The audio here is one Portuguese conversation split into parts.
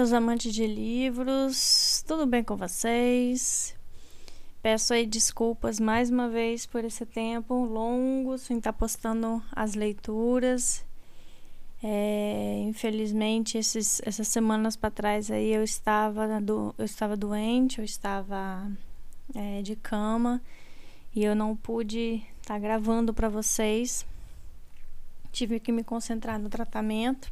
meus amantes de livros, tudo bem com vocês? Peço aí desculpas mais uma vez por esse tempo longo sem estar postando as leituras. É, infelizmente, esses, essas semanas para trás aí eu estava, do, eu estava doente, eu estava é, de cama e eu não pude estar gravando para vocês. Tive que me concentrar no tratamento.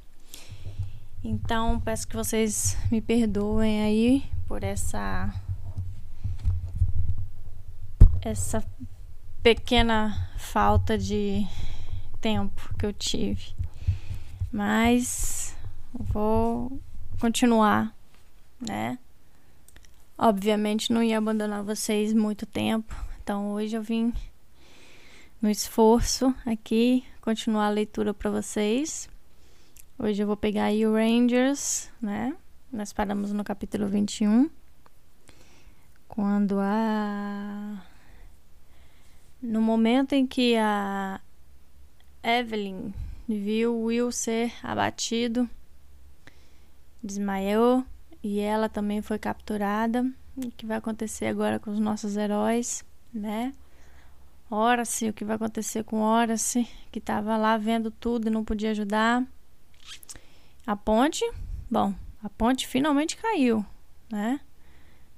Então, peço que vocês me perdoem aí por essa essa pequena falta de tempo que eu tive. Mas vou continuar, né? Obviamente não ia abandonar vocês muito tempo. Então hoje eu vim no esforço aqui continuar a leitura para vocês. Hoje eu vou pegar aí o Rangers, né? Nós paramos no capítulo 21. Quando a. No momento em que a Evelyn viu Will ser abatido, desmaiou e ela também foi capturada. O que vai acontecer agora com os nossos heróis, né? Horace, o que vai acontecer com Horace, que estava lá vendo tudo e não podia ajudar. A ponte, bom, a ponte finalmente caiu, né?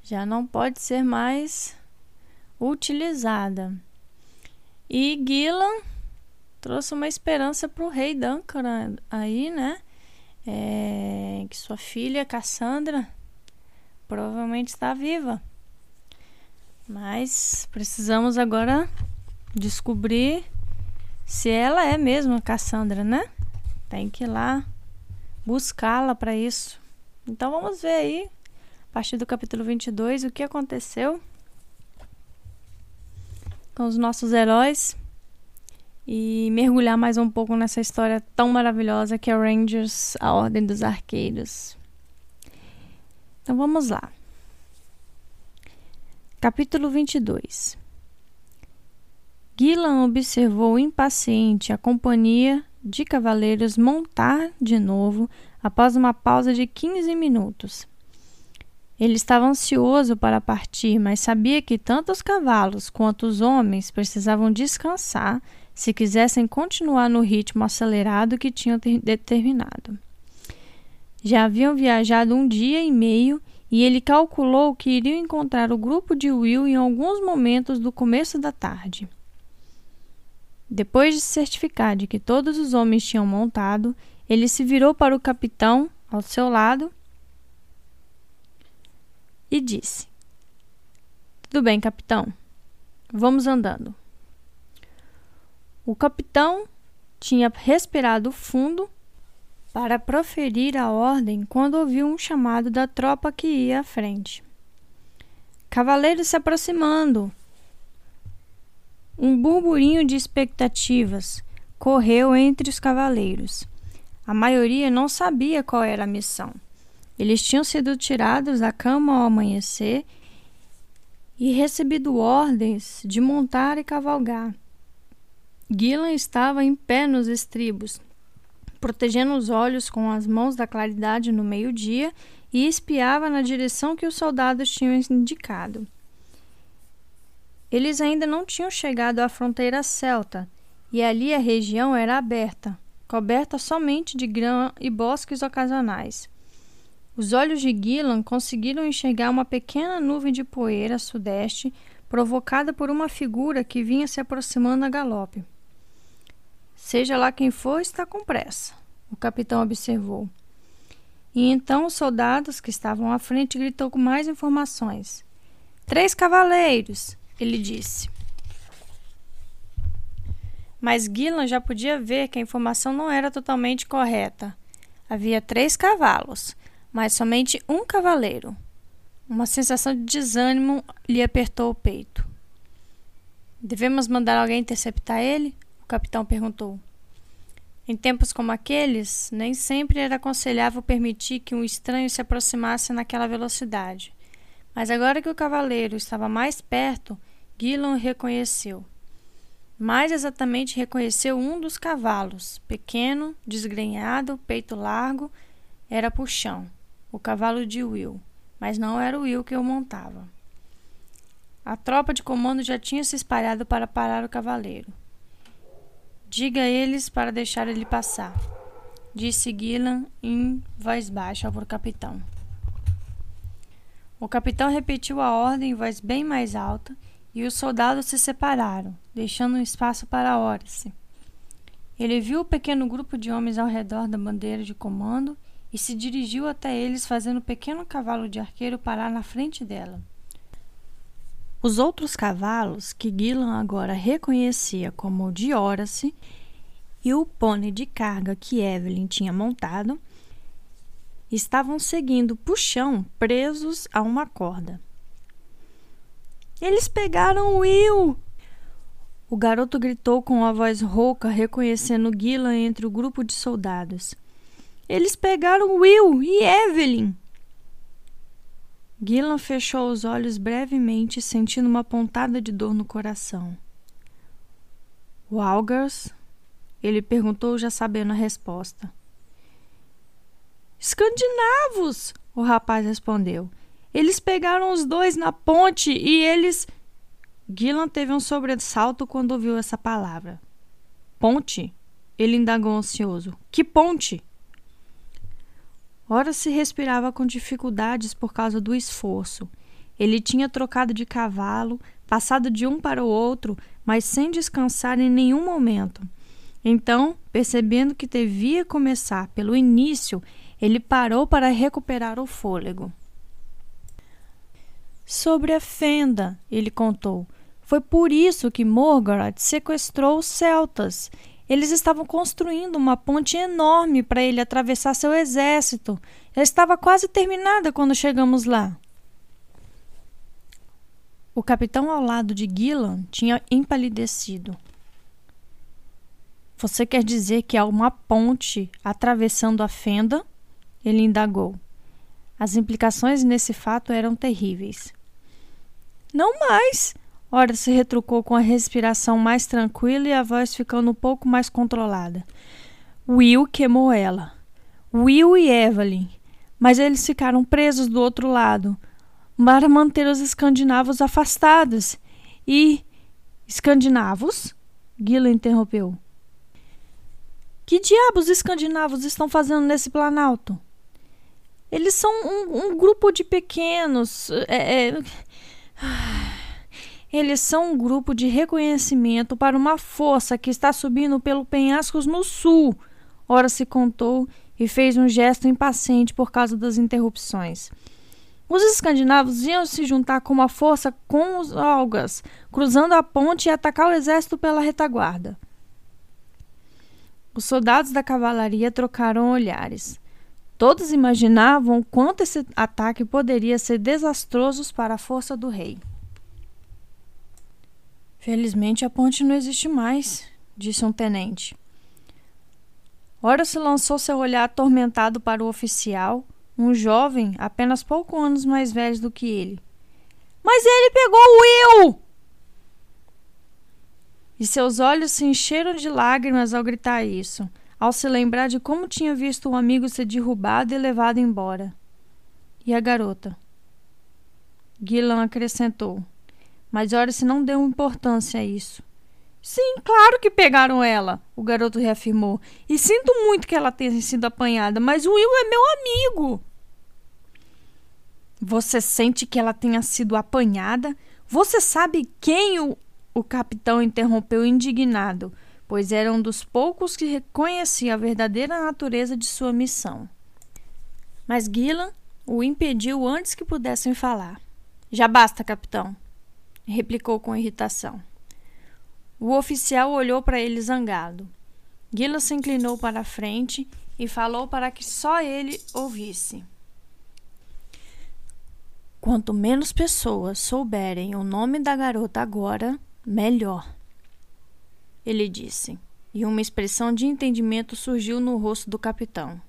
Já não pode ser mais utilizada. E Gillan trouxe uma esperança para o rei Duncan aí, né? É, que sua filha Cassandra provavelmente está viva. Mas precisamos agora descobrir se ela é mesmo a Cassandra, né? Tem que ir lá buscá-la para isso. Então vamos ver aí, a partir do capítulo 22, o que aconteceu com os nossos heróis e mergulhar mais um pouco nessa história tão maravilhosa que é Rangers, a Ordem dos Arqueiros. Então vamos lá. Capítulo 22 Gillan observou impaciente a companhia de cavaleiros montar de novo após uma pausa de 15 minutos. Ele estava ansioso para partir, mas sabia que tanto os cavalos quanto os homens precisavam descansar se quisessem continuar no ritmo acelerado que tinham determinado. Já haviam viajado um dia e meio e ele calculou que iriam encontrar o grupo de Will em alguns momentos do começo da tarde. Depois de certificar de que todos os homens tinham montado, ele se virou para o capitão ao seu lado e disse: Tudo bem, capitão. Vamos andando. O capitão tinha respirado fundo para proferir a ordem quando ouviu um chamado da tropa que ia à frente. Cavaleiros se aproximando, um burburinho de expectativas correu entre os cavaleiros. A maioria não sabia qual era a missão. Eles tinham sido tirados da cama ao amanhecer e recebido ordens de montar e cavalgar. Gillan estava em pé nos estribos, protegendo os olhos com as mãos da claridade no meio-dia e espiava na direção que os soldados tinham indicado. Eles ainda não tinham chegado à fronteira celta, e ali a região era aberta, coberta somente de grama e bosques ocasionais. Os olhos de Gillan conseguiram enxergar uma pequena nuvem de poeira sudeste, provocada por uma figura que vinha se aproximando a galope. Seja lá quem for, está com pressa, o capitão observou. E então os soldados que estavam à frente gritou com mais informações. Três cavaleiros! Ele disse. Mas Gillan já podia ver que a informação não era totalmente correta. Havia três cavalos, mas somente um cavaleiro. Uma sensação de desânimo lhe apertou o peito. Devemos mandar alguém interceptar ele? O capitão perguntou. Em tempos como aqueles, nem sempre era aconselhável permitir que um estranho se aproximasse naquela velocidade. Mas agora que o cavaleiro estava mais perto, Gillan reconheceu. Mais exatamente, reconheceu um dos cavalos, pequeno, desgrenhado, peito largo, era puxão. o cavalo de Will, mas não era o Will que o montava. A tropa de comando já tinha se espalhado para parar o cavaleiro. Diga a eles para deixar ele passar, disse Gillan em voz baixa para o capitão. O capitão repetiu a ordem em voz bem mais alta e os soldados se separaram, deixando um espaço para Horace. Ele viu o pequeno grupo de homens ao redor da bandeira de comando e se dirigiu até eles, fazendo o pequeno cavalo de arqueiro parar na frente dela. Os outros cavalos, que Gillan agora reconhecia como o de Horace, e o pônei de carga que Evelyn tinha montado, estavam seguindo puxão presos a uma corda. Eles pegaram Will! O garoto gritou com a voz rouca, reconhecendo Gillan entre o grupo de soldados. Eles pegaram Will e Evelyn! Gillan fechou os olhos brevemente, sentindo uma pontada de dor no coração. Walgers? Ele perguntou, já sabendo a resposta. Escandinavos! O rapaz respondeu. Eles pegaram os dois na ponte e eles. Gillan teve um sobressalto quando ouviu essa palavra. Ponte? Ele indagou ansioso. Que ponte? Ora se respirava com dificuldades por causa do esforço. Ele tinha trocado de cavalo, passado de um para o outro, mas sem descansar em nenhum momento. Então, percebendo que devia começar pelo início, ele parou para recuperar o fôlego. Sobre a fenda, ele contou. Foi por isso que Morgoth sequestrou os celtas. Eles estavam construindo uma ponte enorme para ele atravessar seu exército. Já estava quase terminada quando chegamos lá. O capitão ao lado de Gillan tinha empalidecido. Você quer dizer que há uma ponte atravessando a fenda? Ele indagou. As implicações nesse fato eram terríveis. Não mais. Ora se retrucou com a respiração mais tranquila e a voz ficando um pouco mais controlada. Will queimou ela. Will e Evelyn. Mas eles ficaram presos do outro lado para manter os escandinavos afastados. E. Escandinavos? Gila interrompeu. Que diabos escandinavos estão fazendo nesse planalto? Eles são um, um grupo de pequenos. É, é, eles são um grupo de reconhecimento para uma força que está subindo pelo penhascos no sul. Ora se contou e fez um gesto impaciente por causa das interrupções. Os escandinavos iam se juntar com uma força com os algas, cruzando a ponte e atacar o exército pela retaguarda. Os soldados da cavalaria trocaram olhares. Todos imaginavam quanto esse ataque poderia ser desastroso para a força do rei. Felizmente a ponte não existe mais, disse um tenente. Ora se lançou seu olhar atormentado para o oficial, um jovem apenas pouco anos mais velho do que ele. Mas ele pegou o Will! E seus olhos se encheram de lágrimas ao gritar isso ao se lembrar de como tinha visto o amigo ser derrubado e levado embora. E a garota? Guilan acrescentou. Mas Horace não deu importância a isso. Sim, claro que pegaram ela, o garoto reafirmou. E sinto muito que ela tenha sido apanhada, mas o Will é meu amigo. Você sente que ela tenha sido apanhada? Você sabe quem o. O capitão interrompeu indignado pois era um dos poucos que reconhecia a verdadeira natureza de sua missão. Mas Gillan o impediu antes que pudessem falar. Já basta, capitão, replicou com irritação. O oficial olhou para ele zangado. Gillan se inclinou para a frente e falou para que só ele ouvisse. Quanto menos pessoas souberem o nome da garota agora, melhor ele disse, e uma expressão de entendimento surgiu no rosto do capitão.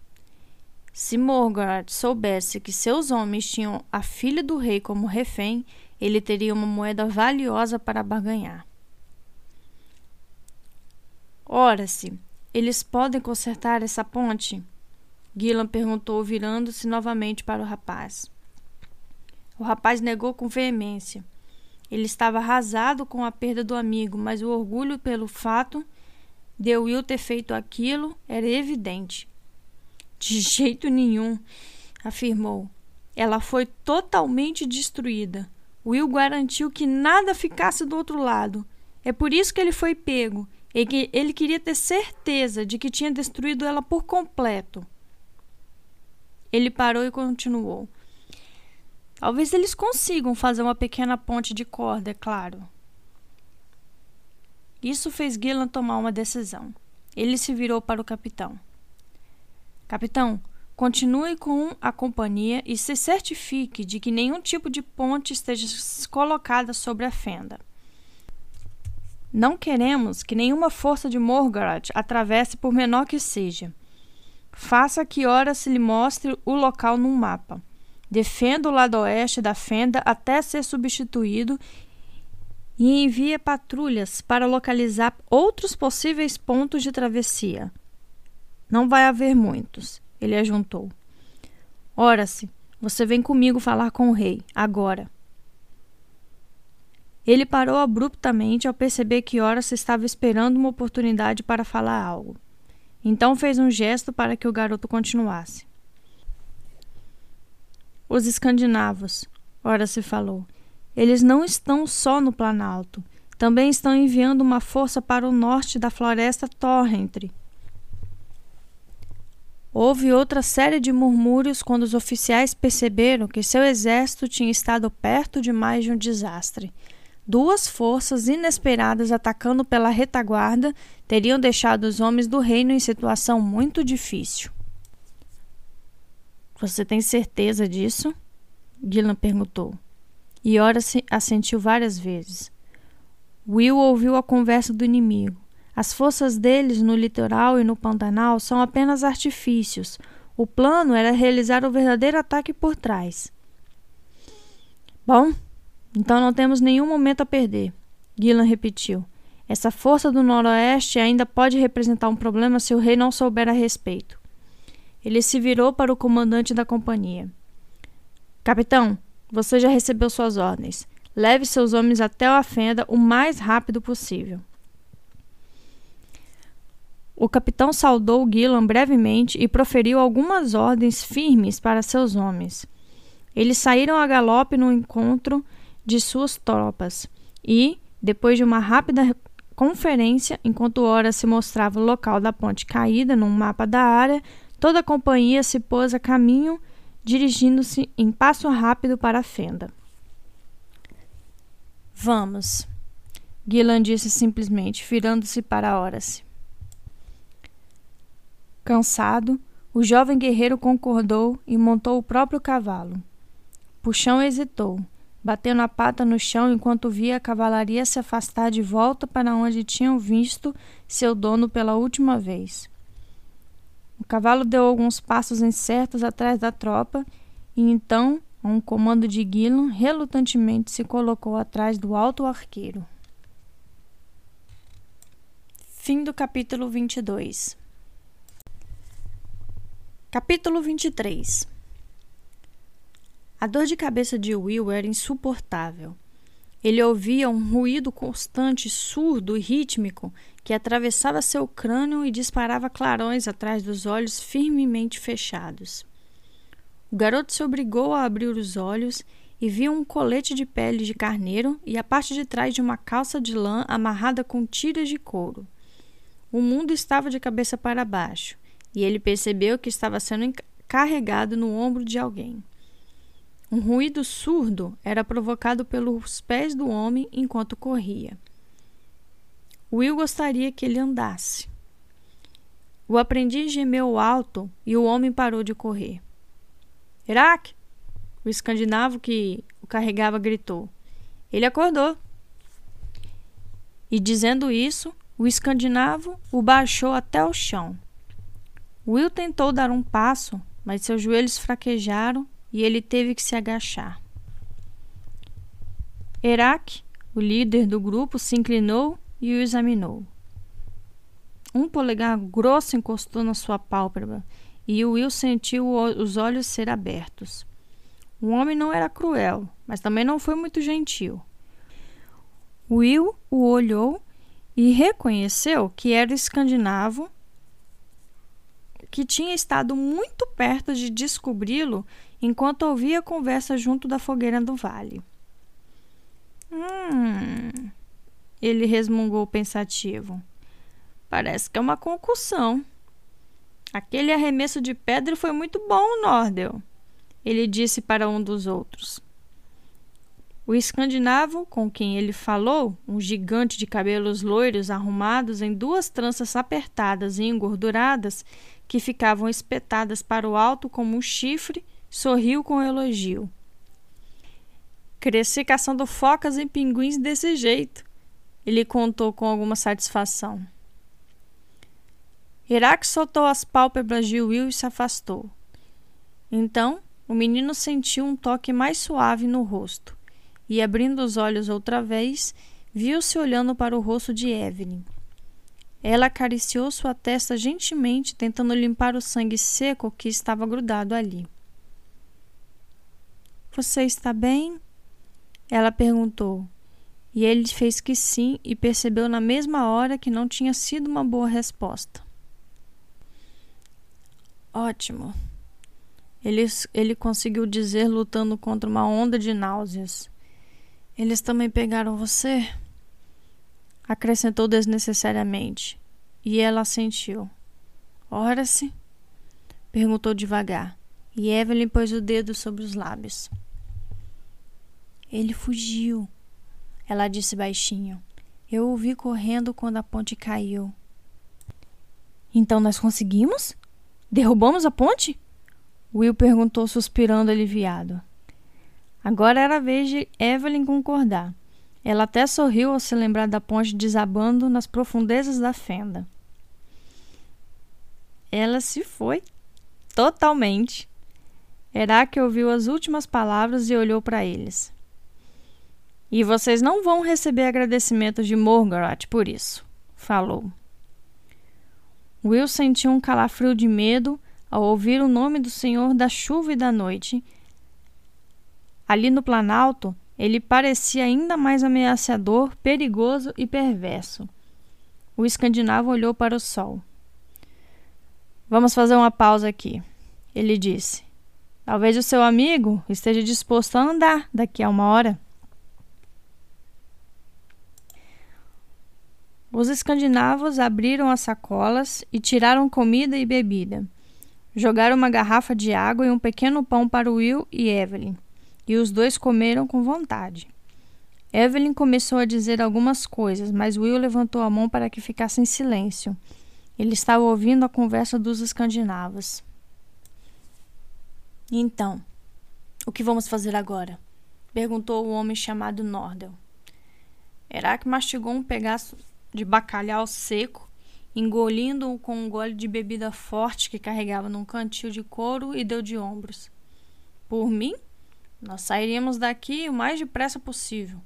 Se Morgoth soubesse que seus homens tinham a filha do rei como refém, ele teria uma moeda valiosa para barganhar. Ora-se, eles podem consertar essa ponte? Gillan perguntou, virando-se novamente para o rapaz. O rapaz negou com veemência. Ele estava arrasado com a perda do amigo, mas o orgulho pelo fato de Will ter feito aquilo era evidente. De jeito nenhum, afirmou. Ela foi totalmente destruída. Will garantiu que nada ficasse do outro lado. É por isso que ele foi pego. E que ele queria ter certeza de que tinha destruído ela por completo. Ele parou e continuou. Talvez eles consigam fazer uma pequena ponte de corda, é claro. Isso fez Gillan tomar uma decisão. Ele se virou para o capitão. Capitão, continue com a companhia e se certifique de que nenhum tipo de ponte esteja colocada sobre a fenda. Não queremos que nenhuma força de Morgoth atravesse por menor que seja. Faça que ora se lhe mostre o local num mapa. Defenda o lado oeste da fenda até ser substituído e envie patrulhas para localizar outros possíveis pontos de travessia. Não vai haver muitos, ele ajuntou. Ora-se, você vem comigo falar com o rei, agora. Ele parou abruptamente ao perceber que Horace estava esperando uma oportunidade para falar algo. Então fez um gesto para que o garoto continuasse. Os escandinavos, Horace falou, eles não estão só no Planalto, também estão enviando uma força para o norte da floresta Torrentre. Houve outra série de murmúrios quando os oficiais perceberam que seu exército tinha estado perto demais de um desastre duas forças inesperadas atacando pela retaguarda teriam deixado os homens do reino em situação muito difícil. Você tem certeza disso? Gillan perguntou. E Horace assentiu várias vezes. Will ouviu a conversa do inimigo. As forças deles no litoral e no Pantanal são apenas artifícios. O plano era realizar o verdadeiro ataque por trás. Bom, então não temos nenhum momento a perder. Gillan repetiu. Essa força do noroeste ainda pode representar um problema se o rei não souber a respeito. Ele se virou para o comandante da companhia. Capitão, você já recebeu suas ordens. Leve seus homens até a fenda o mais rápido possível. O capitão saudou Gillan brevemente e proferiu algumas ordens firmes para seus homens. Eles saíram a galope no encontro de suas tropas e, depois de uma rápida conferência, enquanto Ora se mostrava o local da ponte caída num mapa da área, toda a companhia se pôs a caminho, dirigindo-se em passo rápido para a fenda. Vamos, Gillan disse simplesmente, virando-se para Horace. Cansado, o jovem guerreiro concordou e montou o próprio cavalo. Puxão hesitou, batendo a pata no chão enquanto via a cavalaria se afastar de volta para onde tinham visto seu dono pela última vez. O cavalo deu alguns passos incertos atrás da tropa e então, a um comando de Gillan, relutantemente se colocou atrás do alto arqueiro. Fim do capítulo 22 Capítulo 23 a dor de cabeça de Will era insuportável. Ele ouvia um ruído constante, surdo e rítmico que atravessava seu crânio e disparava clarões atrás dos olhos firmemente fechados. O garoto se obrigou a abrir os olhos e viu um colete de pele de carneiro e a parte de trás de uma calça de lã amarrada com tiras de couro. O mundo estava de cabeça para baixo e ele percebeu que estava sendo carregado no ombro de alguém. Um ruído surdo era provocado pelos pés do homem enquanto corria. Will gostaria que ele andasse. O aprendiz gemeu alto e o homem parou de correr. Iraque! O escandinavo que o carregava gritou. Ele acordou. E dizendo isso, o escandinavo o baixou até o chão. Will tentou dar um passo, mas seus joelhos fraquejaram e ele teve que se agachar. Herak, o líder do grupo, se inclinou e o examinou. Um polegar grosso encostou na sua pálpebra e Will sentiu os olhos ser abertos. O homem não era cruel, mas também não foi muito gentil. Will o olhou e reconheceu que era escandinavo que tinha estado muito perto de descobri-lo enquanto ouvia a conversa junto da fogueira do vale. Hum, ele resmungou pensativo. Parece que é uma concussão. Aquele arremesso de pedra foi muito bom, Nordel. Ele disse para um dos outros. O escandinavo com quem ele falou, um gigante de cabelos loiros arrumados em duas tranças apertadas e engorduradas que ficavam espetadas para o alto como um chifre, sorriu com elogio. Cresci caçando focas e pinguins desse jeito, ele contou com alguma satisfação. Iraque soltou as pálpebras de Will e se afastou. Então, o menino sentiu um toque mais suave no rosto e, abrindo os olhos outra vez, viu-se olhando para o rosto de Evelyn. Ela acariciou sua testa gentilmente, tentando limpar o sangue seco que estava grudado ali. Você está bem? Ela perguntou. E ele fez que sim e percebeu na mesma hora que não tinha sido uma boa resposta. Ótimo. Ele, ele conseguiu dizer, lutando contra uma onda de náuseas. Eles também pegaram você? acrescentou desnecessariamente, e ela assentiu. Ora-se? perguntou devagar, e Evelyn pôs o dedo sobre os lábios. Ele fugiu, ela disse baixinho. Eu o vi correndo quando a ponte caiu. Então nós conseguimos? Derrubamos a ponte? Will perguntou, suspirando aliviado. Agora era a vez de Evelyn concordar. Ela até sorriu ao se lembrar da ponte desabando nas profundezas da fenda. Ela se foi totalmente. Herak ouviu as últimas palavras e olhou para eles. E vocês não vão receber agradecimento de Morgoth por isso, falou. Will sentiu um calafrio de medo ao ouvir o nome do Senhor da chuva e da noite. Ali no planalto, ele parecia ainda mais ameaçador, perigoso e perverso. O escandinavo olhou para o sol. Vamos fazer uma pausa aqui, ele disse. Talvez o seu amigo esteja disposto a andar daqui a uma hora. Os escandinavos abriram as sacolas e tiraram comida e bebida. Jogaram uma garrafa de água e um pequeno pão para Will e Evelyn e os dois comeram com vontade. Evelyn começou a dizer algumas coisas, mas Will levantou a mão para que ficasse em silêncio. Ele estava ouvindo a conversa dos escandinavos. Então, o que vamos fazer agora? perguntou o homem chamado Nordel. Herak mastigou um pedaço de bacalhau seco, engolindo-o com um gole de bebida forte que carregava num cantil de couro e deu de ombros. Por mim, nós sairíamos daqui o mais depressa possível.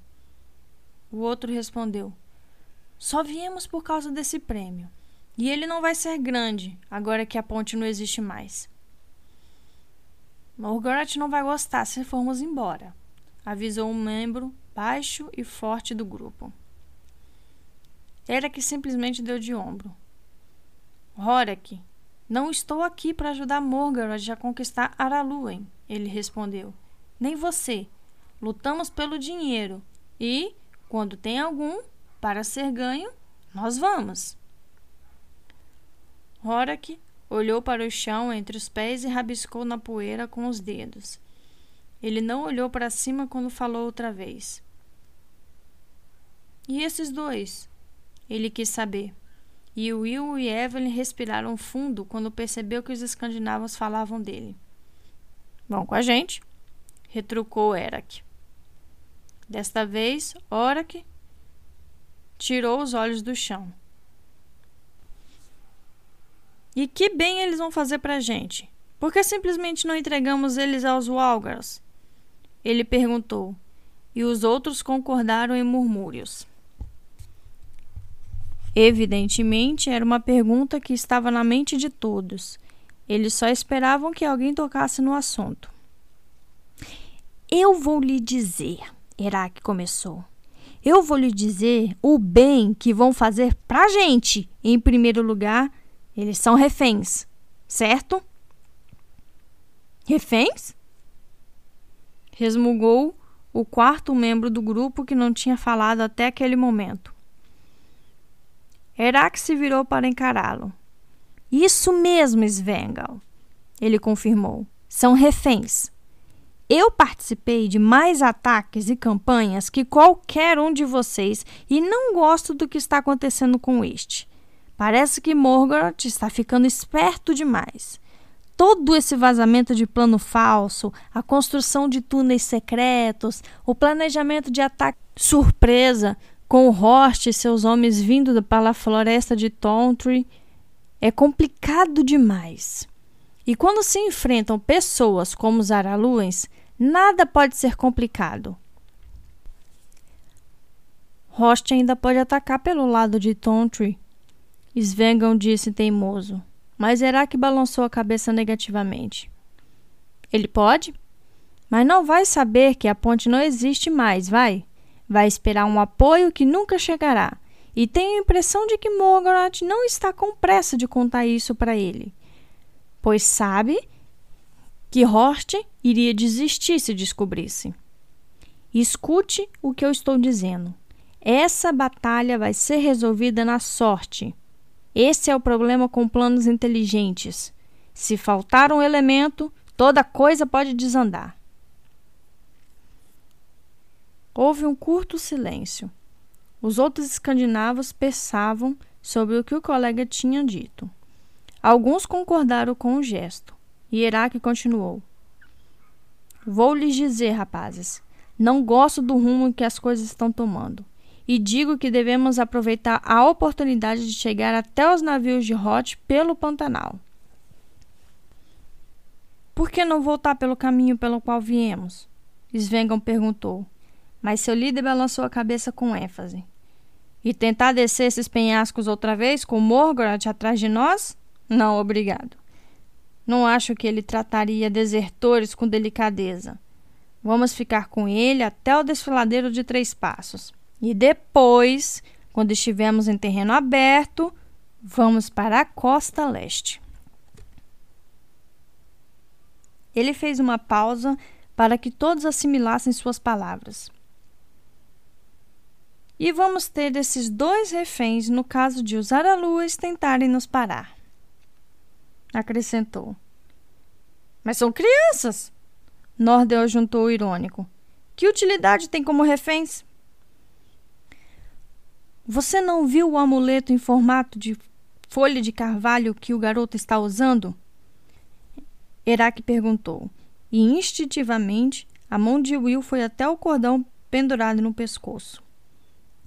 O outro respondeu: Só viemos por causa desse prêmio. E ele não vai ser grande, agora que a ponte não existe mais. Morgoth não vai gostar se formos embora, avisou um membro baixo e forte do grupo. Era que simplesmente deu de ombro. Horak, não estou aqui para ajudar Morgoth a conquistar Araluen, ele respondeu nem você. Lutamos pelo dinheiro e, quando tem algum para ser ganho, nós vamos. Horak olhou para o chão entre os pés e rabiscou na poeira com os dedos. Ele não olhou para cima quando falou outra vez. E esses dois? Ele quis saber. E Will e Evelyn respiraram fundo quando percebeu que os escandinavos falavam dele. Vão com a gente, retrucou Erak. Desta vez, Orak tirou os olhos do chão. E que bem eles vão fazer pra gente? Por que simplesmente não entregamos eles aos Walgars? Ele perguntou, e os outros concordaram em murmúrios. Evidentemente, era uma pergunta que estava na mente de todos, Eles só esperavam que alguém tocasse no assunto. Eu vou lhe dizer, Herak começou. Eu vou lhe dizer o bem que vão fazer pra gente. Em primeiro lugar, eles são reféns, certo? Reféns? Resmungou o quarto membro do grupo que não tinha falado até aquele momento. Herak se virou para encará-lo. Isso mesmo, Svengal, ele confirmou. São reféns. Eu participei de mais ataques e campanhas que qualquer um de vocês e não gosto do que está acontecendo com este. Parece que Morgoth está ficando esperto demais. Todo esse vazamento de plano falso, a construção de túneis secretos, o planejamento de ataque surpresa com o Horst e seus homens vindo para a floresta de Tontry é complicado demais. E quando se enfrentam pessoas como os Araluens, nada pode ser complicado. Rost ainda pode atacar pelo lado de Tontry. Svengon disse teimoso, mas Herak balançou a cabeça negativamente. Ele pode? Mas não vai saber que a ponte não existe mais, vai? Vai esperar um apoio que nunca chegará e tenho a impressão de que Morgoth não está com pressa de contar isso para ele, pois sabe que Horst iria desistir se descobrisse. Escute o que eu estou dizendo. Essa batalha vai ser resolvida na sorte. Esse é o problema com planos inteligentes. Se faltar um elemento, toda coisa pode desandar. Houve um curto silêncio. Os outros escandinavos pensavam sobre o que o colega tinha dito. Alguns concordaram com o gesto, e Herak continuou. Vou lhes dizer, rapazes, não gosto do rumo que as coisas estão tomando, e digo que devemos aproveitar a oportunidade de chegar até os navios de Hot pelo Pantanal. Por que não voltar pelo caminho pelo qual viemos? Svengon perguntou, mas seu líder balançou a cabeça com ênfase. E tentar descer esses penhascos outra vez com Morgoth atrás de nós? Não, obrigado. Não acho que ele trataria desertores com delicadeza. Vamos ficar com ele até o desfiladeiro de três passos. E depois, quando estivermos em terreno aberto, vamos para a costa leste. Ele fez uma pausa para que todos assimilassem suas palavras. E vamos ter esses dois reféns no caso de os Araluas tentarem nos parar. Acrescentou. Mas são crianças! Nordel juntou irônico. Que utilidade tem como reféns? Você não viu o amuleto em formato de folha de carvalho que o garoto está usando? Herak perguntou, e instintivamente a mão de Will foi até o cordão pendurado no pescoço.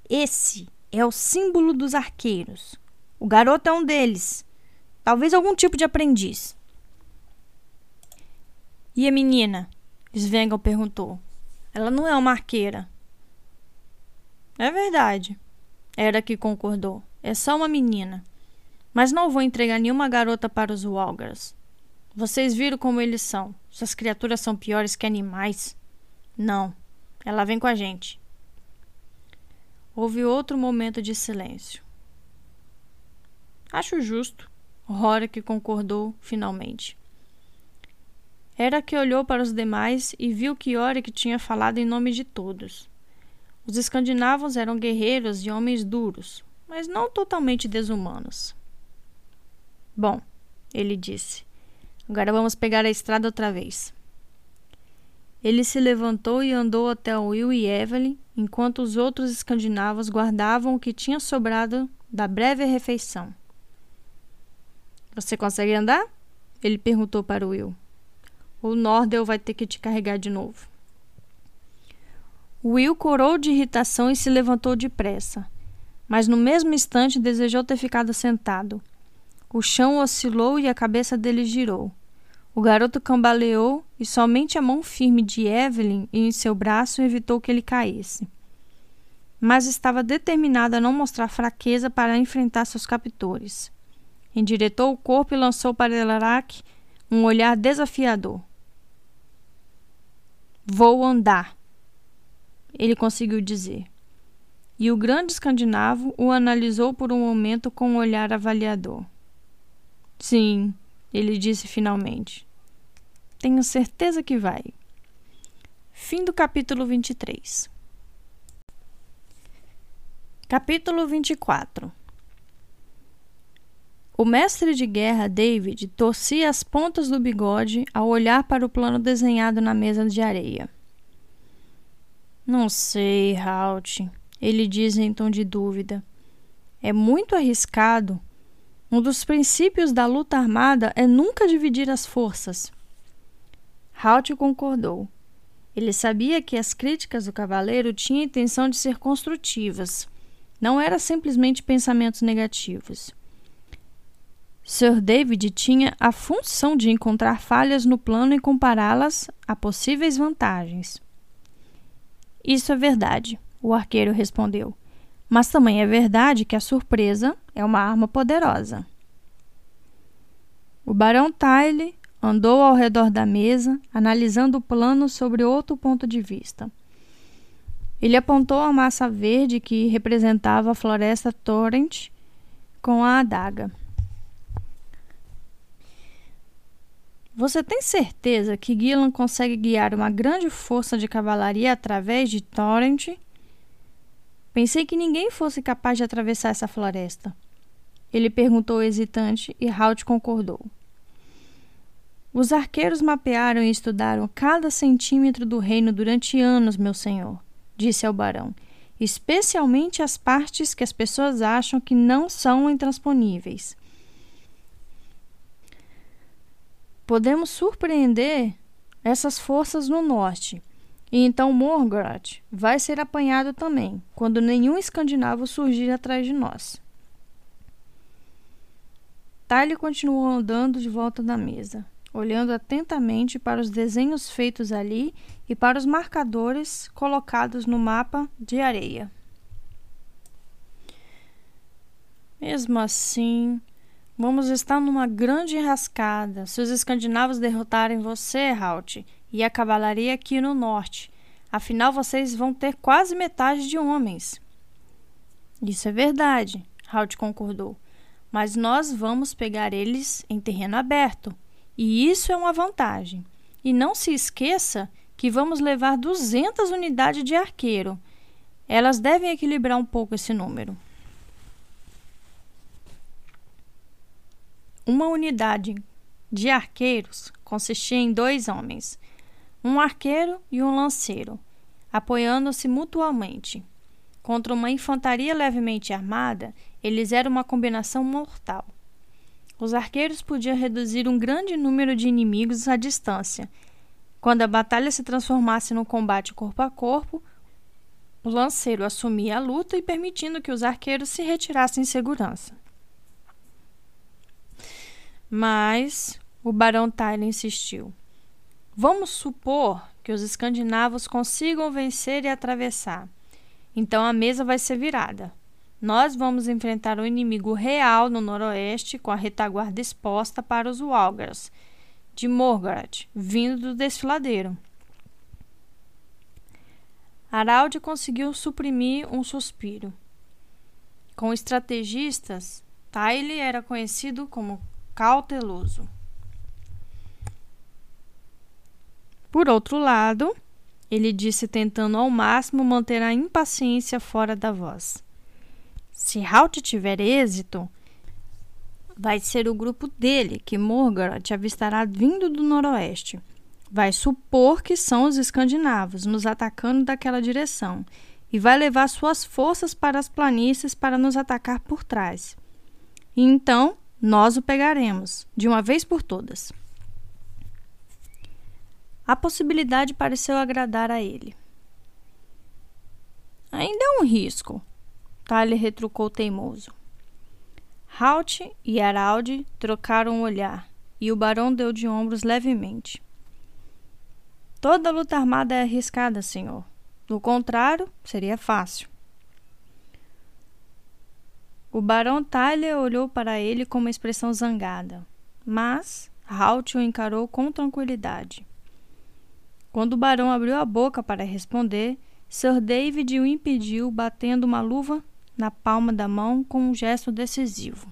Esse é o símbolo dos arqueiros. O garoto é um deles. Talvez algum tipo de aprendiz. E a menina? Svengal perguntou. Ela não é uma arqueira. É verdade. Era que concordou. É só uma menina. Mas não vou entregar nenhuma garota para os Walgers. Vocês viram como eles são. Essas criaturas são piores que animais. Não. Ela vem com a gente. Houve outro momento de silêncio. Acho justo, Rorik concordou finalmente. Era que olhou para os demais e viu que Yorick tinha falado em nome de todos. Os escandinavos eram guerreiros e homens duros, mas não totalmente desumanos. Bom, ele disse, agora vamos pegar a estrada outra vez. Ele se levantou e andou até Will e Evelyn, enquanto os outros escandinavos guardavam o que tinha sobrado da breve refeição. Você consegue andar? Ele perguntou para Will. O Nordel vai ter que te carregar de novo. Will corou de irritação e se levantou depressa, mas no mesmo instante desejou ter ficado sentado. O chão oscilou e a cabeça dele girou. O garoto cambaleou e somente a mão firme de Evelyn em seu braço evitou que ele caísse. Mas estava determinado a não mostrar fraqueza para enfrentar seus captores. endireitou o corpo e lançou para Elarak um olhar desafiador. Vou andar, ele conseguiu dizer. E o grande escandinavo o analisou por um momento com um olhar avaliador. Sim, ele disse finalmente. Tenho certeza que vai. Fim do capítulo 23. Capítulo 24 O mestre de guerra David torcia as pontas do bigode ao olhar para o plano desenhado na mesa de areia. Não sei, Halt, ele diz em tom de dúvida. É muito arriscado. Um dos princípios da luta armada é nunca dividir as forças. Halt concordou. Ele sabia que as críticas do cavaleiro tinham a intenção de ser construtivas não era simplesmente pensamentos negativos. Sir David tinha a função de encontrar falhas no plano e compará-las a possíveis vantagens. Isso é verdade, o arqueiro respondeu. Mas também é verdade que a surpresa é uma arma poderosa. O barão Tyle andou ao redor da mesa, analisando o plano sobre outro ponto de vista. Ele apontou a massa verde que representava a floresta Torrent com a adaga. Você tem certeza que Gillan consegue guiar uma grande força de cavalaria através de Torrent? Pensei que ninguém fosse capaz de atravessar essa floresta. Ele perguntou hesitante e Halt concordou. Os arqueiros mapearam e estudaram cada centímetro do reino durante anos, meu senhor disse ao barão, especialmente as partes que as pessoas acham que não são intransponíveis. Podemos surpreender essas forças no norte, e então Morgoth vai ser apanhado também, quando nenhum escandinavo surgir atrás de nós. Talhe continuou andando de volta da mesa olhando atentamente para os desenhos feitos ali e para os marcadores colocados no mapa de areia. Mesmo assim, vamos estar numa grande enrascada se os escandinavos derrotarem você, Halt, e a cavalaria aqui no norte. Afinal, vocês vão ter quase metade de homens. Isso é verdade, Halt concordou. Mas nós vamos pegar eles em terreno aberto e isso é uma vantagem. E não se esqueça que vamos levar 200 unidades de arqueiro. Elas devem equilibrar um pouco esse número. Uma unidade de arqueiros consistia em dois homens, um arqueiro e um lanceiro, apoiando-se mutuamente. Contra uma infantaria levemente armada, eles eram uma combinação mortal. Os arqueiros podiam reduzir um grande número de inimigos à distância. Quando a batalha se transformasse num combate corpo a corpo, o lanceiro assumia a luta e permitindo que os arqueiros se retirassem em segurança. Mas o barão Tyler insistiu. Vamos supor que os escandinavos consigam vencer e atravessar. Então a mesa vai ser virada. Nós vamos enfrentar o inimigo real no noroeste com a retaguarda exposta para os Walgars de Morgoth, vindo do desfiladeiro. Araldi conseguiu suprimir um suspiro. Com estrategistas, Tyle era conhecido como cauteloso. Por outro lado, ele disse tentando ao máximo manter a impaciência fora da voz. Se Halt tiver êxito, vai ser o grupo dele que Morgoth avistará vindo do noroeste. Vai supor que são os escandinavos nos atacando daquela direção e vai levar suas forças para as planícies para nos atacar por trás. E então nós o pegaremos, de uma vez por todas. A possibilidade pareceu agradar a ele. Ainda é um risco, Thalia retrucou teimoso. Halt e Araldi trocaram um olhar, e o barão deu de ombros levemente. Toda luta armada é arriscada, senhor. Do contrário, seria fácil. O barão Tyler olhou para ele com uma expressão zangada, mas Halt o encarou com tranquilidade. Quando o barão abriu a boca para responder, Sir David o impediu, batendo uma luva na palma da mão com um gesto decisivo.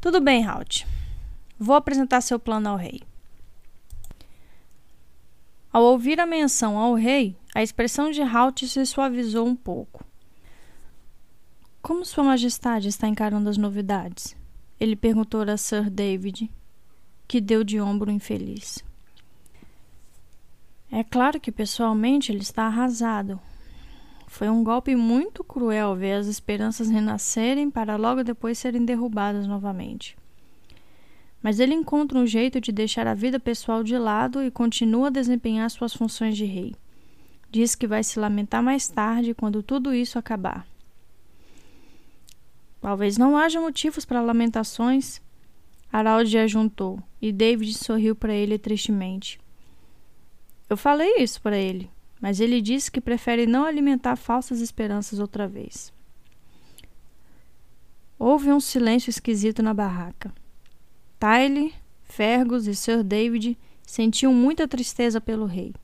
Tudo bem, Halt. Vou apresentar seu plano ao rei. Ao ouvir a menção ao rei, a expressão de Halt se suavizou um pouco. Como Sua Majestade está encarando as novidades? Ele perguntou a Sir David, que deu de ombro infeliz. É claro que pessoalmente ele está arrasado. Foi um golpe muito cruel ver as esperanças renascerem para logo depois serem derrubadas novamente. Mas ele encontra um jeito de deixar a vida pessoal de lado e continua a desempenhar suas funções de rei. Diz que vai se lamentar mais tarde quando tudo isso acabar. Talvez não haja motivos para lamentações, Araldi ajuntou, e David sorriu para ele tristemente. Eu falei isso para ele, mas ele disse que prefere não alimentar falsas esperanças outra vez. Houve um silêncio esquisito na barraca. Tyler, Fergus e Sir David sentiam muita tristeza pelo rei.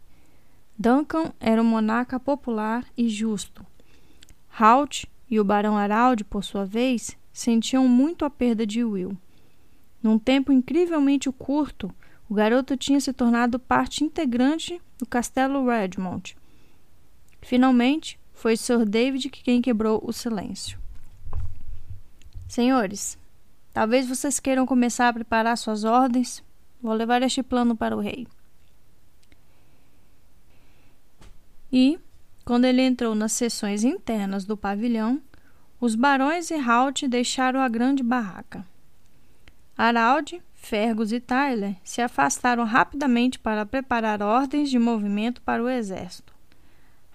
Duncan era um monarca popular e justo. Halt e o barão Araldi, por sua vez, sentiam muito a perda de Will. Num tempo incrivelmente curto, o garoto tinha se tornado parte integrante do castelo Redmond. Finalmente, foi Sir David quem quebrou o silêncio. Senhores, talvez vocês queiram começar a preparar suas ordens. Vou levar este plano para o rei. E, quando ele entrou nas sessões internas do pavilhão, os barões e Halt deixaram a grande barraca. Araldi, Fergus e Tyler se afastaram rapidamente para preparar ordens de movimento para o exército.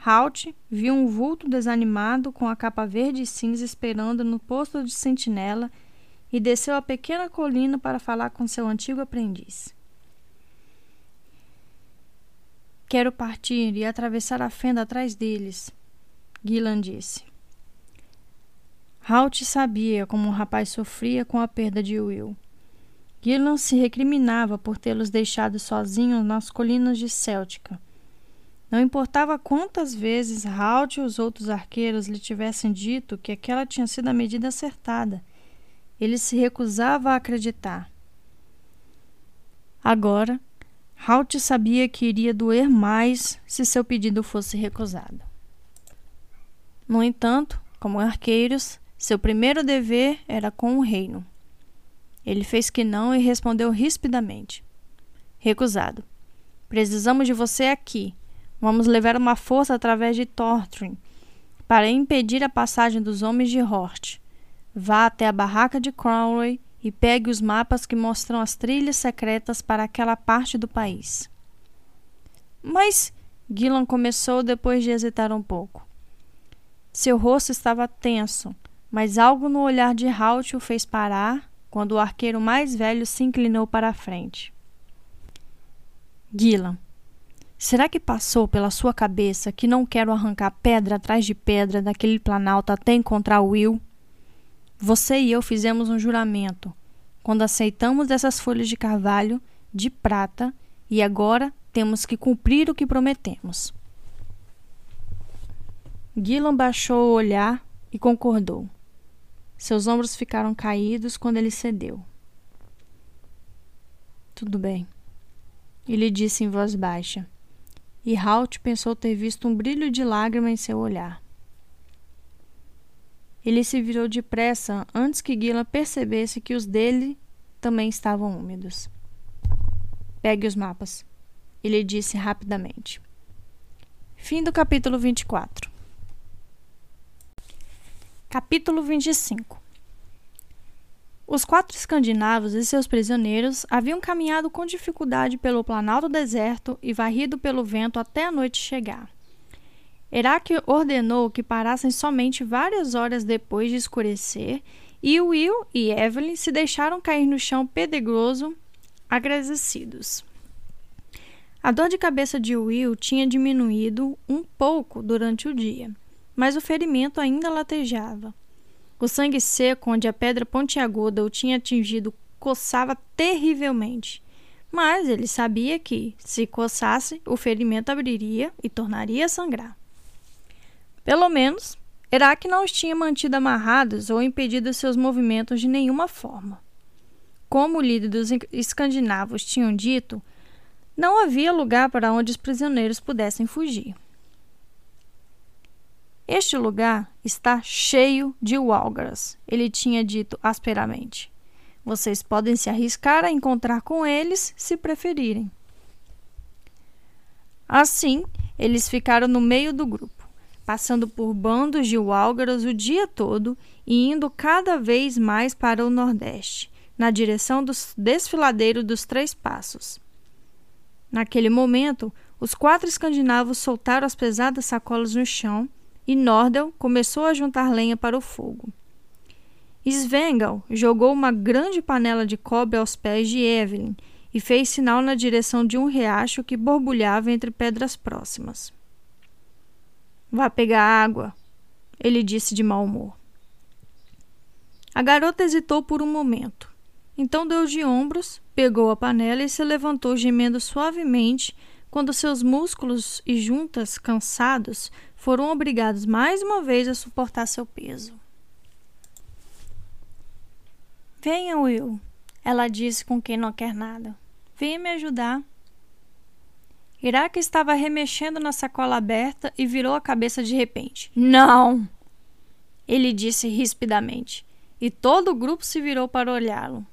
Halt viu um vulto desanimado com a capa verde e cinza esperando no posto de sentinela e desceu a pequena colina para falar com seu antigo aprendiz. Quero partir e atravessar a fenda atrás deles, Gillan disse. Halt sabia como o rapaz sofria com a perda de Will. Gillan se recriminava por tê-los deixado sozinhos nas colinas de Céltica. Não importava quantas vezes Halt e os outros arqueiros lhe tivessem dito que aquela tinha sido a medida acertada, ele se recusava a acreditar. Agora, Halt sabia que iria doer mais se seu pedido fosse recusado. No entanto, como arqueiros, seu primeiro dever era com o reino. Ele fez que não e respondeu rispidamente: Recusado. Precisamos de você aqui. Vamos levar uma força através de Thortrin para impedir a passagem dos homens de Hort. Vá até a barraca de Crowley e pegue os mapas que mostram as trilhas secretas para aquela parte do país. Mas Gillan começou depois de hesitar um pouco. Seu rosto estava tenso, mas algo no olhar de Halt o fez parar quando o arqueiro mais velho se inclinou para a frente. Gillan, será que passou pela sua cabeça que não quero arrancar pedra atrás de pedra daquele planalto até encontrar Will? Você e eu fizemos um juramento quando aceitamos essas folhas de carvalho de prata e agora temos que cumprir o que prometemos. Gillan baixou o olhar e concordou. Seus ombros ficaram caídos quando ele cedeu. Tudo bem, ele disse em voz baixa, e Halt pensou ter visto um brilho de lágrima em seu olhar. Ele se virou depressa antes que Gila percebesse que os dele também estavam úmidos. Pegue os mapas, ele disse rapidamente. Fim do capítulo 24. Capítulo 25 Os quatro escandinavos e seus prisioneiros haviam caminhado com dificuldade pelo planalto deserto e varrido pelo vento até a noite chegar. Heráclio ordenou que parassem somente várias horas depois de escurecer e Will e Evelyn se deixaram cair no chão pedregoso, agradecidos. A dor de cabeça de Will tinha diminuído um pouco durante o dia mas o ferimento ainda latejava. O sangue seco onde a pedra pontiaguda o tinha atingido coçava terrivelmente. Mas ele sabia que, se coçasse, o ferimento abriria e tornaria a sangrar. Pelo menos, Herak não os tinha mantido amarrados ou impedido seus movimentos de nenhuma forma. Como o líder dos escandinavos tinham dito, não havia lugar para onde os prisioneiros pudessem fugir. Este lugar está cheio de Walgaras, ele tinha dito asperamente. Vocês podem se arriscar a encontrar com eles se preferirem. Assim, eles ficaram no meio do grupo, passando por bandos de Walgaras o dia todo e indo cada vez mais para o nordeste, na direção do desfiladeiro dos Três Passos. Naquele momento, os quatro escandinavos soltaram as pesadas sacolas no chão e Nordel começou a juntar lenha para o fogo. Svengal jogou uma grande panela de cobre aos pés de Evelyn e fez sinal na direção de um riacho que borbulhava entre pedras próximas. Vá pegar água, ele disse de mau humor. A garota hesitou por um momento. Então deu de ombros, pegou a panela e se levantou gemendo suavemente quando seus músculos e juntas, cansados, foram obrigados mais uma vez a suportar seu peso. Venha, Will, ela disse com quem não quer nada. Venha me ajudar. Iraque estava remexendo na sacola aberta e virou a cabeça de repente. Não! Ele disse rispidamente, e todo o grupo se virou para olhá-lo.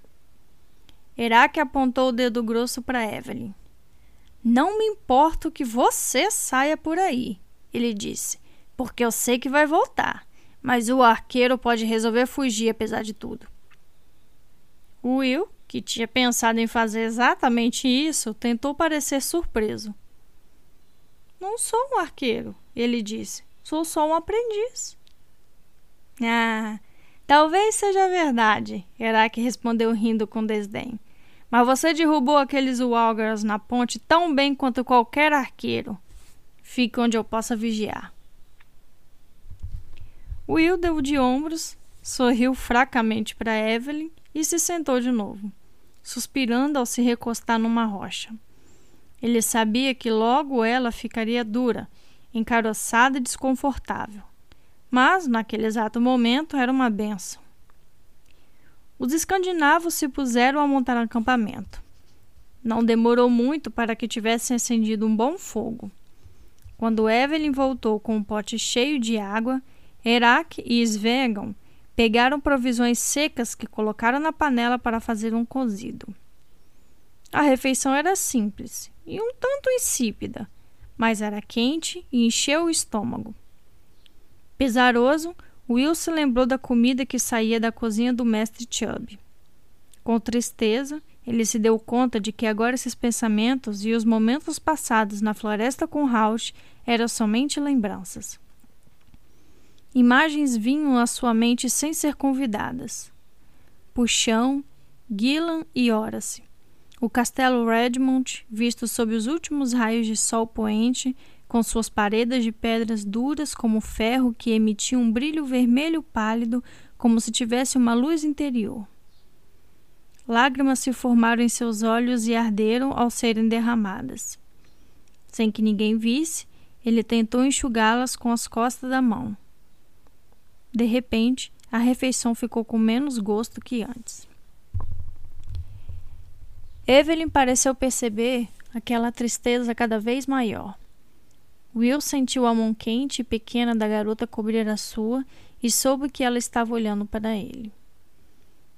Iraque apontou o dedo grosso para Evelyn. Não me importo que você saia por aí ele disse, porque eu sei que vai voltar, mas o arqueiro pode resolver fugir apesar de tudo. Will, que tinha pensado em fazer exatamente isso, tentou parecer surpreso. Não sou um arqueiro, ele disse. Sou só um aprendiz. Ah, talvez seja verdade, Herak respondeu rindo com desdém. Mas você derrubou aqueles Walgers na ponte tão bem quanto qualquer arqueiro. Fique onde eu possa vigiar. Will deu de ombros, sorriu fracamente para Evelyn e se sentou de novo, suspirando ao se recostar numa rocha. Ele sabia que logo ela ficaria dura, encaroçada e desconfortável. Mas, naquele exato momento, era uma benção. Os escandinavos se puseram a montar acampamento. Não demorou muito para que tivessem acendido um bom fogo. Quando Evelyn voltou com um pote cheio de água, Herak e Svegan pegaram provisões secas que colocaram na panela para fazer um cozido. A refeição era simples e um tanto insípida, mas era quente e encheu o estômago. Pesaroso, Will se lembrou da comida que saía da cozinha do mestre Chubb. Com tristeza, ele se deu conta de que agora esses pensamentos e os momentos passados na floresta com Rausch eram somente lembranças. Imagens vinham à sua mente sem ser convidadas. Puxão, Gillan e Horace. O castelo Redmond, visto sob os últimos raios de sol poente, com suas paredes de pedras duras como ferro que emitiam um brilho vermelho pálido, como se tivesse uma luz interior. Lágrimas se formaram em seus olhos e arderam ao serem derramadas. Sem que ninguém visse, ele tentou enxugá-las com as costas da mão. De repente, a refeição ficou com menos gosto que antes. Evelyn pareceu perceber aquela tristeza cada vez maior. Will sentiu a mão quente e pequena da garota cobrir a sua e soube que ela estava olhando para ele.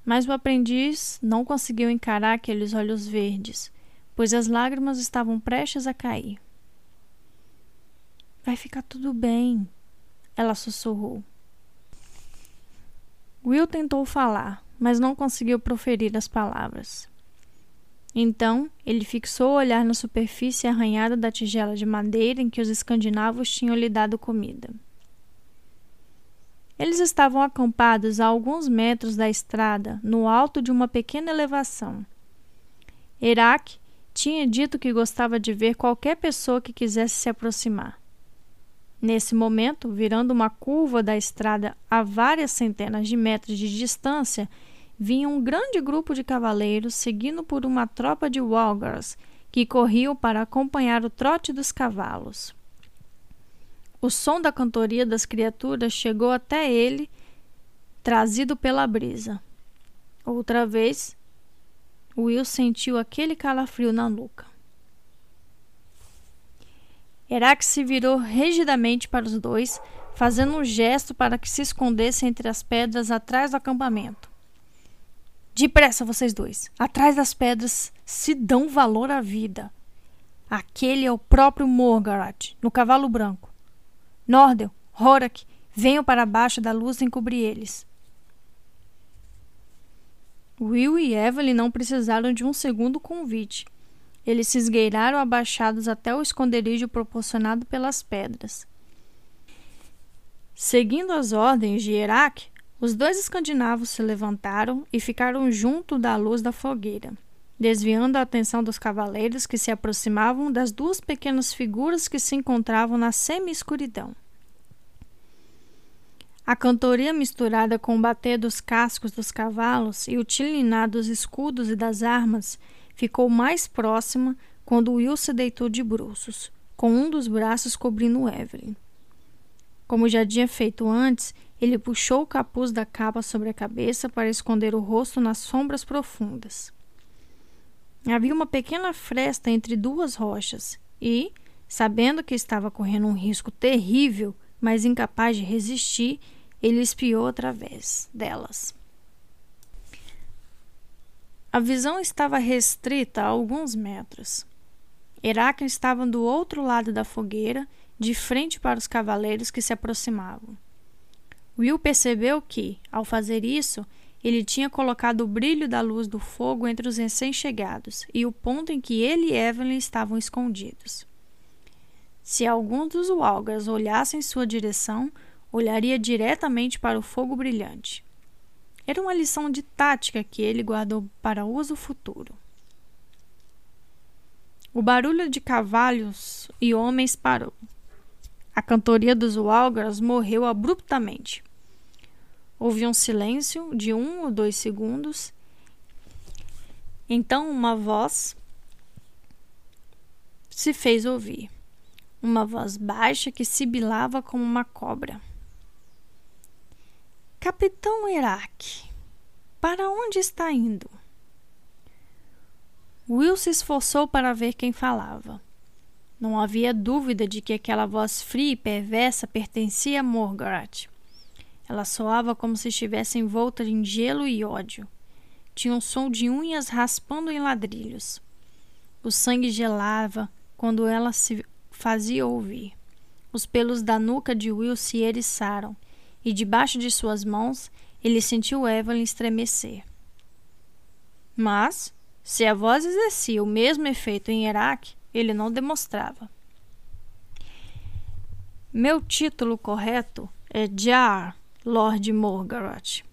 Mas o aprendiz não conseguiu encarar aqueles olhos verdes, pois as lágrimas estavam prestes a cair. Vai ficar tudo bem, ela sussurrou. Will tentou falar, mas não conseguiu proferir as palavras. Então, ele fixou o olhar na superfície arranhada da tigela de madeira em que os escandinavos tinham lhe dado comida. Eles estavam acampados a alguns metros da estrada, no alto de uma pequena elevação. Herak tinha dito que gostava de ver qualquer pessoa que quisesse se aproximar. Nesse momento, virando uma curva da estrada a várias centenas de metros de distância, vinha um grande grupo de cavaleiros seguindo por uma tropa de Walgars que corriam para acompanhar o trote dos cavalos. O som da cantoria das criaturas chegou até ele, trazido pela brisa. Outra vez, Will sentiu aquele calafrio na nuca. Herak se virou rigidamente para os dois, fazendo um gesto para que se escondessem entre as pedras atrás do acampamento. Depressa, vocês dois. Atrás das pedras se dão valor à vida. Aquele é o próprio Morgarat, no cavalo branco. Nordel, Horak, venham para baixo da luz encobrir eles. Will e Evelyn não precisaram de um segundo convite. Eles se esgueiraram abaixados até o esconderijo proporcionado pelas pedras. Seguindo as ordens de Herak, os dois escandinavos se levantaram e ficaram junto da luz da fogueira, desviando a atenção dos cavaleiros que se aproximavam das duas pequenas figuras que se encontravam na semi-escuridão. A cantoria misturada com o bater dos cascos dos cavalos e o tilinar dos escudos e das armas ficou mais próxima quando Will se deitou de bruços, com um dos braços cobrindo Evelyn. Como já tinha feito antes, ele puxou o capuz da capa sobre a cabeça para esconder o rosto nas sombras profundas. Havia uma pequena fresta entre duas rochas e, sabendo que estava correndo um risco terrível, mas incapaz de resistir, ele espiou através delas. A visão estava restrita a alguns metros. Heráclito estava do outro lado da fogueira, de frente para os cavaleiros que se aproximavam. Will percebeu que, ao fazer isso, ele tinha colocado o brilho da luz do fogo entre os recém-chegados e o ponto em que ele e Evelyn estavam escondidos. Se algum dos Walgers olhasse em sua direção, olharia diretamente para o fogo brilhante. Era uma lição de tática que ele guardou para uso futuro. O barulho de cavalos e homens parou. A cantoria dos Walgras morreu abruptamente. Houve um silêncio de um ou dois segundos. Então uma voz se fez ouvir. Uma voz baixa que sibilava como uma cobra. Capitão Herak, para onde está indo? Will se esforçou para ver quem falava. Não havia dúvida de que aquela voz fria e perversa pertencia a Morgaret. Ela soava como se estivesse envolta em gelo e ódio. Tinha um som de unhas raspando em ladrilhos. O sangue gelava quando ela se fazia ouvir. Os pelos da nuca de Will se eriçaram e debaixo de suas mãos ele sentiu Evelyn estremecer. Mas, se a voz exercia o mesmo efeito em Herak, ele não demonstrava. Meu título correto é Jar, Lord Morgaroth,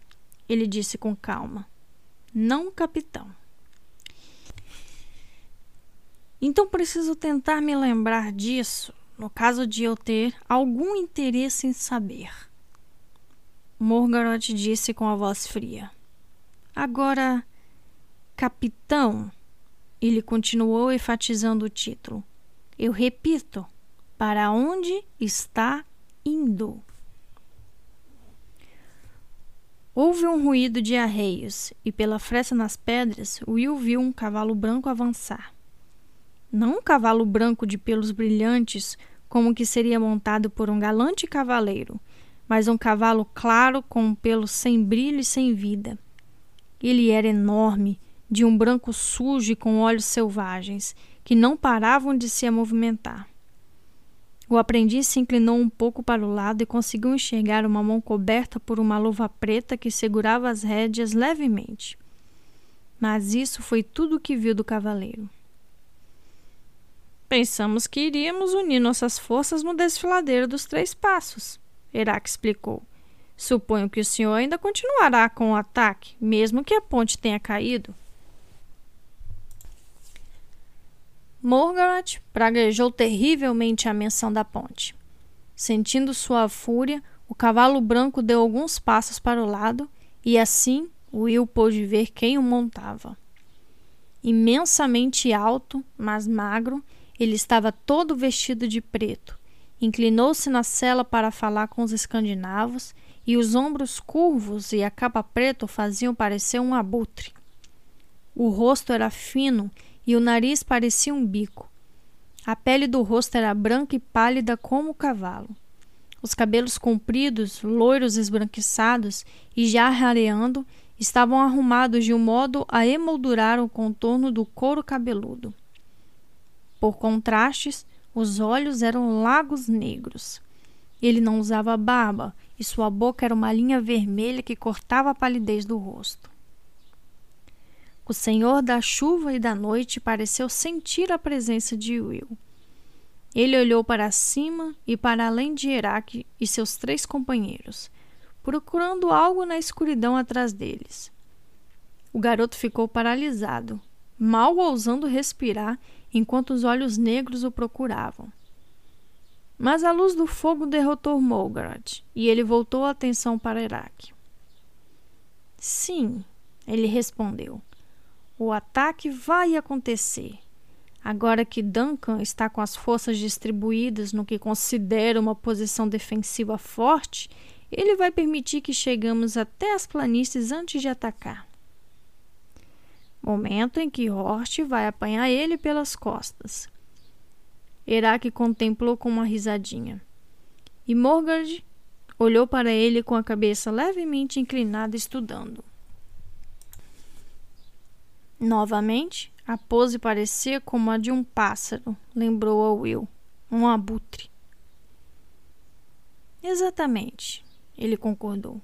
ele disse com calma. Não capitão. Então preciso tentar me lembrar disso, no caso de eu ter algum interesse em saber. Morgaroth disse com a voz fria. Agora, capitão, ele continuou enfatizando o título. Eu repito, para onde está indo? Houve um ruído de arreios, e pela fresta nas pedras, Will viu um cavalo branco avançar. Não um cavalo branco de pelos brilhantes, como que seria montado por um galante cavaleiro, mas um cavalo claro com um pelo sem brilho e sem vida. Ele era enorme, de um branco sujo e com olhos selvagens, que não paravam de se movimentar. O aprendiz se inclinou um pouco para o lado e conseguiu enxergar uma mão coberta por uma luva preta que segurava as rédeas levemente. Mas isso foi tudo o que viu do cavaleiro. Pensamos que iríamos unir nossas forças no desfiladeiro dos Três Passos, Herak explicou. Suponho que o senhor ainda continuará com o ataque, mesmo que a ponte tenha caído. Morgaret praguejou terrivelmente a menção da ponte. Sentindo sua fúria, o cavalo branco deu alguns passos para o lado e assim Will pôde ver quem o montava. Imensamente alto, mas magro, ele estava todo vestido de preto. Inclinou-se na cela para falar com os escandinavos e os ombros curvos e a capa preta faziam parecer um abutre. O rosto era fino e o nariz parecia um bico. A pele do rosto era branca e pálida como o cavalo. Os cabelos compridos, loiros esbranquiçados e já rareando, estavam arrumados de um modo a emoldurar o contorno do couro cabeludo. Por contrastes, os olhos eram lagos negros. Ele não usava barba e sua boca era uma linha vermelha que cortava a palidez do rosto. O senhor da chuva e da noite pareceu sentir a presença de Will. Ele olhou para cima e para além de Herak e seus três companheiros, procurando algo na escuridão atrás deles. O garoto ficou paralisado, mal ousando respirar enquanto os olhos negros o procuravam. Mas a luz do fogo derrotou Molgarad e ele voltou a atenção para Herak. Sim, ele respondeu. O ataque vai acontecer. Agora que Duncan está com as forças distribuídas no que considera uma posição defensiva forte, ele vai permitir que chegamos até as planícies antes de atacar. Momento em que Hort vai apanhar ele pelas costas. Herak contemplou com uma risadinha. E Morgard olhou para ele com a cabeça levemente inclinada, estudando. Novamente, a pose parecia como a de um pássaro, lembrou a Will, um abutre. Exatamente, ele concordou.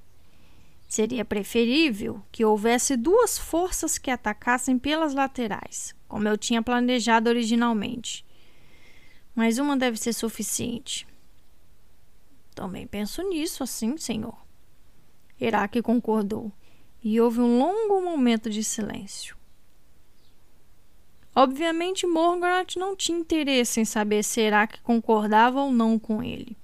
Seria preferível que houvesse duas forças que atacassem pelas laterais, como eu tinha planejado originalmente. Mas uma deve ser suficiente. Também penso nisso, assim, senhor. Iraque concordou, e houve um longo momento de silêncio. Obviamente, Morgoth não tinha interesse em saber se Herak concordava ou não com ele.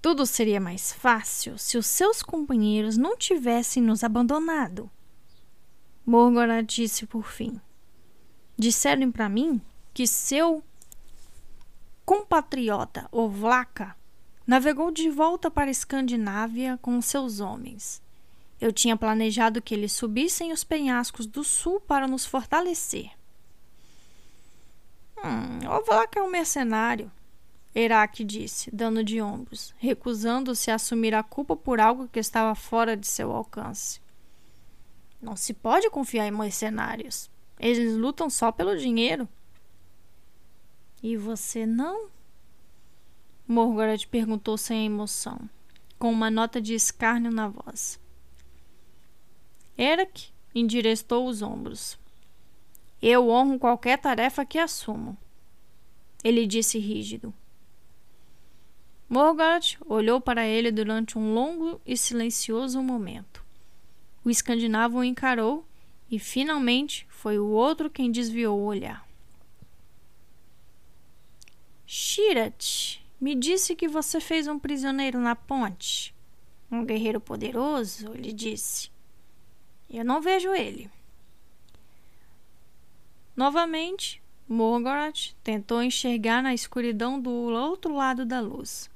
Tudo seria mais fácil se os seus companheiros não tivessem nos abandonado. Morgoth disse por fim. Disseram para mim que seu compatriota Ovlaka navegou de volta para a Escandinávia com seus homens. Eu tinha planejado que eles subissem os penhascos do sul para nos fortalecer. Hum, Ovlak é um mercenário, Herak disse, dando de ombros, recusando-se a assumir a culpa por algo que estava fora de seu alcance. Não se pode confiar em mercenários. Eles lutam só pelo dinheiro. E você não? Morgoth perguntou sem emoção, com uma nota de escárnio na voz. Eric endireitou os ombros. Eu honro qualquer tarefa que assumo. Ele disse rígido. Morgoth olhou para ele durante um longo e silencioso momento. O escandinavo o encarou e finalmente foi o outro quem desviou o olhar. Shirat, me disse que você fez um prisioneiro na ponte. Um guerreiro poderoso, ele disse. Eu não vejo ele. Novamente, Morgoth tentou enxergar na escuridão do outro lado da luz.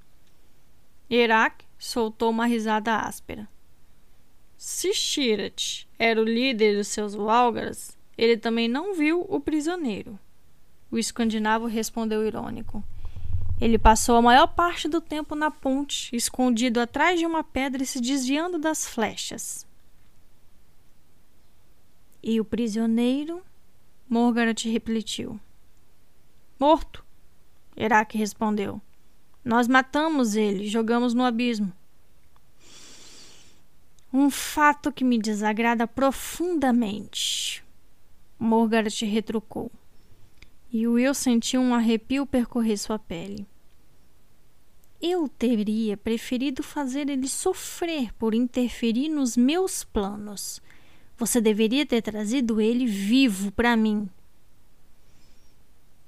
Irak soltou uma risada áspera. Se Shirat era o líder dos seus Walgaras, ele também não viu o prisioneiro. O escandinavo respondeu irônico. Ele passou a maior parte do tempo na ponte, escondido atrás de uma pedra e se desviando das flechas. E o prisioneiro? Morgaret refletiu. Morto, Herak respondeu. Nós matamos ele, jogamos no abismo. Um fato que me desagrada profundamente. Morgaret retrucou. E Will sentiu um arrepio percorrer sua pele. Eu teria preferido fazer ele sofrer por interferir nos meus planos. Você deveria ter trazido ele vivo para mim.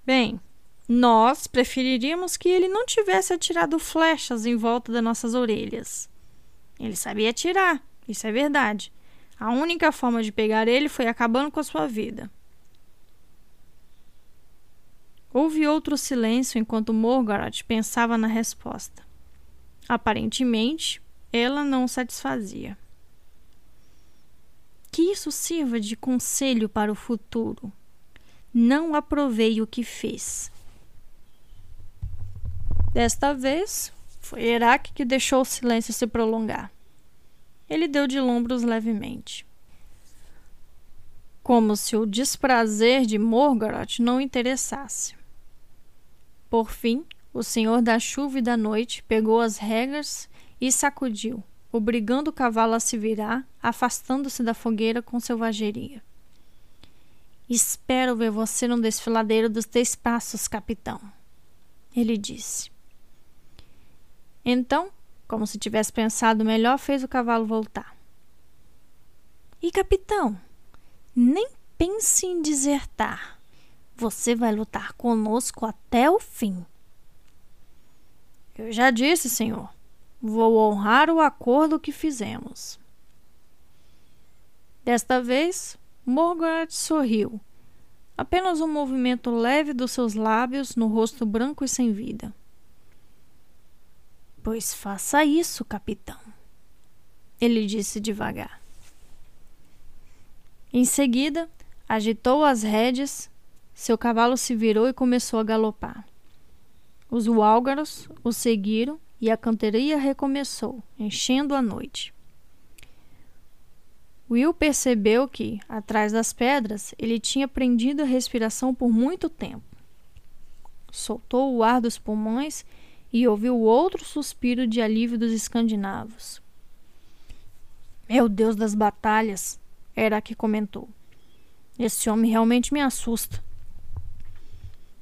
Bem, Nós preferiríamos que ele não tivesse atirado flechas em volta das nossas orelhas. Ele sabia atirar, isso é verdade. A única forma de pegar ele foi acabando com a sua vida. Houve outro silêncio enquanto Morgoth pensava na resposta. Aparentemente, ela não satisfazia. Que isso sirva de conselho para o futuro. Não aprovei o que fez. Desta vez, foi Herak que deixou o silêncio se prolongar. Ele deu de lombros levemente. Como se o desprazer de Morgoth não interessasse. Por fim, o senhor da chuva e da noite pegou as regras e sacudiu, obrigando o cavalo a se virar, afastando-se da fogueira com selvageria. Espero ver você no desfiladeiro dos três passos, capitão, ele disse. Então, como se tivesse pensado melhor, fez o cavalo voltar. E capitão, nem pense em desertar. Você vai lutar conosco até o fim. Eu já disse, senhor. Vou honrar o acordo que fizemos. Desta vez, Morgoth sorriu. Apenas um movimento leve dos seus lábios no rosto branco e sem vida. Pois faça isso, capitão, ele disse devagar. Em seguida, agitou as rédeas, seu cavalo se virou e começou a galopar. Os Walgaros o seguiram e a canteria recomeçou, enchendo a noite. Will percebeu que, atrás das pedras, ele tinha prendido a respiração por muito tempo. Soltou o ar dos pulmões e ouviu outro suspiro de alívio dos escandinavos. Meu Deus das batalhas, era a que comentou. Esse homem realmente me assusta.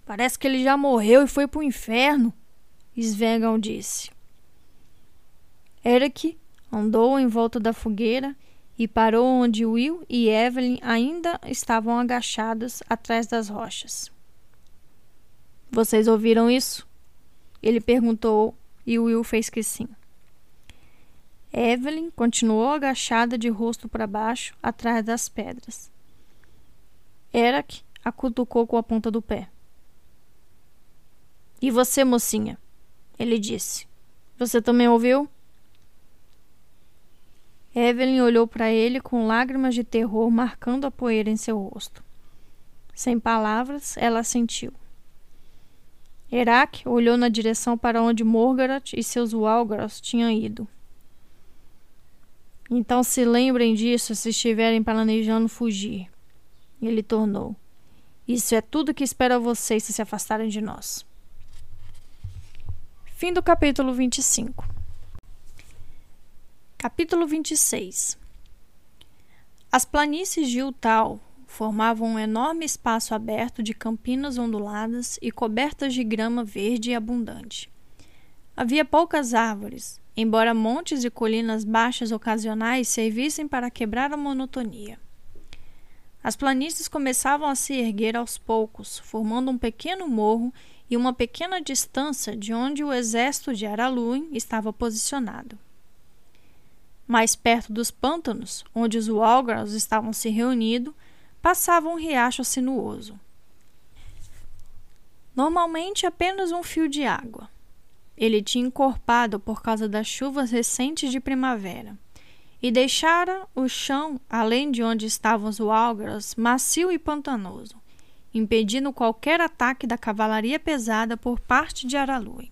Parece que ele já morreu e foi para o inferno, Svengal disse. Eric andou em volta da fogueira e parou onde Will e Evelyn ainda estavam agachados atrás das rochas. Vocês ouviram isso? Ele perguntou e Will fez que sim. Evelyn continuou agachada de rosto para baixo, atrás das pedras. Eric a cutucou com a ponta do pé. E você, mocinha? Ele disse. Você também ouviu? Evelyn olhou para ele com lágrimas de terror marcando a poeira em seu rosto. Sem palavras, ela sentiu. Herak olhou na direção para onde Morgoth e seus Walgaros tinham ido. Então se lembrem disso se estiverem planejando fugir. Ele tornou. Isso é tudo que espero a vocês se se afastarem de nós. Fim do capítulo 25. Capítulo 26. As planícies de Utah formavam um enorme espaço aberto de campinas onduladas e cobertas de grama verde e abundante. Havia poucas árvores, embora montes e colinas baixas ocasionais servissem para quebrar a monotonia. As planícies começavam a se erguer aos poucos, formando um pequeno morro e uma pequena distância de onde o exército de Araluin estava posicionado. Mais perto dos pântanos, onde os Walgras estavam se reunindo, passava um riacho sinuoso. Normalmente apenas um fio de água. Ele tinha encorpado por causa das chuvas recentes de primavera e deixara o chão, além de onde estavam os Walgras, macio e pantanoso, impedindo qualquer ataque da cavalaria pesada por parte de Aralui.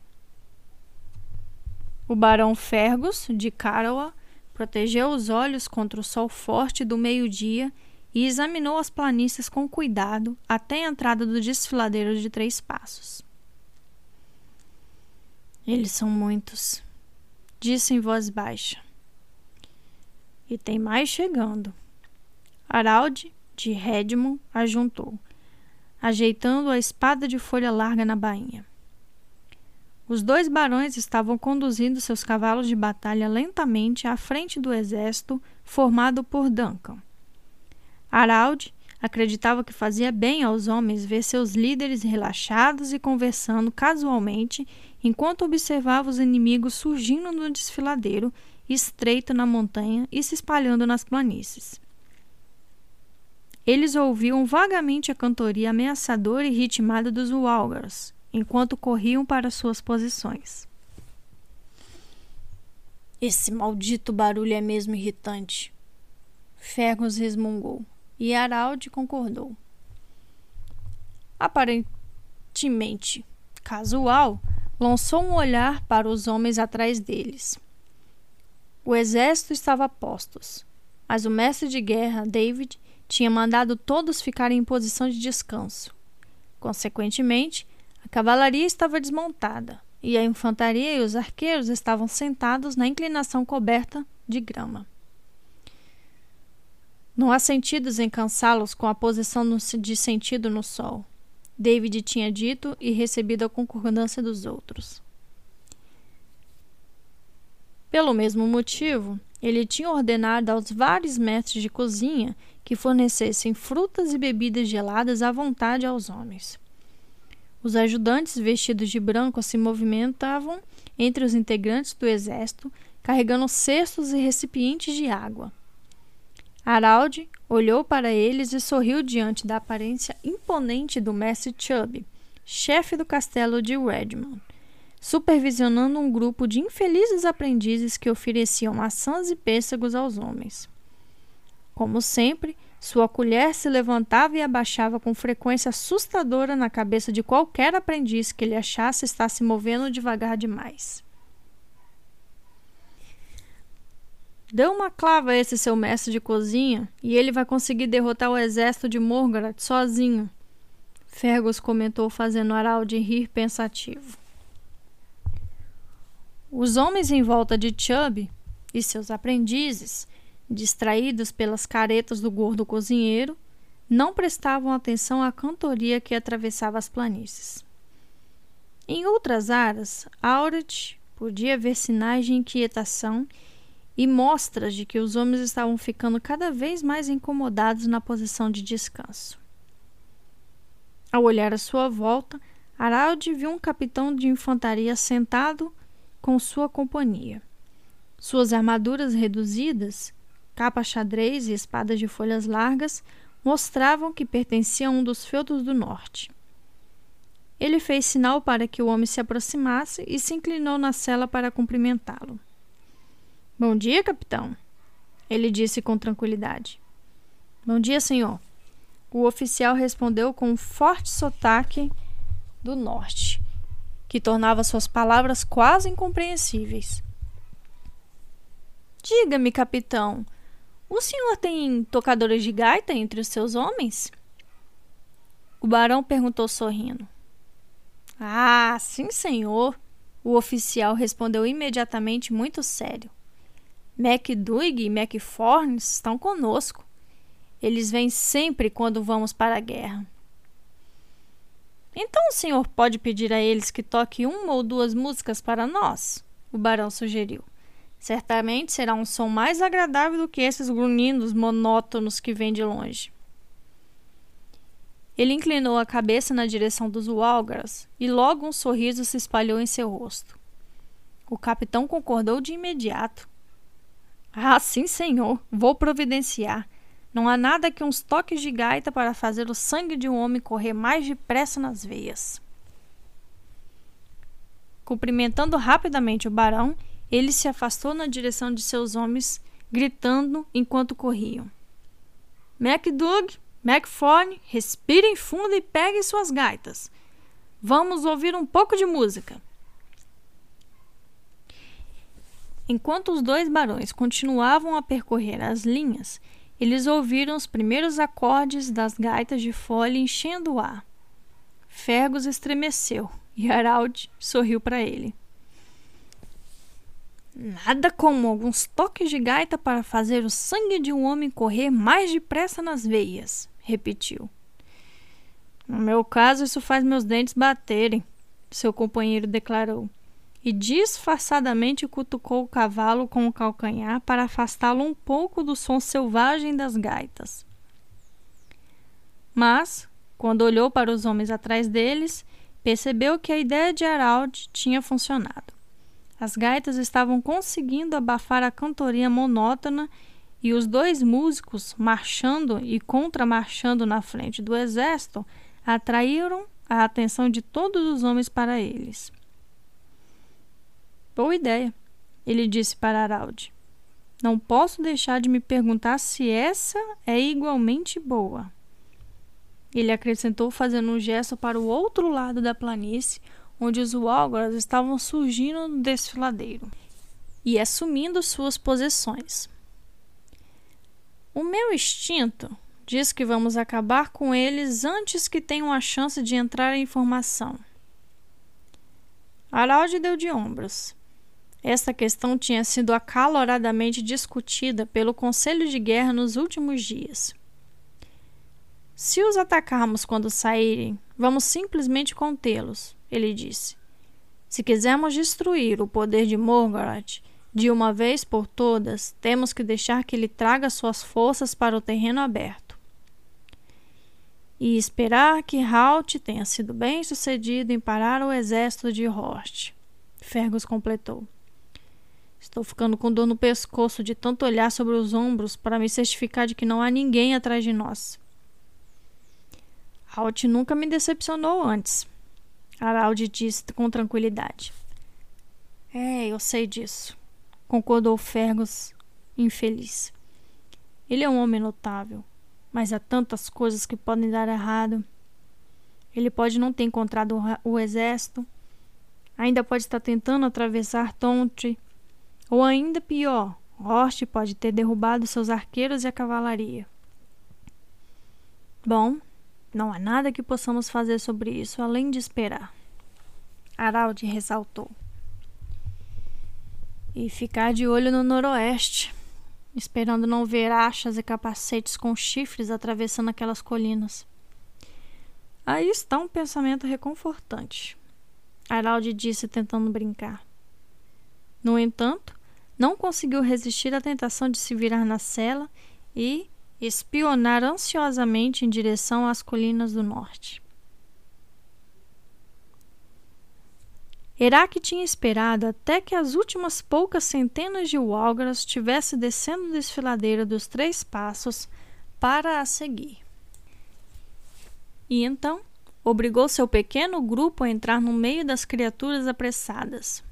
O barão Fergus, de Carawa, protegeu os olhos contra o sol forte do meio-dia e examinou as planícies com cuidado até a entrada do desfiladeiro de três passos. Eles são muitos, disse em voz baixa. E tem mais chegando. Aralde, de Redmond, ajuntou, ajeitando a espada de folha larga na bainha. Os dois barões estavam conduzindo seus cavalos de batalha lentamente à frente do exército formado por Duncan. Aralde, acreditava que fazia bem aos homens ver seus líderes relaxados e conversando casualmente enquanto observava os inimigos surgindo no desfiladeiro estreito na montanha e se espalhando nas planícies. Eles ouviam vagamente a cantoria ameaçadora e ritmada dos Walgars, enquanto corriam para suas posições. Esse maldito barulho é mesmo irritante. Fergus resmungou e Araldi concordou. Aparentemente casual, lançou um olhar para os homens atrás deles. O exército estava a postos, mas o mestre de guerra, David, tinha mandado todos ficarem em posição de descanso. Consequentemente, a cavalaria estava desmontada e a infantaria e os arqueiros estavam sentados na inclinação coberta de grama. Não há sentidos em cansá-los com a posição de sentido no sol. David tinha dito e recebido a concordância dos outros. Pelo mesmo motivo, ele tinha ordenado aos vários mestres de cozinha que fornecessem frutas e bebidas geladas à vontade aos homens. Os ajudantes vestidos de branco se movimentavam entre os integrantes do exército, carregando cestos e recipientes de água. Araldi olhou para eles e sorriu diante da aparência imponente do mestre Chubb, chefe do castelo de Redmond, supervisionando um grupo de infelizes aprendizes que ofereciam maçãs e pêssegos aos homens. Como sempre, sua colher se levantava e abaixava com frequência assustadora na cabeça de qualquer aprendiz que ele achasse estar se movendo devagar demais. Dê uma clava a esse seu mestre de cozinha e ele vai conseguir derrotar o exército de Morgoth sozinho. Fergus comentou, fazendo Araldi rir pensativo. Os homens em volta de Chubb e seus aprendizes distraídos pelas caretas do gordo cozinheiro, não prestavam atenção à cantoria que atravessava as planícies. Em outras áreas, Auret podia ver sinais de inquietação e mostras de que os homens estavam ficando cada vez mais incomodados na posição de descanso. Ao olhar à sua volta, Araldi viu um capitão de infantaria sentado com sua companhia. Suas armaduras reduzidas capa xadrez e espadas de folhas largas mostravam que pertencia a um dos feudos do norte. Ele fez sinal para que o homem se aproximasse e se inclinou na cela para cumprimentá-lo. Bom dia, capitão, ele disse com tranquilidade. Bom dia, senhor. O oficial respondeu com um forte sotaque do norte, que tornava suas palavras quase incompreensíveis. Diga-me, capitão, o senhor tem tocadores de gaita entre os seus homens? O barão perguntou sorrindo. Ah, sim, senhor. O oficial respondeu imediatamente, muito sério. MacDoug e MacFornes estão conosco. Eles vêm sempre quando vamos para a guerra. Então o senhor pode pedir a eles que toque uma ou duas músicas para nós? O barão sugeriu. Certamente será um som mais agradável do que esses grunhidos monótonos que vêm de longe. Ele inclinou a cabeça na direção dos Walgras e logo um sorriso se espalhou em seu rosto. O capitão concordou de imediato. Ah, sim, senhor, vou providenciar. Não há nada que uns toques de gaita para fazer o sangue de um homem correr mais depressa nas veias. Cumprimentando rapidamente o barão, ele se afastou na direção de seus homens, gritando enquanto corriam. MacDoug, MacForne, respirem fundo e peguem suas gaitas. Vamos ouvir um pouco de música. Enquanto os dois barões continuavam a percorrer as linhas, eles ouviram os primeiros acordes das gaitas de folha enchendo o ar. Fergus estremeceu e Harald sorriu para ele. Nada como alguns toques de gaita para fazer o sangue de um homem correr mais depressa nas veias, repetiu. No meu caso, isso faz meus dentes baterem, seu companheiro declarou, e disfarçadamente cutucou o cavalo com o calcanhar para afastá-lo um pouco do som selvagem das gaitas. Mas, quando olhou para os homens atrás deles, percebeu que a ideia de Harald tinha funcionado. As gaitas estavam conseguindo abafar a cantoria monótona e os dois músicos, marchando e contramarchando na frente do exército, atraíram a atenção de todos os homens para eles. Boa ideia, ele disse para Harald. Não posso deixar de me perguntar se essa é igualmente boa. Ele acrescentou, fazendo um gesto para o outro lado da planície, onde os Walgras estavam surgindo no desfiladeiro e assumindo suas posições. O meu instinto diz que vamos acabar com eles antes que tenham a chance de entrar em formação. Harald deu de ombros. Esta questão tinha sido acaloradamente discutida pelo Conselho de Guerra nos últimos dias. Se os atacarmos quando saírem, vamos simplesmente contê-los, ele disse. Se quisermos destruir o poder de Morgoth de uma vez por todas, temos que deixar que ele traga suas forças para o terreno aberto. E esperar que Halt tenha sido bem sucedido em parar o exército de Horst. Fergus completou. Estou ficando com dor no pescoço de tanto olhar sobre os ombros para me certificar de que não há ninguém atrás de nós. Halt nunca me decepcionou antes. Araldi disse com tranquilidade. É, eu sei disso, concordou Fergus, infeliz. Ele é um homem notável, mas há tantas coisas que podem dar errado. Ele pode não ter encontrado o exército, ainda pode estar tentando atravessar Tontre ou ainda pior, Horst pode ter derrubado seus arqueiros e a cavalaria. Bom, não há nada que possamos fazer sobre isso além de esperar. Araldi ressaltou. E ficar de olho no noroeste, esperando não ver achas e capacetes com chifres atravessando aquelas colinas. Aí está um pensamento reconfortante. Araldi disse tentando brincar. No entanto, não conseguiu resistir à tentação de se virar na cela e espionar ansiosamente em direção às colinas do norte. Herak tinha esperado até que as últimas poucas centenas de Walgras estivessem descendo o desfiladeiro dos Três Passos para a seguir. E então obrigou seu pequeno grupo a entrar no meio das criaturas apressadas.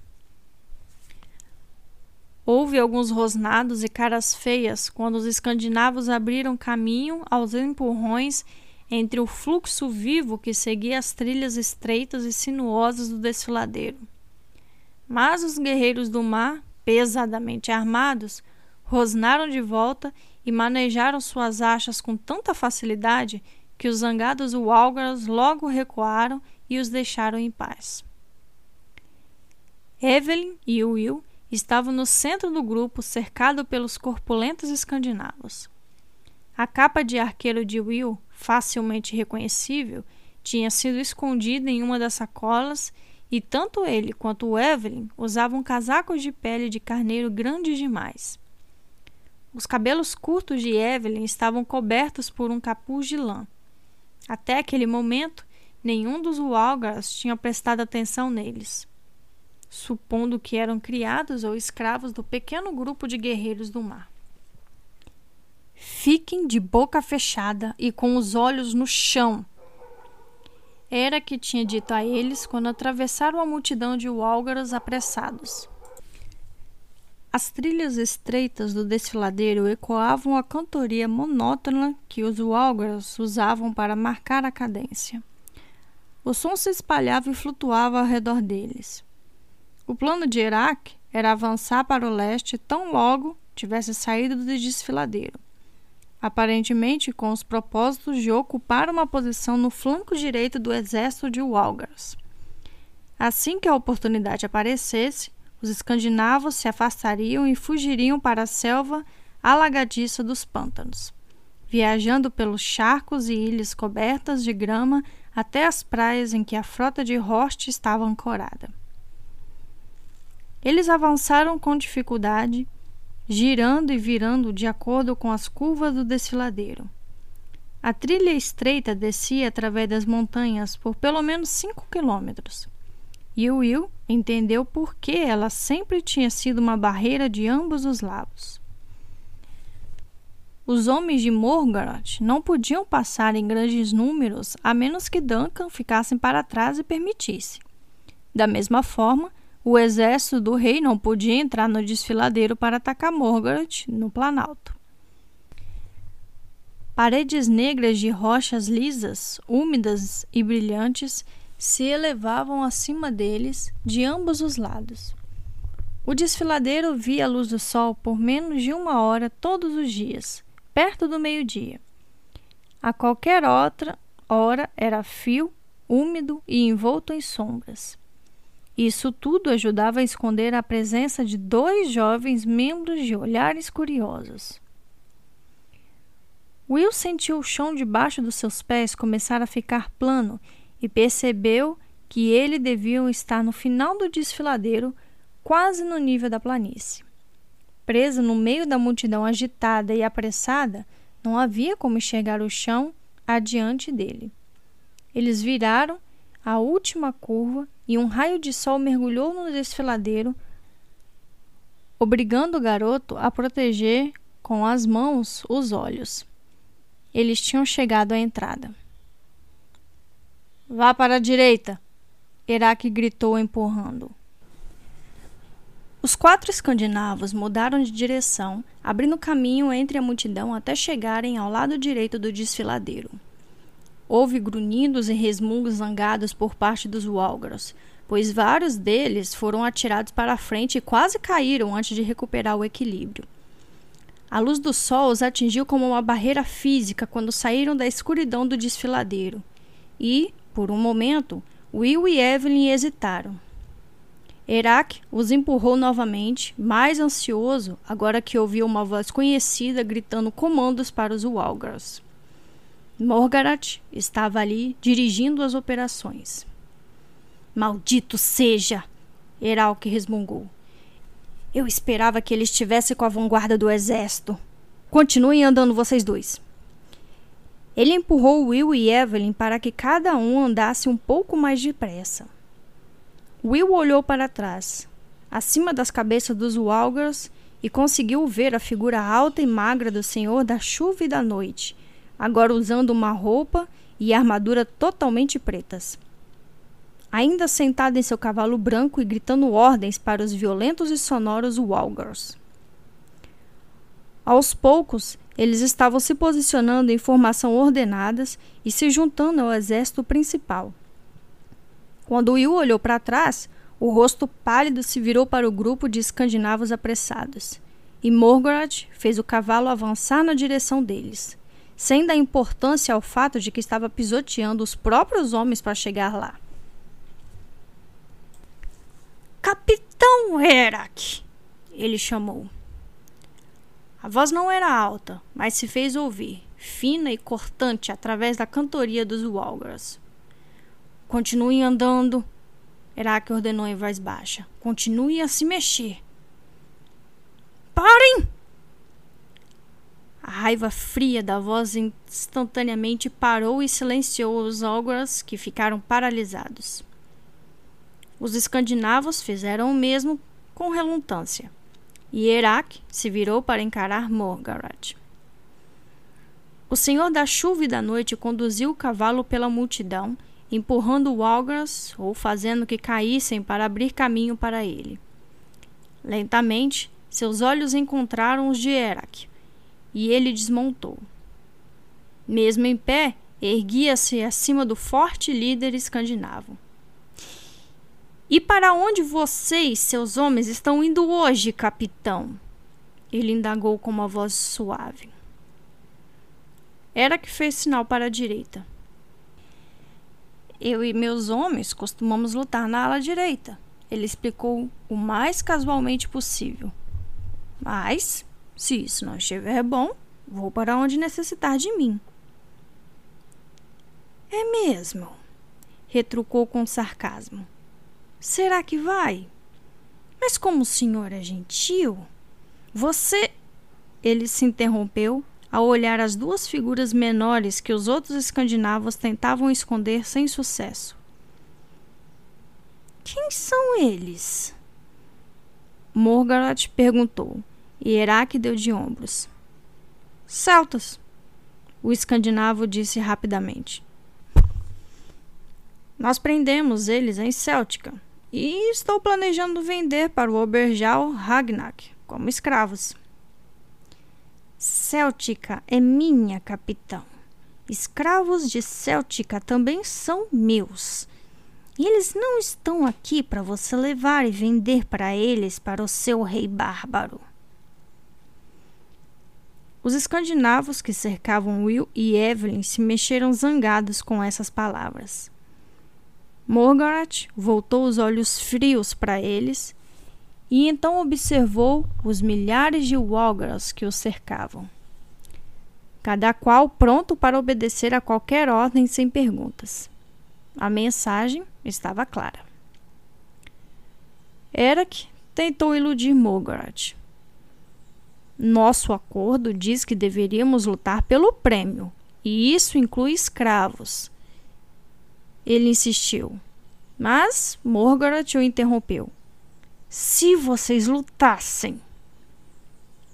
Houve alguns rosnados e caras feias quando os escandinavos abriram caminho aos empurrões entre o fluxo vivo que seguia as trilhas estreitas e sinuosas do desfiladeiro. Mas os guerreiros do mar, pesadamente armados, rosnaram de volta e manejaram suas achas com tanta facilidade que os zangados Walgars logo recuaram e os deixaram em paz. Evelyn e Will Estava no centro do grupo, cercado pelos corpulentos escandinavos. A capa de arqueiro de Will, facilmente reconhecível, tinha sido escondida em uma das sacolas e tanto ele quanto Evelyn usavam casacos de pele de carneiro grandes demais. Os cabelos curtos de Evelyn estavam cobertos por um capuz de lã. Até aquele momento, nenhum dos Walgars tinha prestado atenção neles supondo que eram criados ou escravos do pequeno grupo de guerreiros do mar. Fiquem de boca fechada e com os olhos no chão. Era que tinha dito a eles quando atravessaram a multidão de Walgaras apressados. As trilhas estreitas do desfiladeiro ecoavam a cantoria monótona que os Walgaras usavam para marcar a cadência. O som se espalhava e flutuava ao redor deles. O plano de Iraque era avançar para o leste tão logo tivesse saído do desfiladeiro, aparentemente com os propósitos de ocupar uma posição no flanco direito do exército de Walgars. Assim que a oportunidade aparecesse, os escandinavos se afastariam e fugiriam para a selva alagadiça dos pântanos, viajando pelos charcos e ilhas cobertas de grama até as praias em que a frota de Horst estava ancorada. Eles avançaram com dificuldade, girando e virando de acordo com as curvas do desfiladeiro. A trilha estreita descia através das montanhas por pelo menos cinco quilômetros. E Will entendeu por que ela sempre tinha sido uma barreira de ambos os lados. Os homens de Morgoth não podiam passar em grandes números a menos que Duncan ficasse para trás e permitisse. Da mesma forma, o exército do rei não podia entrar no desfiladeiro para atacar Morgoth no Planalto. Paredes negras de rochas lisas, úmidas e brilhantes se elevavam acima deles de ambos os lados. O desfiladeiro via a luz do sol por menos de uma hora todos os dias perto do meio-dia. A qualquer outra hora era fio, úmido e envolto em sombras. Isso tudo ajudava a esconder a presença de dois jovens membros de olhares curiosos. Will sentiu o chão debaixo dos seus pés começar a ficar plano e percebeu que ele deviam estar no final do desfiladeiro, quase no nível da planície. Presa no meio da multidão agitada e apressada, não havia como enxergar o chão adiante dele. Eles viraram a última curva e um raio de sol mergulhou no desfiladeiro, obrigando o garoto a proteger com as mãos os olhos. Eles tinham chegado à entrada. Vá para a direita! Herak gritou, empurrando. Os quatro escandinavos mudaram de direção, abrindo caminho entre a multidão até chegarem ao lado direito do desfiladeiro. Houve grunhidos e resmungos zangados por parte dos Walgros, pois vários deles foram atirados para a frente e quase caíram antes de recuperar o equilíbrio. A luz do sol os atingiu como uma barreira física quando saíram da escuridão do desfiladeiro. E, por um momento, Will e Evelyn hesitaram. Herak os empurrou novamente, mais ansioso, agora que ouviu uma voz conhecida gritando comandos para os Walgars. Morgarat estava ali dirigindo as operações. Maldito seja! Heralk resmungou. Eu esperava que ele estivesse com a vanguarda do exército. Continuem andando vocês dois. Ele empurrou Will e Evelyn para que cada um andasse um pouco mais depressa. Will olhou para trás, acima das cabeças dos Walgers, e conseguiu ver a figura alta e magra do Senhor da chuva e da noite, agora usando uma roupa e armadura totalmente pretas. Ainda sentado em seu cavalo branco e gritando ordens para os violentos e sonoros Walgers. Aos poucos, eles estavam se posicionando em formação ordenadas e se juntando ao exército principal. Quando Will olhou para trás, o rosto pálido se virou para o grupo de escandinavos apressados, e Morgoth fez o cavalo avançar na direção deles, sem dar importância ao fato de que estava pisoteando os próprios homens para chegar lá. Capitão Herak! Ele chamou. A voz não era alta, mas se fez ouvir, fina e cortante através da cantoria dos Walgers. Continuem andando. Herak ordenou em voz baixa. Continuem a se mexer. Parem! A raiva fria da voz instantaneamente parou e silenciou os Ogras, que ficaram paralisados. Os escandinavos fizeram o mesmo com relutância, e Herak se virou para encarar Morgarat. O senhor da chuva e da noite conduziu o cavalo pela multidão empurrando Walgras ou fazendo que caíssem para abrir caminho para ele. Lentamente, seus olhos encontraram os de Erak, e ele desmontou. Mesmo em pé, erguia-se acima do forte líder escandinavo. E para onde vocês, seus homens, estão indo hoje, capitão? Ele indagou com uma voz suave. Era que fez sinal para a direita. Eu e meus homens costumamos lutar na ala direita. Ele explicou o mais casualmente possível. Mas, se isso não estiver bom, vou para onde necessitar de mim. É mesmo? retrucou com sarcasmo. Será que vai? Mas como o senhor é gentil, você. Ele se interrompeu, ao olhar as duas figuras menores que os outros escandinavos tentavam esconder sem sucesso. Quem são eles? Morgaroth perguntou, e Herak deu de ombros. Celtas, o escandinavo disse rapidamente. Nós prendemos eles em Céltica e estou planejando vender para o Oberjal Ragnak como escravos. Céltica é minha, capitão. Escravos de Céltica também são meus. E eles não estão aqui para você levar e vender para eles para o seu rei bárbaro. Os escandinavos que cercavam Will e Evelyn se mexeram zangados com essas palavras. Morgaret voltou os olhos frios para eles e então observou os milhares de Walgras que os cercavam. Cada qual pronto para obedecer a qualquer ordem sem perguntas. A mensagem estava clara. Eric tentou iludir Morgaret. Nosso acordo diz que deveríamos lutar pelo prêmio, e isso inclui escravos. Ele insistiu, mas Morgaret o interrompeu. Se vocês lutassem.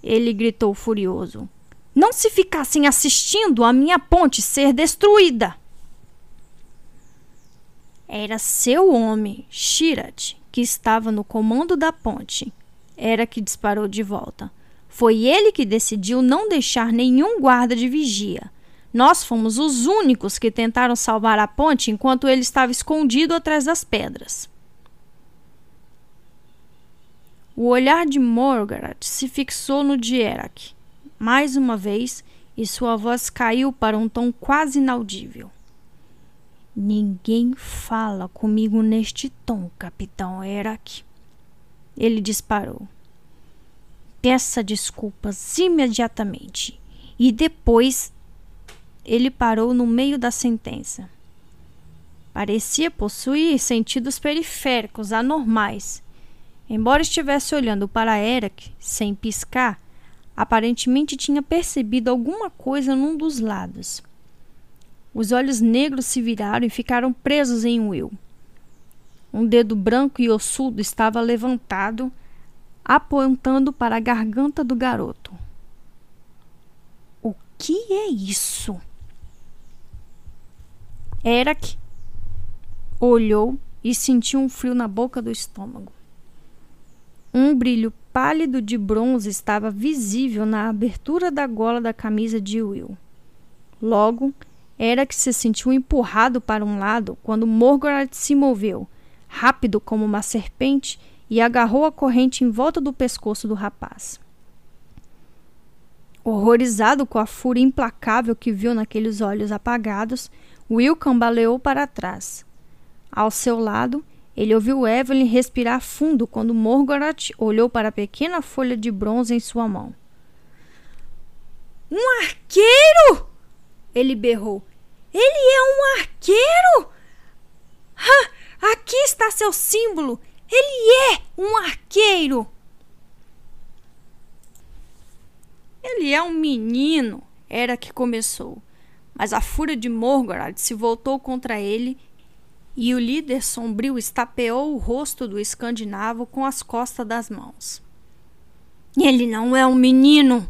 Ele gritou furioso. Não se ficassem assistindo a minha ponte ser destruída. Era seu homem, Shirat, que estava no comando da ponte. Era que disparou de volta. Foi ele que decidiu não deixar nenhum guarda de vigia. Nós fomos os únicos que tentaram salvar a ponte enquanto ele estava escondido atrás das pedras. O olhar de Morgaret se fixou no de Erak, mais uma vez, e sua voz caiu para um tom quase inaudível. Ninguém fala comigo neste tom, capitão Erak. Ele disparou. Peça desculpas imediatamente. E depois ele parou no meio da sentença. Parecia possuir sentidos periféricos anormais Embora estivesse olhando para Eric sem piscar, aparentemente tinha percebido alguma coisa num dos lados. Os olhos negros se viraram e ficaram presos em Will. Um dedo branco e ossudo estava levantado, apontando para a garganta do garoto. O que é isso? Eric olhou e sentiu um frio na boca do estômago. Um brilho pálido de bronze estava visível na abertura da gola da camisa de Will. Logo, era que se sentiu empurrado para um lado quando Morgoth se moveu, rápido como uma serpente, e agarrou a corrente em volta do pescoço do rapaz. Horrorizado com a fúria implacável que viu naqueles olhos apagados, Will cambaleou para trás. Ao seu lado, ele ouviu Evelyn respirar fundo quando Morgoth olhou para a pequena folha de bronze em sua mão. Um arqueiro! Ele berrou. Ele é um arqueiro? Ha! Aqui está seu símbolo! Ele é um arqueiro! Ele é um menino, era que começou. Mas a fúria de Morgoth se voltou contra ele e o líder sombrio estapeou o rosto do escandinavo com as costas das mãos. Ele não é um menino,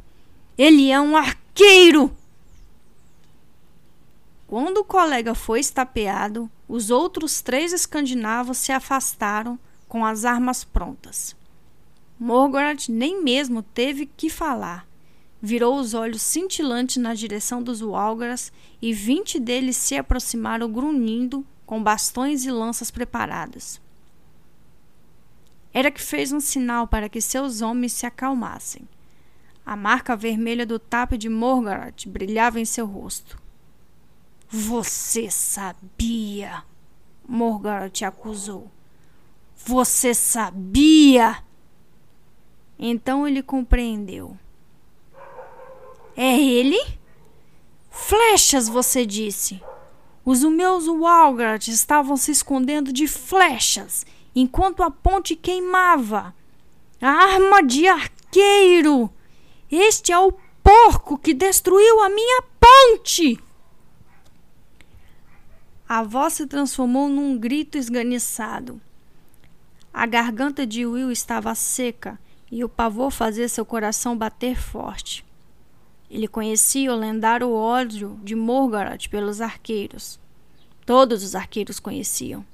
ele é um arqueiro! Quando o colega foi estapeado, os outros três escandinavos se afastaram com as armas prontas. Morgoth nem mesmo teve que falar. Virou os olhos cintilantes na direção dos Walgras e vinte deles se aproximaram grunhindo com bastões e lanças preparadas. Era que fez um sinal para que seus homens se acalmassem. A marca vermelha do tapa de Morgoth brilhava em seu rosto. Você sabia! Morgoth acusou. Você sabia! Então ele compreendeu. É ele? Flechas, você disse. Os meus Walgrat estavam se escondendo de flechas enquanto a ponte queimava. Arma de arqueiro! Este é o porco que destruiu a minha ponte! A voz se transformou num grito esganiçado. A garganta de Will estava seca e o pavor fazia seu coração bater forte. Ele conhecia o lendário ódio de Morgoth pelos arqueiros. Todos os arqueiros conheciam.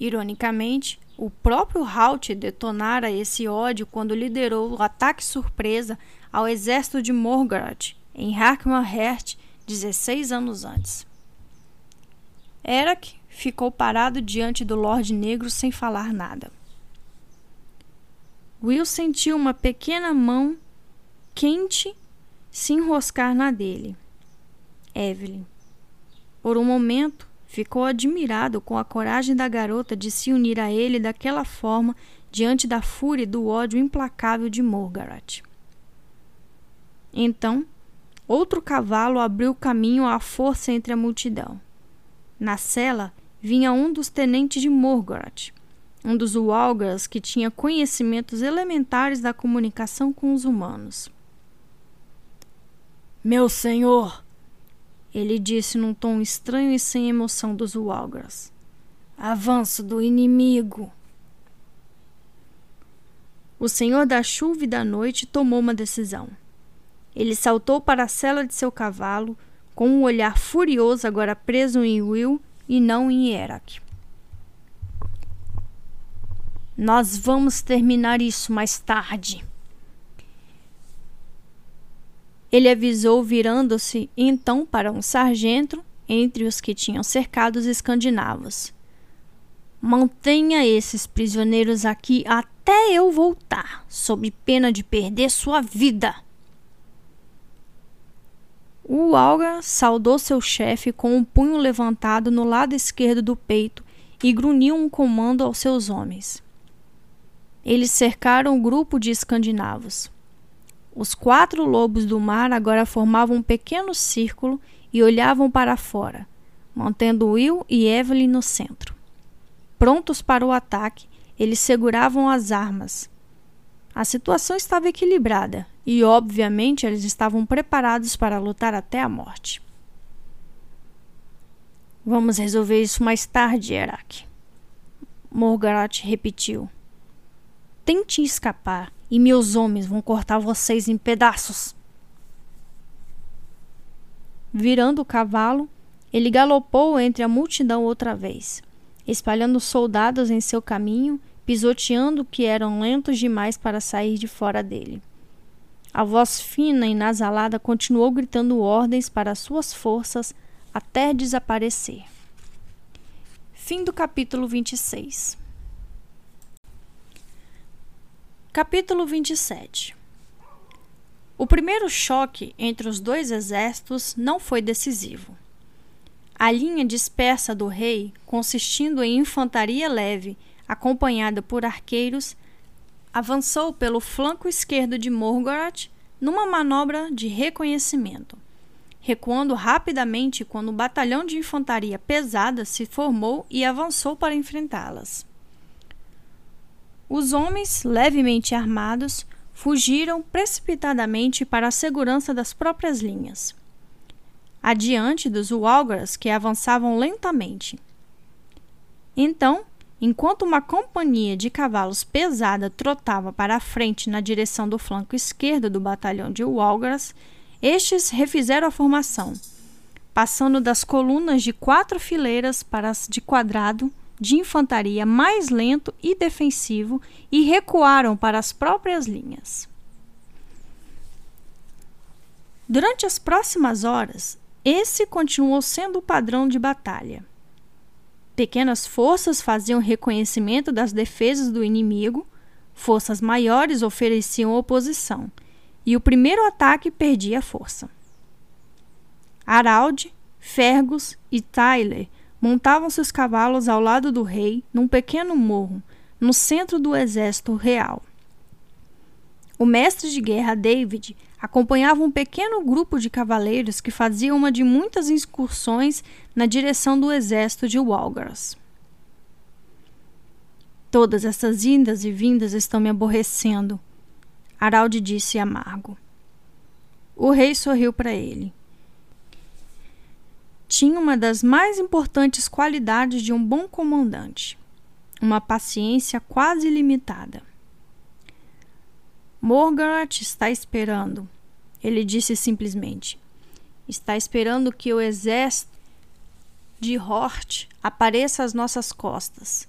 Ironicamente, o próprio Halt detonara esse ódio quando liderou o ataque surpresa ao exército de Morgoth em Harkmanhert 16 anos antes. Erak ficou parado diante do Lorde Negro sem falar nada. Will sentiu uma pequena mão quente se enroscar na dele. Evelyn. Por um momento, ficou admirado com a coragem da garota de se unir a ele daquela forma diante da fúria e do ódio implacável de Morgaret. Então, outro cavalo abriu caminho à força entre a multidão. Na cela vinha um dos tenentes de Morgoth, um dos Walgars que tinha conhecimentos elementares da comunicação com os humanos. Meu senhor, ele disse num tom estranho e sem emoção dos Walgars. Avanço do inimigo. O senhor da chuva e da noite tomou uma decisão. Ele saltou para a cela de seu cavalo, com um olhar furioso agora preso em Will e não em Erak. Nós vamos terminar isso mais tarde. Ele avisou, virando-se então para um sargento entre os que tinham cercado os escandinavos. Mantenha esses prisioneiros aqui até eu voltar, sob pena de perder sua vida. O Alga saudou seu chefe com o um punho levantado no lado esquerdo do peito e grunhiu um comando aos seus homens. Eles cercaram o grupo de escandinavos. Os quatro lobos do mar agora formavam um pequeno círculo e olhavam para fora, mantendo Will e Evelyn no centro. Prontos para o ataque, eles seguravam as armas, a situação estava equilibrada e, obviamente, eles estavam preparados para lutar até a morte. Vamos resolver isso mais tarde, Erak. Morgarat repetiu. Tente escapar e meus homens vão cortar vocês em pedaços. Virando o cavalo, ele galopou entre a multidão outra vez, espalhando soldados em seu caminho pisoteando que eram lentos demais para sair de fora dele. A voz fina e nasalada continuou gritando ordens para suas forças até desaparecer. Fim do capítulo 26. Capítulo 27 O primeiro choque entre os dois exércitos não foi decisivo. A linha dispersa do rei, consistindo em infantaria leve acompanhada por arqueiros, avançou pelo flanco esquerdo de Morgoth numa manobra de reconhecimento, recuando rapidamente quando o batalhão de infantaria pesada se formou e avançou para enfrentá-las. Os homens, levemente armados, fugiram precipitadamente para a segurança das próprias linhas. Adiante dos Walgras, que avançavam lentamente. Então, Enquanto uma companhia de cavalos pesada trotava para a frente na direção do flanco esquerdo do batalhão de Walgras, estes refizeram a formação, passando das colunas de quatro fileiras para as de quadrado de infantaria mais lento e defensivo e recuaram para as próprias linhas. Durante as próximas horas, esse continuou sendo o padrão de batalha. Pequenas forças faziam reconhecimento das defesas do inimigo, forças maiores ofereciam oposição, e o primeiro ataque perdia força. Araldi, Fergus e Tyler montavam seus cavalos ao lado do rei num pequeno morro, no centro do exército real. O mestre de guerra David acompanhava um pequeno grupo de cavaleiros que faziam uma de muitas excursões na direção do exército de Walgars. Todas essas indas e vindas estão me aborrecendo, Araldi disse amargo. O rei sorriu para ele. Tinha uma das mais importantes qualidades de um bom comandante: uma paciência quase ilimitada. Morgaret está esperando, ele disse simplesmente. Está esperando que o exército de Hort apareça às nossas costas.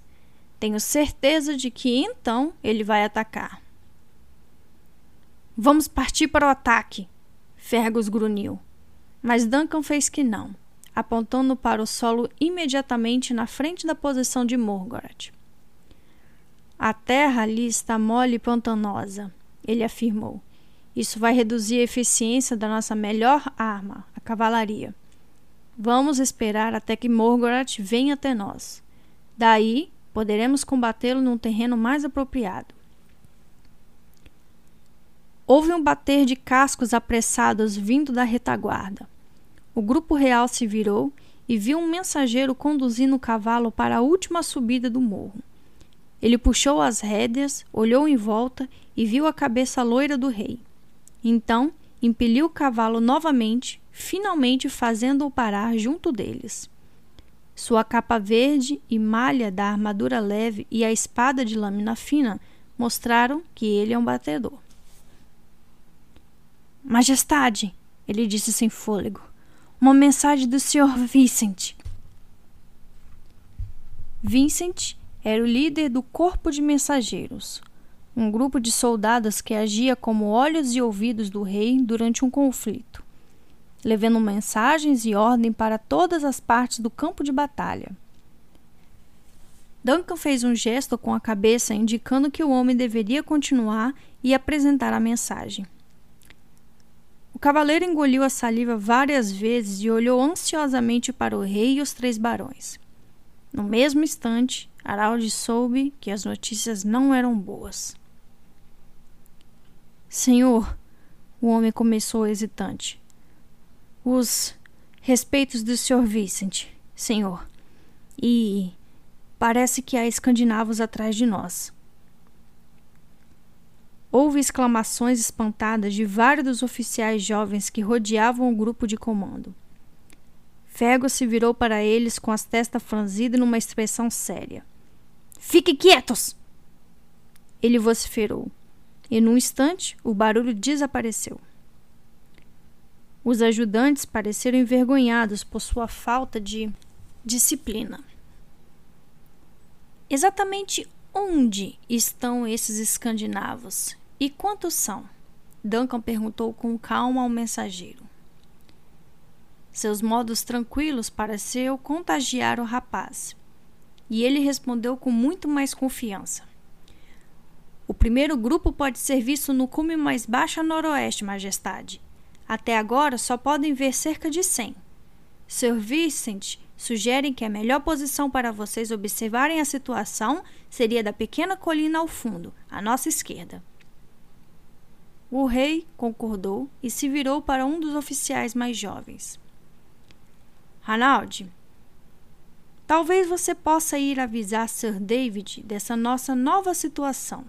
Tenho certeza de que então ele vai atacar. Vamos partir para o ataque, Fergus grunhiu. Mas Duncan fez que não, apontando para o solo imediatamente na frente da posição de Morgoth. A terra ali está mole e pantanosa, ele afirmou. Isso vai reduzir a eficiência da nossa melhor arma, a cavalaria. Vamos esperar até que Morgoth venha até nós. Daí, poderemos combatê-lo num terreno mais apropriado. Houve um bater de cascos apressados vindo da retaguarda. O grupo real se virou e viu um mensageiro conduzindo o cavalo para a última subida do morro. Ele puxou as rédeas, olhou em volta e viu a cabeça loira do rei. Então, impeliu o cavalo novamente, finalmente fazendo-o parar junto deles. Sua capa verde e malha da armadura leve e a espada de lâmina fina mostraram que ele é um batedor. Majestade, ele disse sem fôlego, uma mensagem do Sr. Vincent. Vincent era o líder do corpo de mensageiros, um grupo de soldados que agia como olhos e ouvidos do rei durante um conflito levando mensagens e ordem para todas as partes do campo de batalha. Duncan fez um gesto com a cabeça indicando que o homem deveria continuar e apresentar a mensagem. O cavaleiro engoliu a saliva várias vezes e olhou ansiosamente para o rei e os três barões. No mesmo instante, Araldi soube que as notícias não eram boas. Senhor, o homem começou hesitante os respeitos do Sr. Vincent, senhor. E parece que há escandinavos atrás de nós. Houve exclamações espantadas de vários dos oficiais jovens que rodeavam o grupo de comando. Fergus se virou para eles com as testas franzidas numa expressão séria. Fiquem quietos! Ele vociferou, e num instante o barulho desapareceu. Os ajudantes pareceram envergonhados por sua falta de disciplina. Exatamente onde estão esses escandinavos e quantos são? Duncan perguntou com calma ao mensageiro. Seus modos tranquilos pareceu contagiar o rapaz, e ele respondeu com muito mais confiança. O primeiro grupo pode ser visto no cume mais baixo a noroeste, Majestade, até agora só podem ver cerca de 100. Sir Vincent sugere que a melhor posição para vocês observarem a situação seria da pequena colina ao fundo, à nossa esquerda. O rei concordou e se virou para um dos oficiais mais jovens. Ranald, talvez você possa ir avisar Sir David dessa nossa nova situação.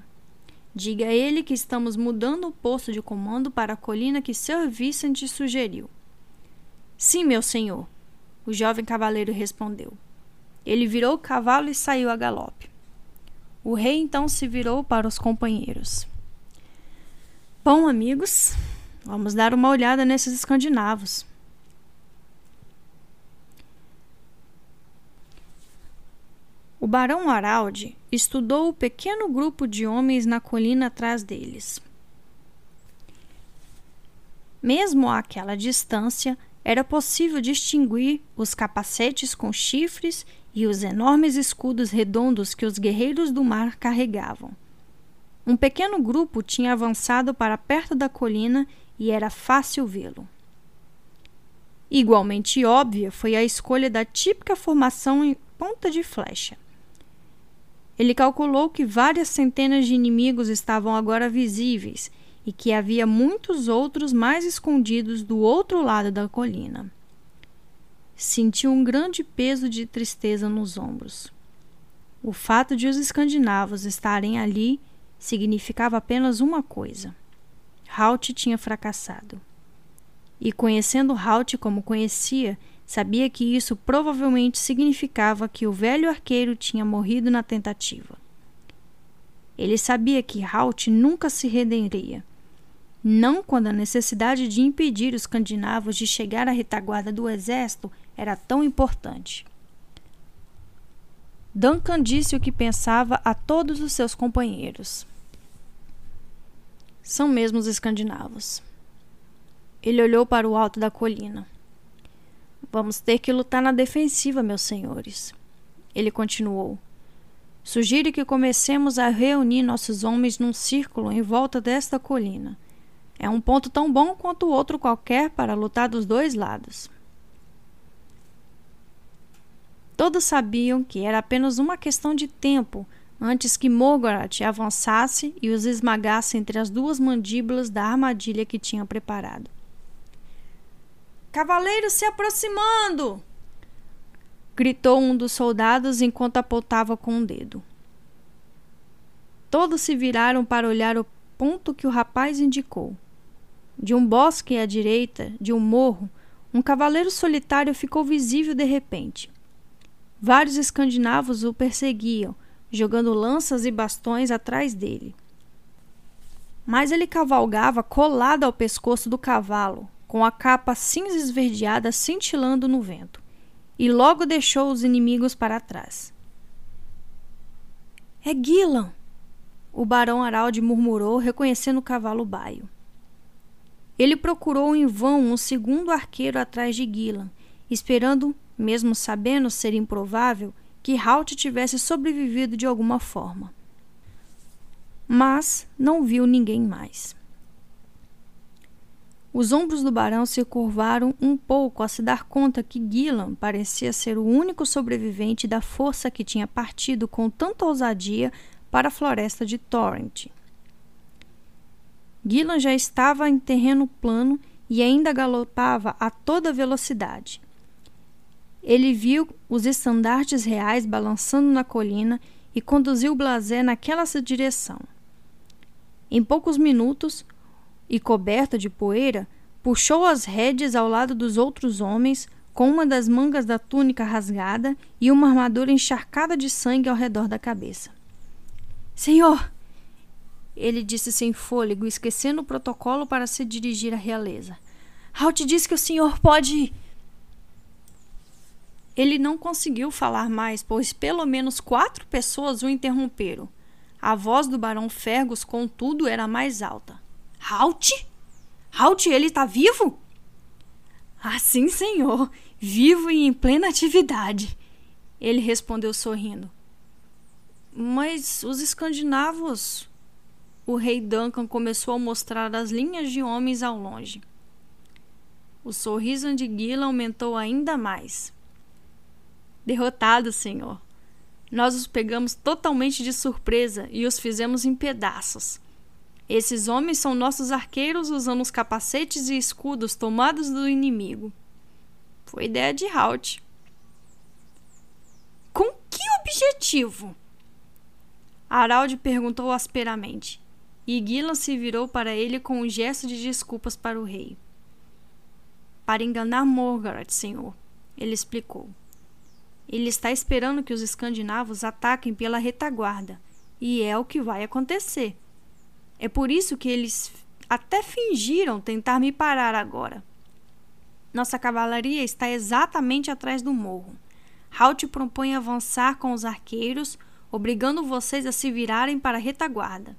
Diga a ele que estamos mudando o posto de comando para a colina que Sir Vincent sugeriu. Sim, meu senhor, o jovem cavaleiro respondeu. Ele virou o cavalo e saiu a galope. O rei então se virou para os companheiros. Bom, amigos, vamos dar uma olhada nesses escandinavos. O barão Araldi estudou o pequeno grupo de homens na colina atrás deles. Mesmo àquela distância, era possível distinguir os capacetes com chifres e os enormes escudos redondos que os guerreiros do mar carregavam. Um pequeno grupo tinha avançado para perto da colina e era fácil vê-lo. Igualmente óbvia foi a escolha da típica formação em ponta de flecha. Ele calculou que várias centenas de inimigos estavam agora visíveis e que havia muitos outros mais escondidos do outro lado da colina. Sentiu um grande peso de tristeza nos ombros. O fato de os escandinavos estarem ali significava apenas uma coisa: Halt tinha fracassado. e conhecendo Halt como conhecia, sabia que isso provavelmente significava que o velho arqueiro tinha morrido na tentativa. Ele sabia que Halt nunca se renderia. Não quando a necessidade de impedir os candinavos de chegar à retaguarda do exército era tão importante. Duncan disse o que pensava a todos os seus companheiros. São mesmo os escandinavos. Ele olhou para o alto da colina. Vamos ter que lutar na defensiva, meus senhores. Ele continuou. Sugiro que comecemos a reunir nossos homens num círculo em volta desta colina. É um ponto tão bom quanto outro qualquer para lutar dos dois lados. Todos sabiam que era apenas uma questão de tempo antes que Morgoth avançasse e os esmagasse entre as duas mandíbulas da armadilha que tinha preparado. Cavaleiros se aproximando! gritou um dos soldados enquanto apontava com um dedo. Todos se viraram para olhar o ponto que o rapaz indicou. De um bosque à direita, de um morro, um cavaleiro solitário ficou visível de repente. Vários escandinavos o perseguiam, jogando lanças e bastões atrás dele. Mas ele cavalgava colado ao pescoço do cavalo, com a capa cinza esverdeada cintilando no vento, e logo deixou os inimigos para trás. É Gillan! O barão Araldi murmurou, reconhecendo o cavalo baio. Ele procurou em vão um segundo arqueiro atrás de Gillan, esperando mesmo sabendo ser improvável que Halt tivesse sobrevivido de alguma forma. Mas não viu ninguém mais. Os ombros do barão se curvaram um pouco a se dar conta que Gillan parecia ser o único sobrevivente da força que tinha partido com tanta ousadia para a floresta de Torrent. Gillan já estava em terreno plano e ainda galopava a toda velocidade. Ele viu os estandartes reais balançando na colina e conduziu Blasé naquela direção. Em poucos minutos, e coberta de poeira, puxou as rédeas ao lado dos outros homens, com uma das mangas da túnica rasgada e uma armadura encharcada de sangue ao redor da cabeça. Senhor! Ele disse sem fôlego, esquecendo o protocolo para se dirigir à realeza. Halt diz que o senhor pode. Ele não conseguiu falar mais, pois pelo menos quatro pessoas o interromperam. A voz do Barão Fergus, contudo, era mais alta. Halt? Halt, ele está vivo? Ah, sim, senhor. Vivo e em plena atividade. Ele respondeu sorrindo. Mas os escandinavos. O rei Duncan começou a mostrar as linhas de homens ao longe. O sorriso de Gila aumentou ainda mais. Derrotados, Senhor. Nós os pegamos totalmente de surpresa e os fizemos em pedaços. Esses homens são nossos arqueiros usando os capacetes e escudos tomados do inimigo. Foi ideia de Halt. Com que objetivo? Araldi perguntou asperamente, e Gillan se virou para ele com um gesto de desculpas para o rei. Para enganar Morgoth, senhor, ele explicou. Ele está esperando que os escandinavos ataquem pela retaguarda, e é o que vai acontecer. É por isso que eles até fingiram tentar me parar agora. Nossa cavalaria está exatamente atrás do morro. Halt propõe avançar com os arqueiros, obrigando vocês a se virarem para a retaguarda.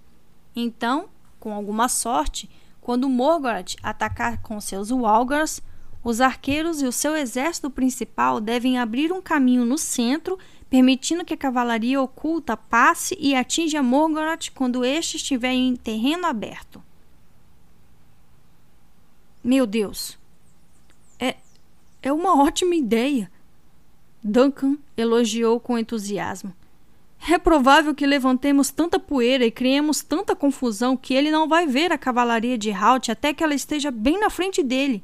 Então, com alguma sorte, quando Morgoth atacar com seus Walgars, os arqueiros e o seu exército principal devem abrir um caminho no centro, permitindo que a cavalaria oculta passe e atinja Morgoth quando este estiver em terreno aberto. Meu Deus! É, é uma ótima ideia! Duncan elogiou com entusiasmo. É provável que levantemos tanta poeira e criemos tanta confusão que ele não vai ver a cavalaria de Halt até que ela esteja bem na frente dele.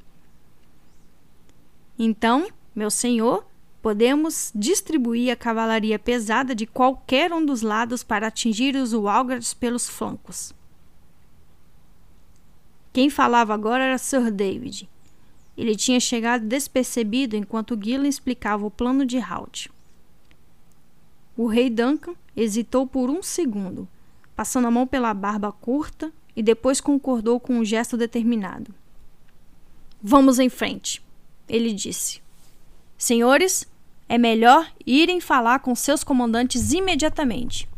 Então, meu senhor, podemos distribuir a cavalaria pesada de qualquer um dos lados para atingir os Walgars pelos flancos. Quem falava agora era Sir David. Ele tinha chegado despercebido enquanto Gillen explicava o plano de Halt. O rei Duncan hesitou por um segundo, passando a mão pela barba curta e depois concordou com um gesto determinado. Vamos em frente, ele disse. Senhores, é melhor irem falar com seus comandantes imediatamente.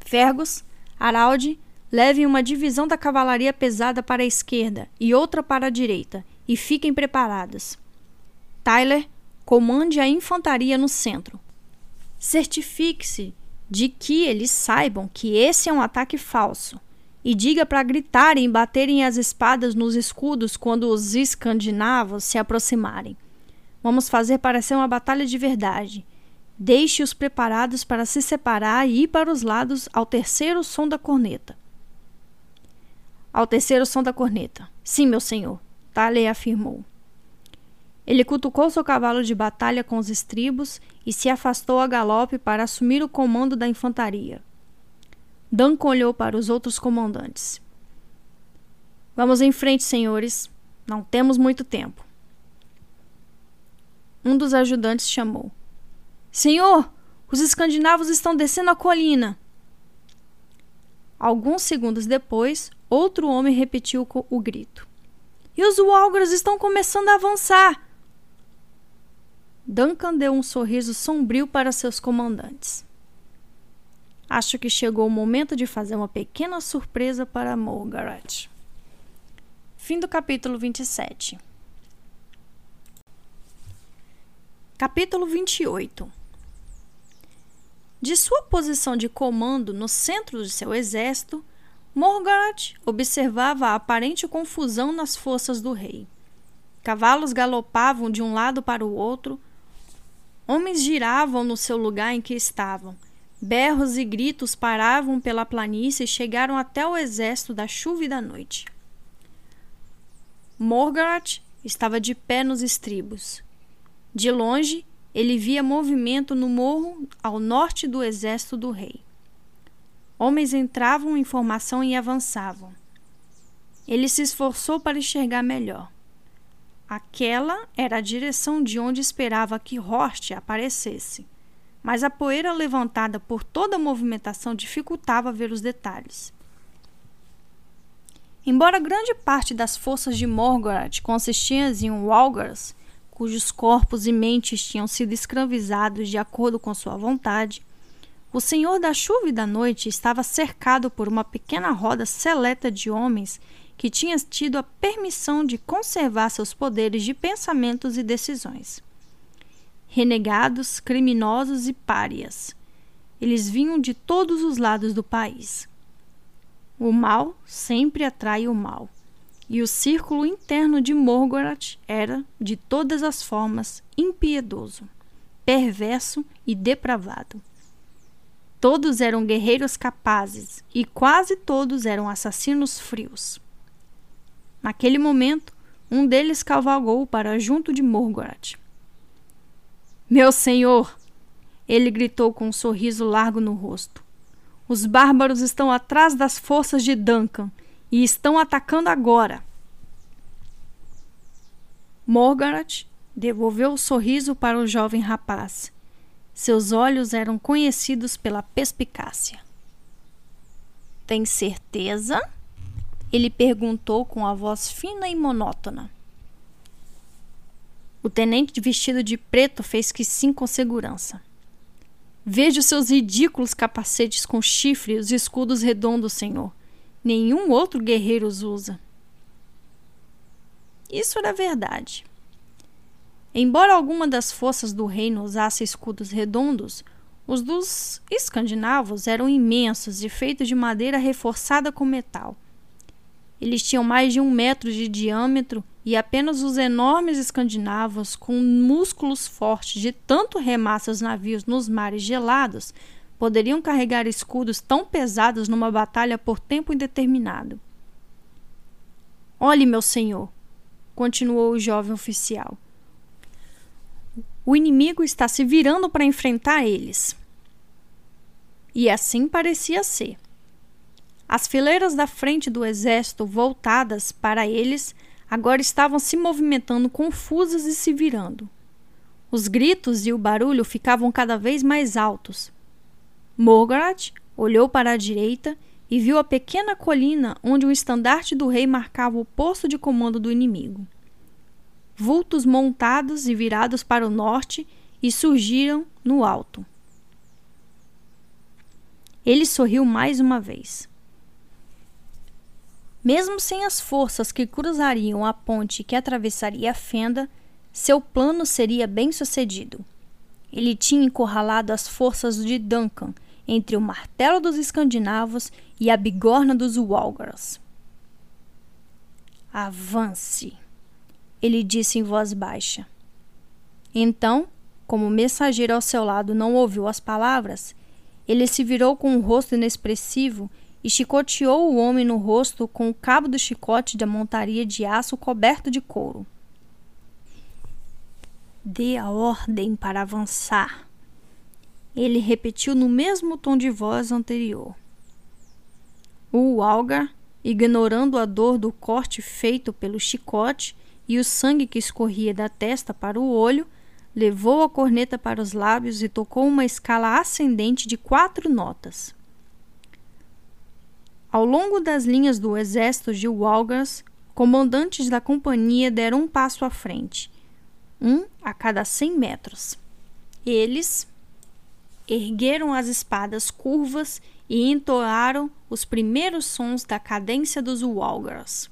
Fergus, Araldi, levem uma divisão da cavalaria pesada para a esquerda e outra para a direita, e fiquem preparadas. Tyler, comande a infantaria no centro. Certifique-se de que eles saibam que esse é um ataque falso e diga para gritarem e baterem as espadas nos escudos quando os escandinavos se aproximarem. Vamos fazer parecer uma batalha de verdade. Deixe-os preparados para se separar e ir para os lados ao terceiro som da corneta. Ao terceiro som da corneta. Sim, meu senhor, Taley afirmou. Ele cutucou seu cavalo de batalha com os estribos e se afastou a galope para assumir o comando da infantaria. Duncan olhou para os outros comandantes. Vamos em frente, senhores. Não temos muito tempo. Um dos ajudantes chamou: Senhor, os escandinavos estão descendo a colina. Alguns segundos depois, outro homem repetiu o grito. E os Walgers estão começando a avançar. Duncan deu um sorriso sombrio para seus comandantes. Acho que chegou o momento de fazer uma pequena surpresa para Morgaret. Fim do capítulo 27. Capítulo 28 De sua posição de comando no centro de seu exército, Morgaret observava a aparente confusão nas forças do rei. Cavalos galopavam de um lado para o outro, homens giravam no seu lugar em que estavam, Berros e gritos paravam pela planície e chegaram até o exército da chuva e da noite. Morgaret estava de pé nos estribos. De longe, ele via movimento no morro ao norte do exército do rei. Homens entravam em formação e avançavam. Ele se esforçou para enxergar melhor. Aquela era a direção de onde esperava que Horst aparecesse mas a poeira levantada por toda a movimentação dificultava ver os detalhes. Embora grande parte das forças de Morgoth consistiam em Walgars, cujos corpos e mentes tinham sido escravizados de acordo com sua vontade, o Senhor da Chuva e da Noite estava cercado por uma pequena roda seleta de homens que tinham tido a permissão de conservar seus poderes de pensamentos e decisões renegados, criminosos e párias. Eles vinham de todos os lados do país. O mal sempre atrai o mal, e o círculo interno de Morgoth era, de todas as formas, impiedoso, perverso e depravado. Todos eram guerreiros capazes e quase todos eram assassinos frios. Naquele momento, um deles cavalgou para junto de Morgoth. Meu senhor! Ele gritou com um sorriso largo no rosto. Os bárbaros estão atrás das forças de Duncan e estão atacando agora. Morgaret devolveu o sorriso para o jovem rapaz. Seus olhos eram conhecidos pela perspicácia. Tem certeza? Ele perguntou com a voz fina e monótona. O tenente vestido de preto fez que sim com segurança. Veja os seus ridículos capacetes com chifre e os escudos redondos, senhor. Nenhum outro guerreiro os usa. Isso era verdade. Embora alguma das forças do reino usasse escudos redondos, os dos escandinavos eram imensos e feitos de madeira reforçada com metal. Eles tinham mais de um metro de diâmetro e apenas os enormes escandinavos, com músculos fortes de tanto remar seus navios nos mares gelados, poderiam carregar escudos tão pesados numa batalha por tempo indeterminado. Olhe, meu senhor, continuou o jovem oficial. O inimigo está se virando para enfrentar eles. E assim parecia ser. As fileiras da frente do exército voltadas para eles agora estavam se movimentando confusas e se virando. Os gritos e o barulho ficavam cada vez mais altos. Morgarat olhou para a direita e viu a pequena colina onde o estandarte do rei marcava o posto de comando do inimigo. Vultos montados e virados para o norte e surgiram no alto. Ele sorriu mais uma vez. Mesmo sem as forças que cruzariam a ponte que atravessaria a fenda, seu plano seria bem sucedido. Ele tinha encurralado as forças de Duncan entre o martelo dos escandinavos e a bigorna dos Walgars. Avance, ele disse em voz baixa. Então, como o mensageiro ao seu lado não ouviu as palavras, ele se virou com um rosto inexpressivo e chicoteou o homem no rosto com o cabo do chicote da montaria de aço coberto de couro. Dê a ordem para avançar. Ele repetiu no mesmo tom de voz anterior. O Algar, ignorando a dor do corte feito pelo chicote e o sangue que escorria da testa para o olho, levou a corneta para os lábios e tocou uma escala ascendente de quatro notas. Ao longo das linhas do exército de Walgas, comandantes da companhia deram um passo à frente, um a cada cem metros. Eles ergueram as espadas curvas e entoaram os primeiros sons da cadência dos Walgars.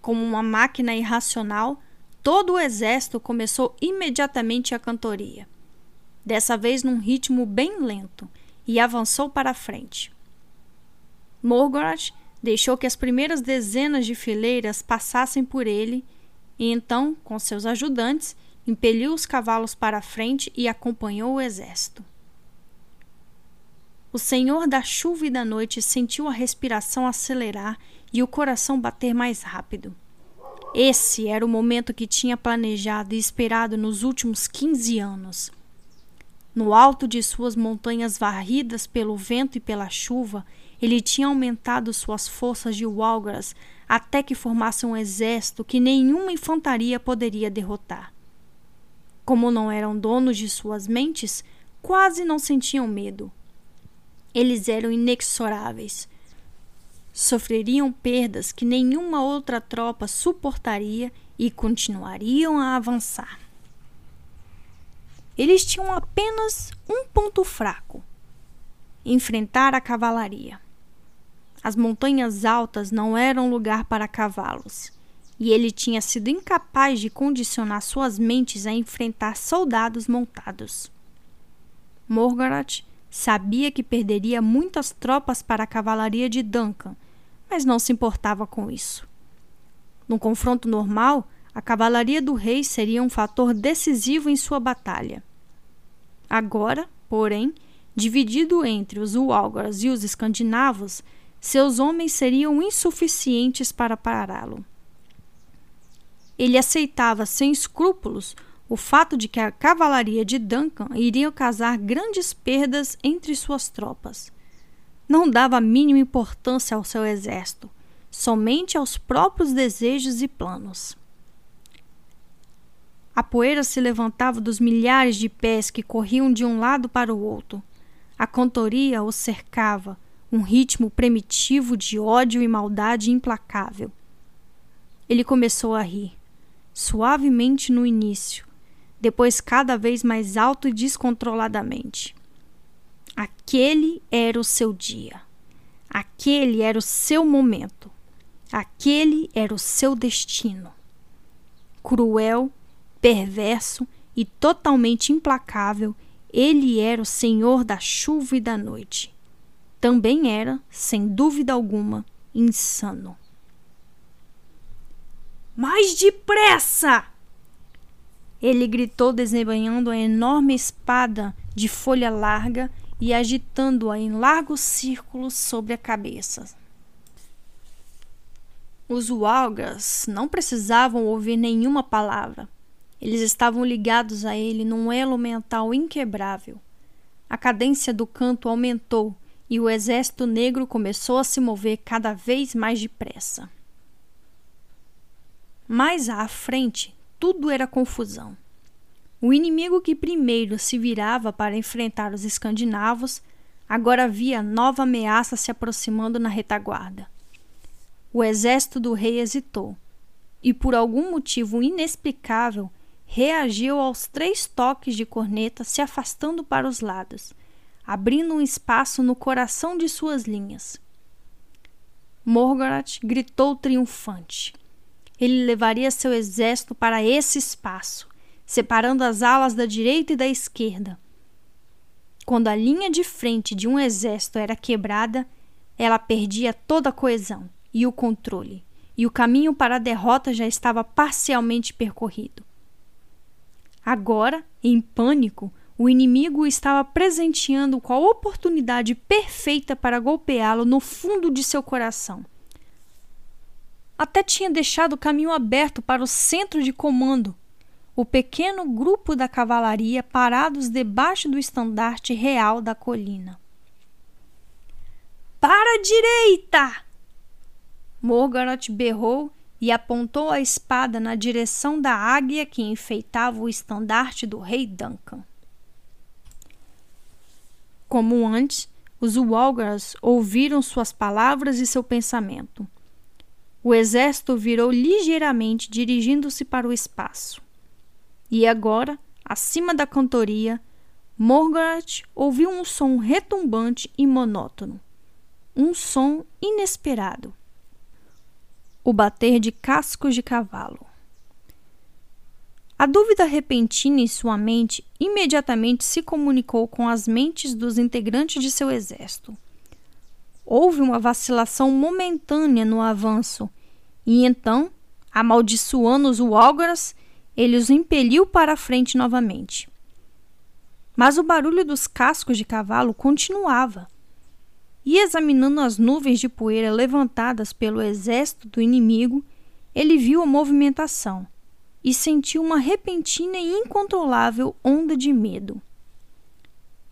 Como uma máquina irracional, todo o exército começou imediatamente a cantoria, dessa vez num ritmo bem lento, e avançou para a frente. Morgoth deixou que as primeiras dezenas de fileiras passassem por ele e então, com seus ajudantes, impeliu os cavalos para a frente e acompanhou o exército. O senhor da chuva e da noite sentiu a respiração acelerar e o coração bater mais rápido. Esse era o momento que tinha planejado e esperado nos últimos quinze anos. No alto de suas montanhas varridas pelo vento e pela chuva, ele tinha aumentado suas forças de Walgras até que formasse um exército que nenhuma infantaria poderia derrotar. Como não eram donos de suas mentes, quase não sentiam medo. Eles eram inexoráveis. Sofreriam perdas que nenhuma outra tropa suportaria e continuariam a avançar. Eles tinham apenas um ponto fraco: enfrentar a cavalaria. As montanhas altas não eram lugar para cavalos, e ele tinha sido incapaz de condicionar suas mentes a enfrentar soldados montados. Morgoth Sabia que perderia muitas tropas para a cavalaria de Duncan, mas não se importava com isso. No confronto normal, a cavalaria do rei seria um fator decisivo em sua batalha. Agora, porém, dividido entre os Walgars e os escandinavos, seus homens seriam insuficientes para pará-lo. Ele aceitava sem escrúpulos o fato de que a cavalaria de Duncan iria causar grandes perdas entre suas tropas. Não dava a mínima importância ao seu exército, somente aos próprios desejos e planos. A poeira se levantava dos milhares de pés que corriam de um lado para o outro. A cantoria o cercava, um ritmo primitivo de ódio e maldade implacável. Ele começou a rir, suavemente no início, depois cada vez mais alto e descontroladamente. Aquele era o seu dia. Aquele era o seu momento. Aquele era o seu destino. Cruel, perverso e totalmente implacável, ele era o senhor da chuva e da noite. Também era, sem dúvida alguma, insano. Mais depressa! Ele gritou, desembanhando a enorme espada de folha larga e agitando-a em largos círculos sobre a cabeça. Os Walgas não precisavam ouvir nenhuma palavra. Eles estavam ligados a ele num elo mental inquebrável. A cadência do canto aumentou e o exército negro começou a se mover cada vez mais depressa. Mais à frente, tudo era confusão. O inimigo que primeiro se virava para enfrentar os escandinavos, agora via nova ameaça se aproximando na retaguarda. O exército do rei hesitou e, por algum motivo inexplicável, reagiu aos três toques de corneta, se afastando para os lados, abrindo um espaço no coração de suas linhas. Morgoth gritou triunfante. Ele levaria seu exército para esse espaço, separando as alas da direita e da esquerda. Quando a linha de frente de um exército era quebrada, ela perdia toda a coesão e o controle e o caminho para a derrota já estava parcialmente percorrido. Agora, em pânico, o inimigo estava presenteando com a oportunidade perfeita para golpeá-lo no fundo de seu coração. Até tinha deixado o caminho aberto para o centro de comando, o pequeno grupo da cavalaria parados debaixo do estandarte real da colina. Para a direita! Morgoth berrou e apontou a espada na direção da águia que enfeitava o estandarte do rei Duncan. Como antes, os Walgars ouviram suas palavras e seu pensamento. O exército virou ligeiramente, dirigindo-se para o espaço. E agora, acima da cantoria, Morgoth ouviu um som retumbante e monótono. Um som inesperado o bater de cascos de cavalo. A dúvida repentina em sua mente imediatamente se comunicou com as mentes dos integrantes de seu exército. Houve uma vacilação momentânea no avanço, e então, amaldiçoando os Walgras, ele os impeliu para a frente novamente. Mas o barulho dos cascos de cavalo continuava e examinando as nuvens de poeira levantadas pelo exército do inimigo, ele viu a movimentação e sentiu uma repentina e incontrolável onda de medo.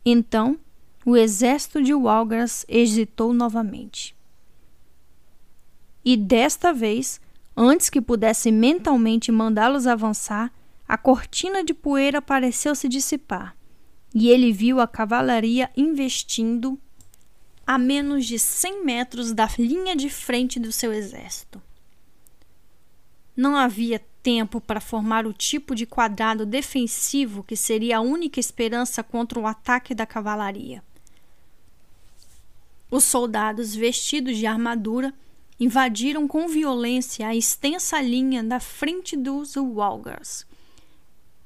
Então, o exército de Walgras hesitou novamente. E desta vez, antes que pudesse mentalmente mandá-los avançar, a cortina de poeira pareceu se dissipar, e ele viu a cavalaria investindo a menos de 100 metros da linha de frente do seu exército. Não havia tempo para formar o tipo de quadrado defensivo que seria a única esperança contra o ataque da cavalaria. Os soldados vestidos de armadura invadiram com violência a extensa linha da frente dos Walgars.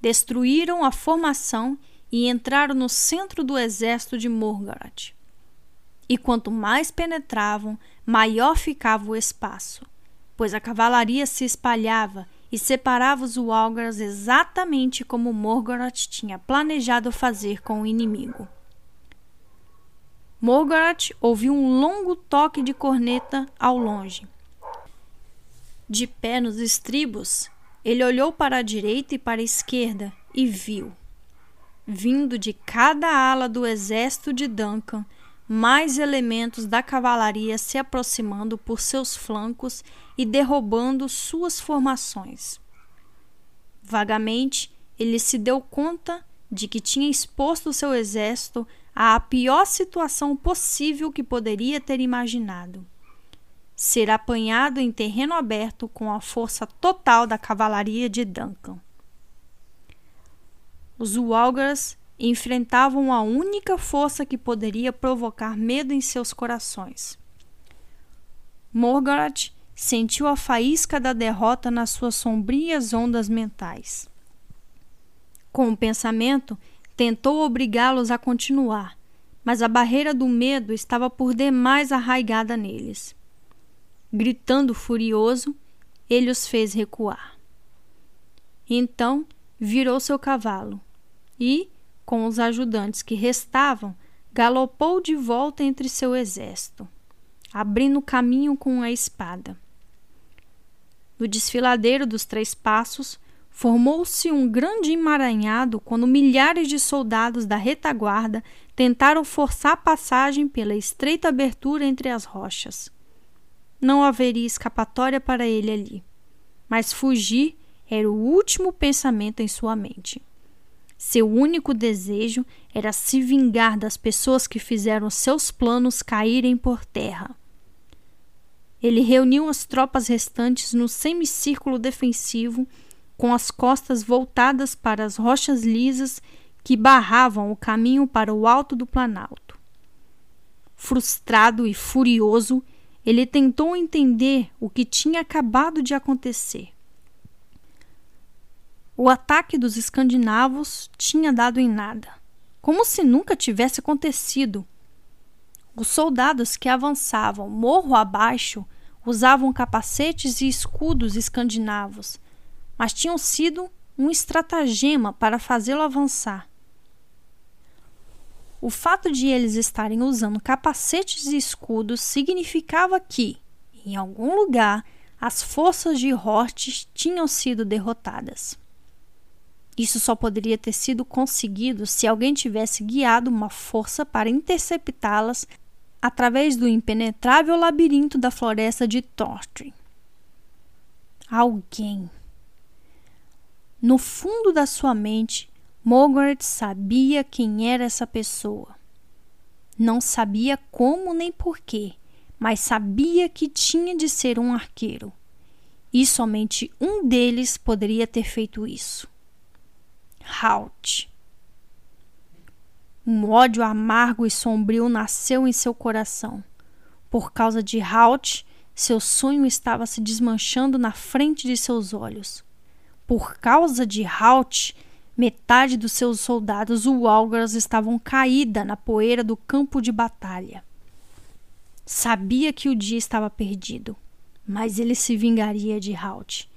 Destruíram a formação e entraram no centro do exército de Morgoth e quanto mais penetravam, maior ficava o espaço, pois a cavalaria se espalhava e separava os Walgars exatamente como Morgoth tinha planejado fazer com o inimigo. Morgoth ouviu um longo toque de corneta ao longe. De pé nos estribos, ele olhou para a direita e para a esquerda e viu, vindo de cada ala do exército de Duncan, mais elementos da cavalaria se aproximando por seus flancos e derrubando suas formações. Vagamente, ele se deu conta de que tinha exposto seu exército à pior situação possível que poderia ter imaginado. Ser apanhado em terreno aberto com a força total da cavalaria de Duncan. Os Walgars enfrentavam a única força que poderia provocar medo em seus corações. Morgoth sentiu a faísca da derrota nas suas sombrias ondas mentais. Com o pensamento, tentou obrigá-los a continuar, mas a barreira do medo estava por demais arraigada neles. Gritando furioso, ele os fez recuar. Então virou seu cavalo e, com os ajudantes que restavam, galopou de volta entre seu exército, abrindo caminho com a espada. No desfiladeiro dos três passos, formou-se um grande emaranhado quando milhares de soldados da retaguarda tentaram forçar passagem pela estreita abertura entre as rochas. Não haveria escapatória para ele ali. mas fugir era o último pensamento em sua mente. Seu único desejo era se vingar das pessoas que fizeram seus planos caírem por terra. Ele reuniu as tropas restantes no semicírculo defensivo, com as costas voltadas para as rochas lisas que barravam o caminho para o alto do Planalto. Frustrado e furioso, ele tentou entender o que tinha acabado de acontecer. O ataque dos escandinavos tinha dado em nada, como se nunca tivesse acontecido. Os soldados que avançavam morro abaixo usavam capacetes e escudos escandinavos, mas tinham sido um estratagema para fazê-lo avançar. O fato de eles estarem usando capacetes e escudos significava que, em algum lugar, as forças de Hortes tinham sido derrotadas. Isso só poderia ter sido conseguido se alguém tivesse guiado uma força para interceptá-las através do impenetrável labirinto da floresta de Tortry. Alguém. No fundo da sua mente, Mogart sabia quem era essa pessoa. Não sabia como nem porquê, mas sabia que tinha de ser um arqueiro. E somente um deles poderia ter feito isso. Halt. Um ódio amargo e sombrio nasceu em seu coração. Por causa de Halt, seu sonho estava se desmanchando na frente de seus olhos. Por causa de Halt, metade dos seus soldados Walgras estavam caída na poeira do campo de batalha. Sabia que o dia estava perdido, mas ele se vingaria de Halt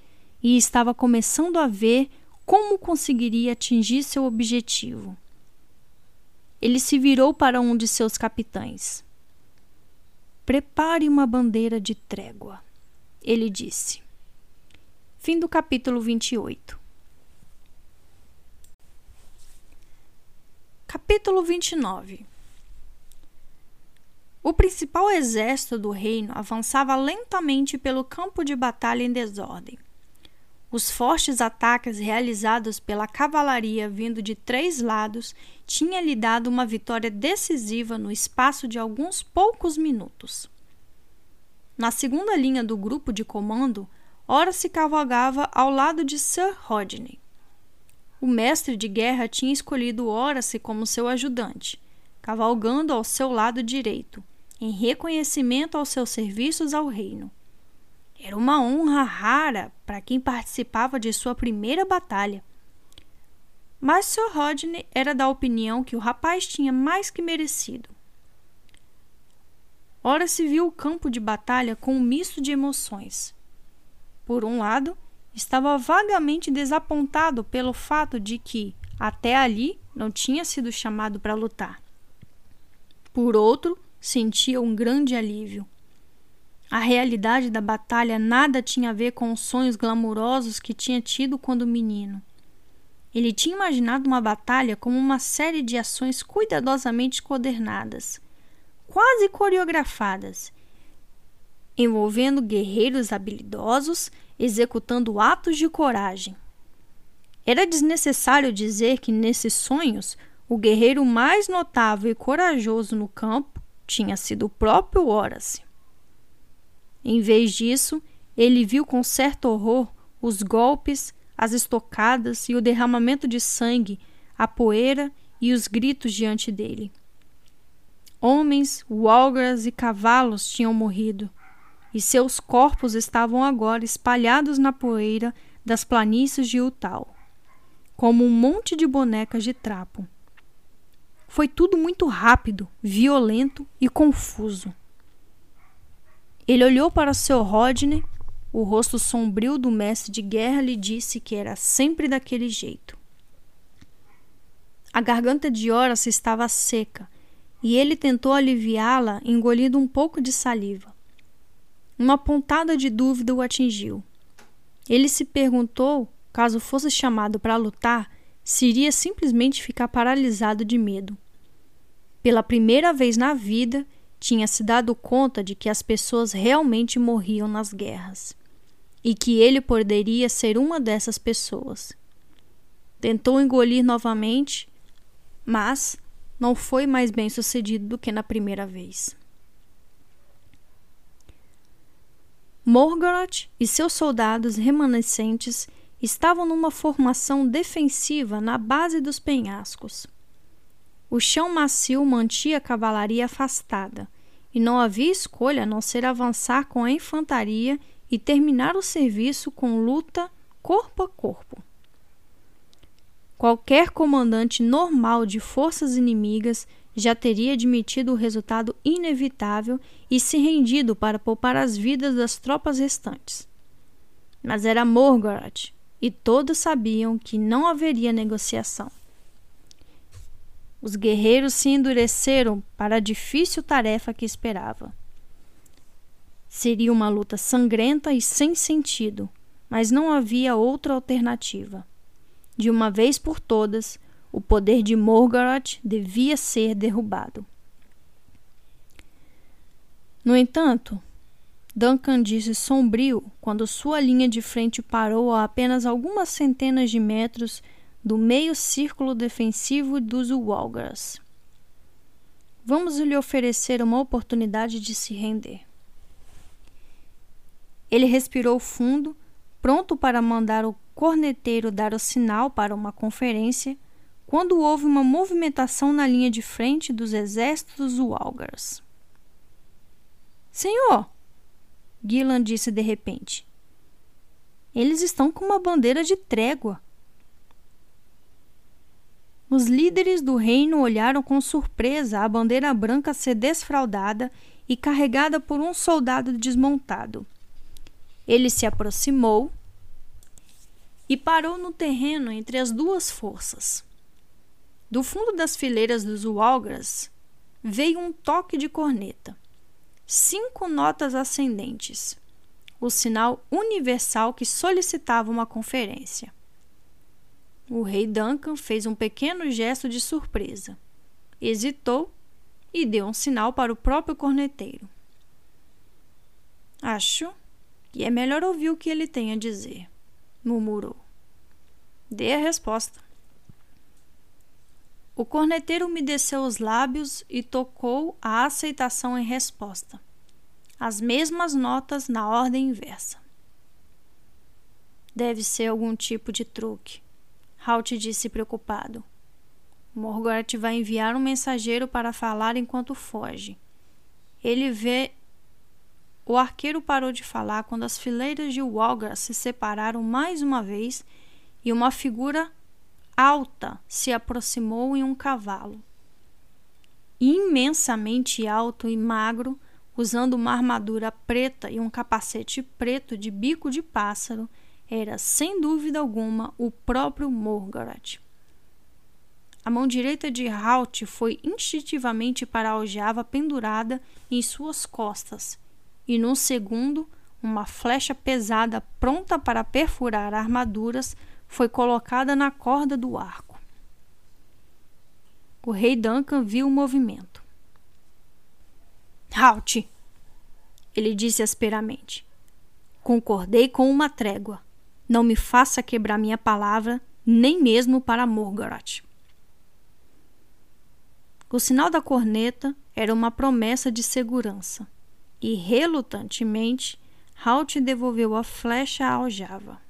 e estava começando a ver como conseguiria atingir seu objetivo. Ele se virou para um de seus capitães. Prepare uma bandeira de trégua, ele disse. Fim do capítulo 28. Capítulo 29 O principal exército do reino avançava lentamente pelo campo de batalha em desordem. Os fortes ataques realizados pela cavalaria vindo de três lados tinham lhe dado uma vitória decisiva no espaço de alguns poucos minutos. Na segunda linha do grupo de comando, ora se cavalgava ao lado de Sir Rodney. O mestre de guerra tinha escolhido Horace como seu ajudante, cavalgando ao seu lado direito, em reconhecimento aos seus serviços ao reino. Era uma honra rara para quem participava de sua primeira batalha. Mas Sir Rodney era da opinião que o rapaz tinha mais que merecido. Ora se viu o campo de batalha com um misto de emoções. Por um lado, estava vagamente desapontado pelo fato de que, até ali, não tinha sido chamado para lutar. Por outro, sentia um grande alívio. A realidade da batalha nada tinha a ver com os sonhos glamurosos que tinha tido quando menino. Ele tinha imaginado uma batalha como uma série de ações cuidadosamente coordenadas, quase coreografadas, envolvendo guerreiros habilidosos executando atos de coragem. Era desnecessário dizer que nesses sonhos o guerreiro mais notável e corajoso no campo tinha sido o próprio Horace. Em vez disso, ele viu com certo horror os golpes, as estocadas e o derramamento de sangue, a poeira e os gritos diante dele. Homens, walgras e cavalos tinham morrido, e seus corpos estavam agora espalhados na poeira das planícies de Utal, como um monte de bonecas de trapo. Foi tudo muito rápido, violento e confuso. Ele olhou para seu Rodney. O rosto sombrio do mestre de guerra lhe disse que era sempre daquele jeito. A garganta de Horace estava seca e ele tentou aliviá-la engolindo um pouco de saliva. Uma pontada de dúvida o atingiu. Ele se perguntou, caso fosse chamado para lutar, se iria simplesmente ficar paralisado de medo. Pela primeira vez na vida, tinha se dado conta de que as pessoas realmente morriam nas guerras. e que ele poderia ser uma dessas pessoas. Tentou engolir novamente, mas não foi mais bem sucedido do que na primeira vez. Morgoth e seus soldados remanescentes estavam numa formação defensiva na base dos penhascos. O chão macio mantia a cavalaria afastada, e não havia escolha a não ser avançar com a infantaria e terminar o serviço com luta corpo a corpo. Qualquer comandante normal de forças inimigas já teria admitido o resultado inevitável e se rendido para poupar as vidas das tropas restantes. Mas era Morgoth, e todos sabiam que não haveria negociação. Os guerreiros se endureceram para a difícil tarefa que esperava. Seria uma luta sangrenta e sem sentido, mas não havia outra alternativa. De uma vez por todas, o poder de Morgoth devia ser derrubado. No entanto, Duncan disse sombrio quando sua linha de frente parou a apenas algumas centenas de metros do meio círculo defensivo dos Walgras. Vamos lhe oferecer uma oportunidade de se render. Ele respirou fundo, pronto para mandar o corneteiro dar o sinal para uma conferência, quando houve uma movimentação na linha de frente dos exércitos Walgars. Senhor, Gillan disse de repente. Eles estão com uma bandeira de trégua. Os líderes do reino olharam com surpresa a bandeira branca ser desfraldada e carregada por um soldado desmontado. Ele se aproximou e parou no terreno entre as duas forças. Do fundo das fileiras dos Walgras veio um toque de corneta cinco notas ascendentes, o sinal universal que solicitava uma conferência. O rei Duncan fez um pequeno gesto de surpresa, hesitou e deu um sinal para o próprio corneteiro. Acho que é melhor ouvir o que ele tem a dizer, murmurou. Dê a resposta. O corneteiro umedeceu os lábios e tocou a aceitação em resposta. As mesmas notas na ordem inversa. Deve ser algum tipo de truque, Halt disse preocupado. Morgoth vai enviar um mensageiro para falar enquanto foge. Ele vê. O arqueiro parou de falar quando as fileiras de Walgar se separaram mais uma vez e uma figura alta se aproximou em um cavalo. Imensamente alto e magro, usando uma armadura preta e um capacete preto de bico de pássaro, era sem dúvida alguma o próprio Morgoth. A mão direita de Halt foi instintivamente para a aljava pendurada em suas costas, e num segundo, uma flecha pesada pronta para perfurar armaduras foi colocada na corda do arco. O rei Duncan viu o movimento. Halt! Ele disse asperamente. Concordei com uma trégua. Não me faça quebrar minha palavra, nem mesmo para Morgoth. O sinal da corneta era uma promessa de segurança, e relutantemente Halt devolveu a flecha à aljava.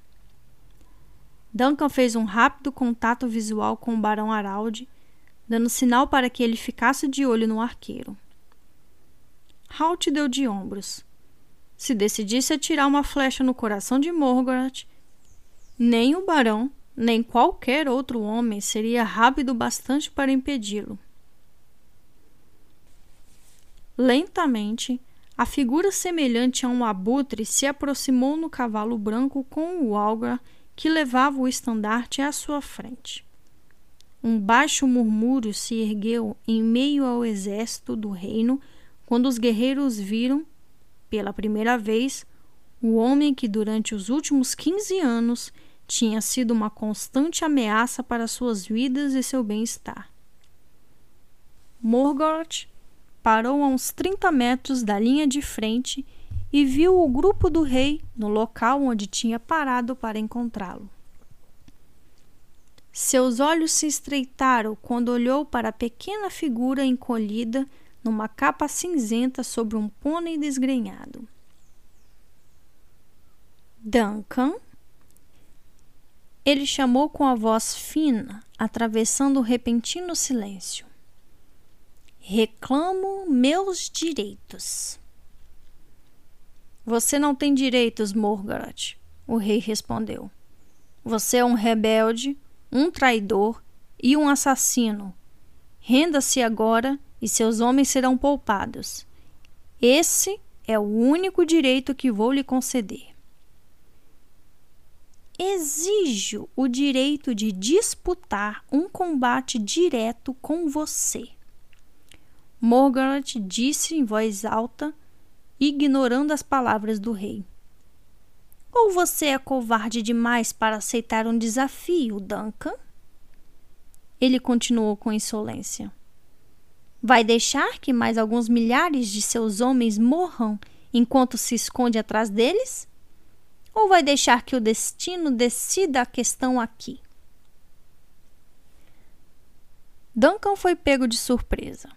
Duncan fez um rápido contato visual com o Barão Araldi, dando sinal para que ele ficasse de olho no arqueiro. Halt deu de ombros. Se decidisse atirar uma flecha no coração de Morgoth, nem o barão, nem qualquer outro homem seria rápido bastante para impedi-lo. Lentamente, a figura semelhante a um abutre se aproximou no cavalo branco com o alga que levava o estandarte à sua frente. Um baixo murmúrio se ergueu em meio ao exército do reino quando os guerreiros viram, pela primeira vez, o homem que durante os últimos 15 anos tinha sido uma constante ameaça para suas vidas e seu bem-estar. Morgoth parou a uns 30 metros da linha de frente e viu o grupo do rei no local onde tinha parado para encontrá-lo. Seus olhos se estreitaram quando olhou para a pequena figura encolhida numa capa cinzenta sobre um pônei desgrenhado. Duncan? Ele chamou com a voz fina, atravessando o repentino silêncio. Reclamo meus direitos. Você não tem direitos, Morgaret, o rei respondeu. Você é um rebelde, um traidor e um assassino. Renda-se agora e seus homens serão poupados. Esse é o único direito que vou lhe conceder. Exijo o direito de disputar um combate direto com você. Morgaret disse em voz alta, ignorando as palavras do rei. Ou você é covarde demais para aceitar um desafio, Duncan? Ele continuou com insolência. Vai deixar que mais alguns milhares de seus homens morram enquanto se esconde atrás deles? Ou vai deixar que o destino decida a questão aqui? Duncan foi pego de surpresa.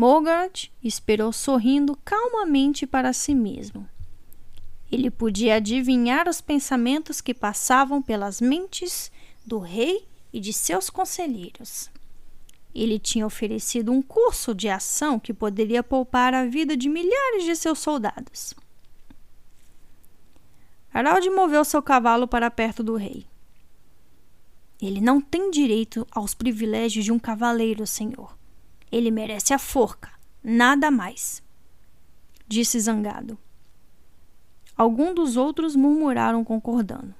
Morgard esperou sorrindo calmamente para si mesmo. Ele podia adivinhar os pensamentos que passavam pelas mentes do rei e de seus conselheiros. Ele tinha oferecido um curso de ação que poderia poupar a vida de milhares de seus soldados. Harald moveu seu cavalo para perto do rei. Ele não tem direito aos privilégios de um cavaleiro, senhor. Ele merece a forca, nada mais. Disse zangado. Alguns dos outros murmuraram concordando.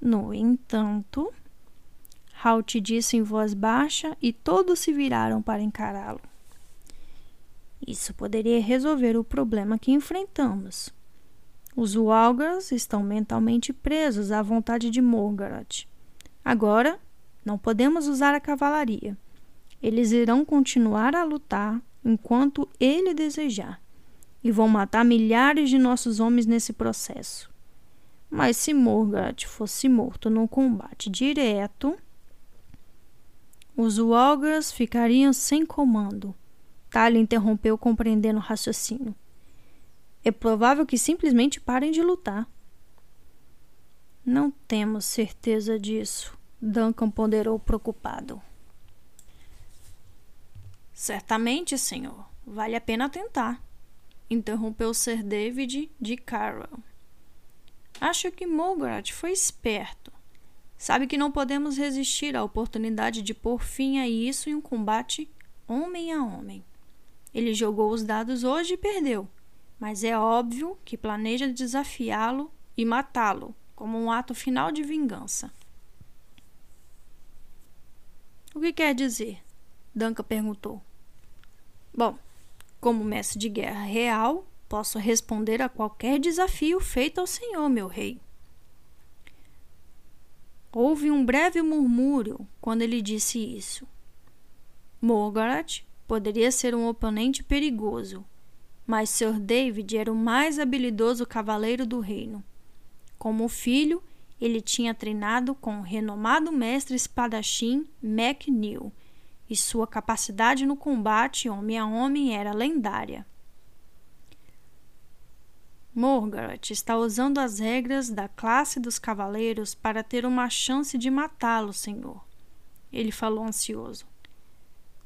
No entanto, Halt disse em voz baixa e todos se viraram para encará-lo. Isso poderia resolver o problema que enfrentamos. Os Walgars estão mentalmente presos à vontade de Morgaroth. Agora, não podemos usar a cavalaria. Eles irão continuar a lutar enquanto ele desejar e vão matar milhares de nossos homens nesse processo. Mas se Morgaroth fosse morto num combate direto, os Walgers ficariam sem comando. Talia interrompeu, compreendendo o raciocínio. É provável que simplesmente parem de lutar. Não temos certeza disso, Duncan ponderou preocupado. Certamente, senhor. Vale a pena tentar, interrompeu Sir David de Carroll. Acho que Mograt foi esperto Sabe que não podemos resistir à oportunidade de pôr fim a isso em um combate homem a homem. Ele jogou os dados hoje e perdeu, mas é óbvio que planeja desafiá-lo e matá-lo como um ato final de vingança. O que quer dizer? Danca perguntou. Bom, como mestre de guerra real, posso responder a qualquer desafio feito ao senhor, meu rei. Houve um breve murmúrio quando ele disse isso. Morgaret poderia ser um oponente perigoso, mas Sir David era o mais habilidoso cavaleiro do reino. Como filho, ele tinha treinado com o renomado mestre espadachim MacNeil, e sua capacidade no combate homem a homem era lendária. Morgaret está usando as regras da classe dos cavaleiros para ter uma chance de matá-lo, senhor. Ele falou ansioso.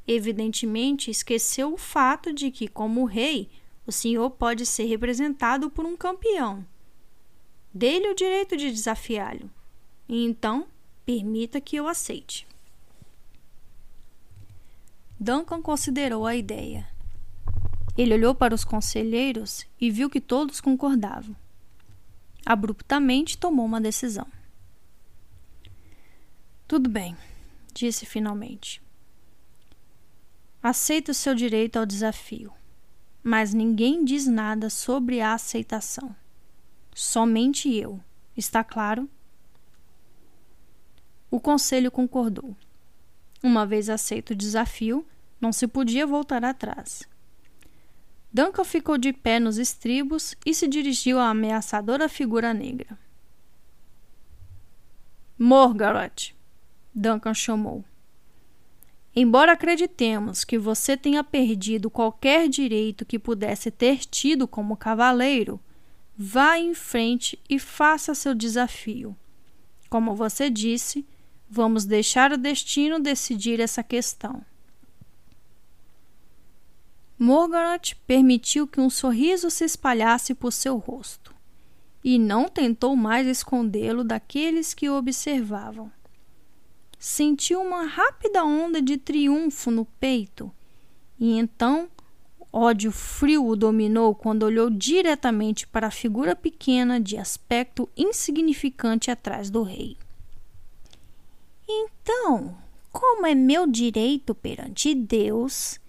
Evidentemente, esqueceu o fato de que, como rei, o senhor pode ser representado por um campeão. Dê-lhe o direito de desafiá-lo. E então, permita que eu aceite. Duncan considerou a ideia. Ele olhou para os conselheiros e viu que todos concordavam. Abruptamente tomou uma decisão. Tudo bem, disse finalmente. Aceito o seu direito ao desafio, mas ninguém diz nada sobre a aceitação. Somente eu. Está claro? O conselho concordou. Uma vez aceito o desafio, não se podia voltar atrás. Duncan ficou de pé nos estribos e se dirigiu à ameaçadora figura negra. Morgaroth, Duncan chamou. Embora acreditemos que você tenha perdido qualquer direito que pudesse ter tido como cavaleiro, vá em frente e faça seu desafio. Como você disse, vamos deixar o destino decidir essa questão. Morgarath permitiu que um sorriso se espalhasse por seu rosto e não tentou mais escondê-lo daqueles que o observavam. Sentiu uma rápida onda de triunfo no peito e então ódio frio o dominou quando olhou diretamente para a figura pequena de aspecto insignificante atrás do rei. Então, como é meu direito perante Deus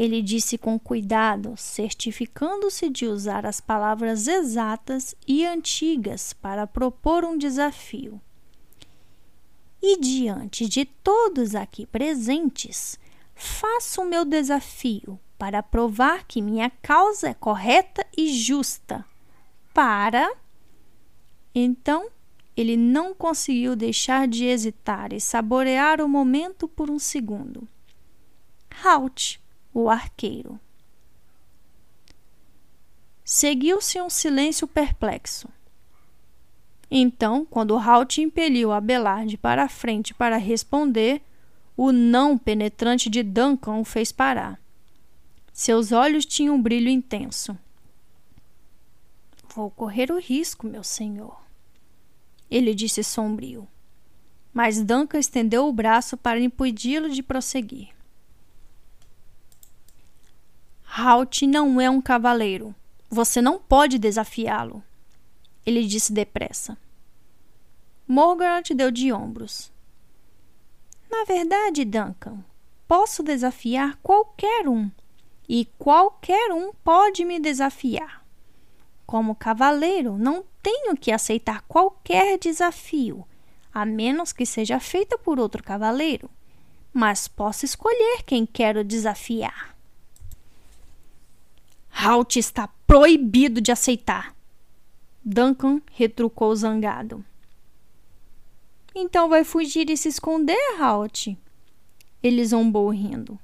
ele disse com cuidado, certificando-se de usar as palavras exatas e antigas para propor um desafio. E diante de todos aqui presentes, faço o meu desafio para provar que minha causa é correta e justa. Para. Então, ele não conseguiu deixar de hesitar e saborear o momento por um segundo. Halt! O arqueiro. Seguiu-se um silêncio perplexo. Então, quando Halt impeliu Abelard para a frente para responder, o não penetrante de Duncan o fez parar. Seus olhos tinham um brilho intenso. Vou correr o risco, meu senhor. Ele disse sombrio. Mas Duncan estendeu o braço para impedi-lo de prosseguir. Halt não é um cavaleiro. Você não pode desafiá-lo. Ele disse depressa. Morgarath deu de ombros. Na verdade, Duncan, posso desafiar qualquer um, e qualquer um pode me desafiar. Como cavaleiro, não tenho que aceitar qualquer desafio, a menos que seja feita por outro cavaleiro, mas posso escolher quem quero desafiar. Halt está proibido de aceitar. Duncan retrucou zangado. Então vai fugir e se esconder, Halt? Ele zombou rindo.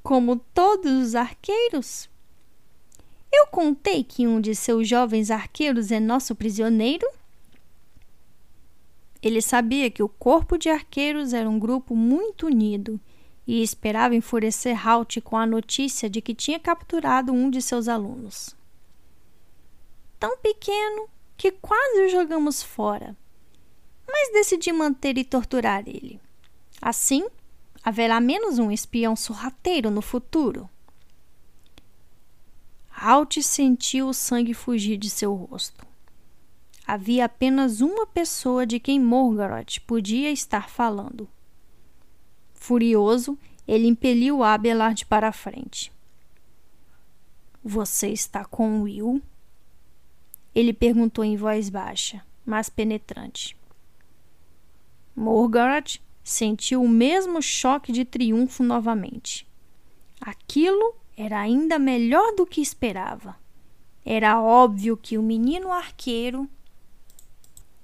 Como todos os arqueiros? Eu contei que um de seus jovens arqueiros é nosso prisioneiro? Ele sabia que o corpo de arqueiros era um grupo muito unido e esperava enfurecer Halt com a notícia de que tinha capturado um de seus alunos. Tão pequeno que quase o jogamos fora, mas decidi manter e torturar ele. Assim, haverá menos um espião sorrateiro no futuro. Halt sentiu o sangue fugir de seu rosto. Havia apenas uma pessoa de quem Morgaroth podia estar falando. Furioso, ele impeliu Abelard para a frente. Você está com Will? Ele perguntou em voz baixa, mas penetrante. Morgaret sentiu o mesmo choque de triunfo novamente. Aquilo era ainda melhor do que esperava. Era óbvio que o menino arqueiro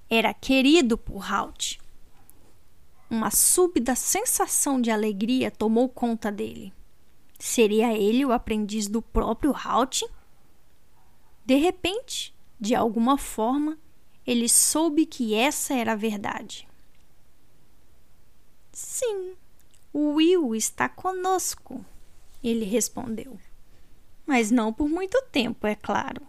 era querido por Halt. Uma súbita sensação de alegria tomou conta dele. Seria ele o aprendiz do próprio Halt? De repente, de alguma forma, ele soube que essa era a verdade. Sim, o Will está conosco, ele respondeu. Mas não por muito tempo, é claro.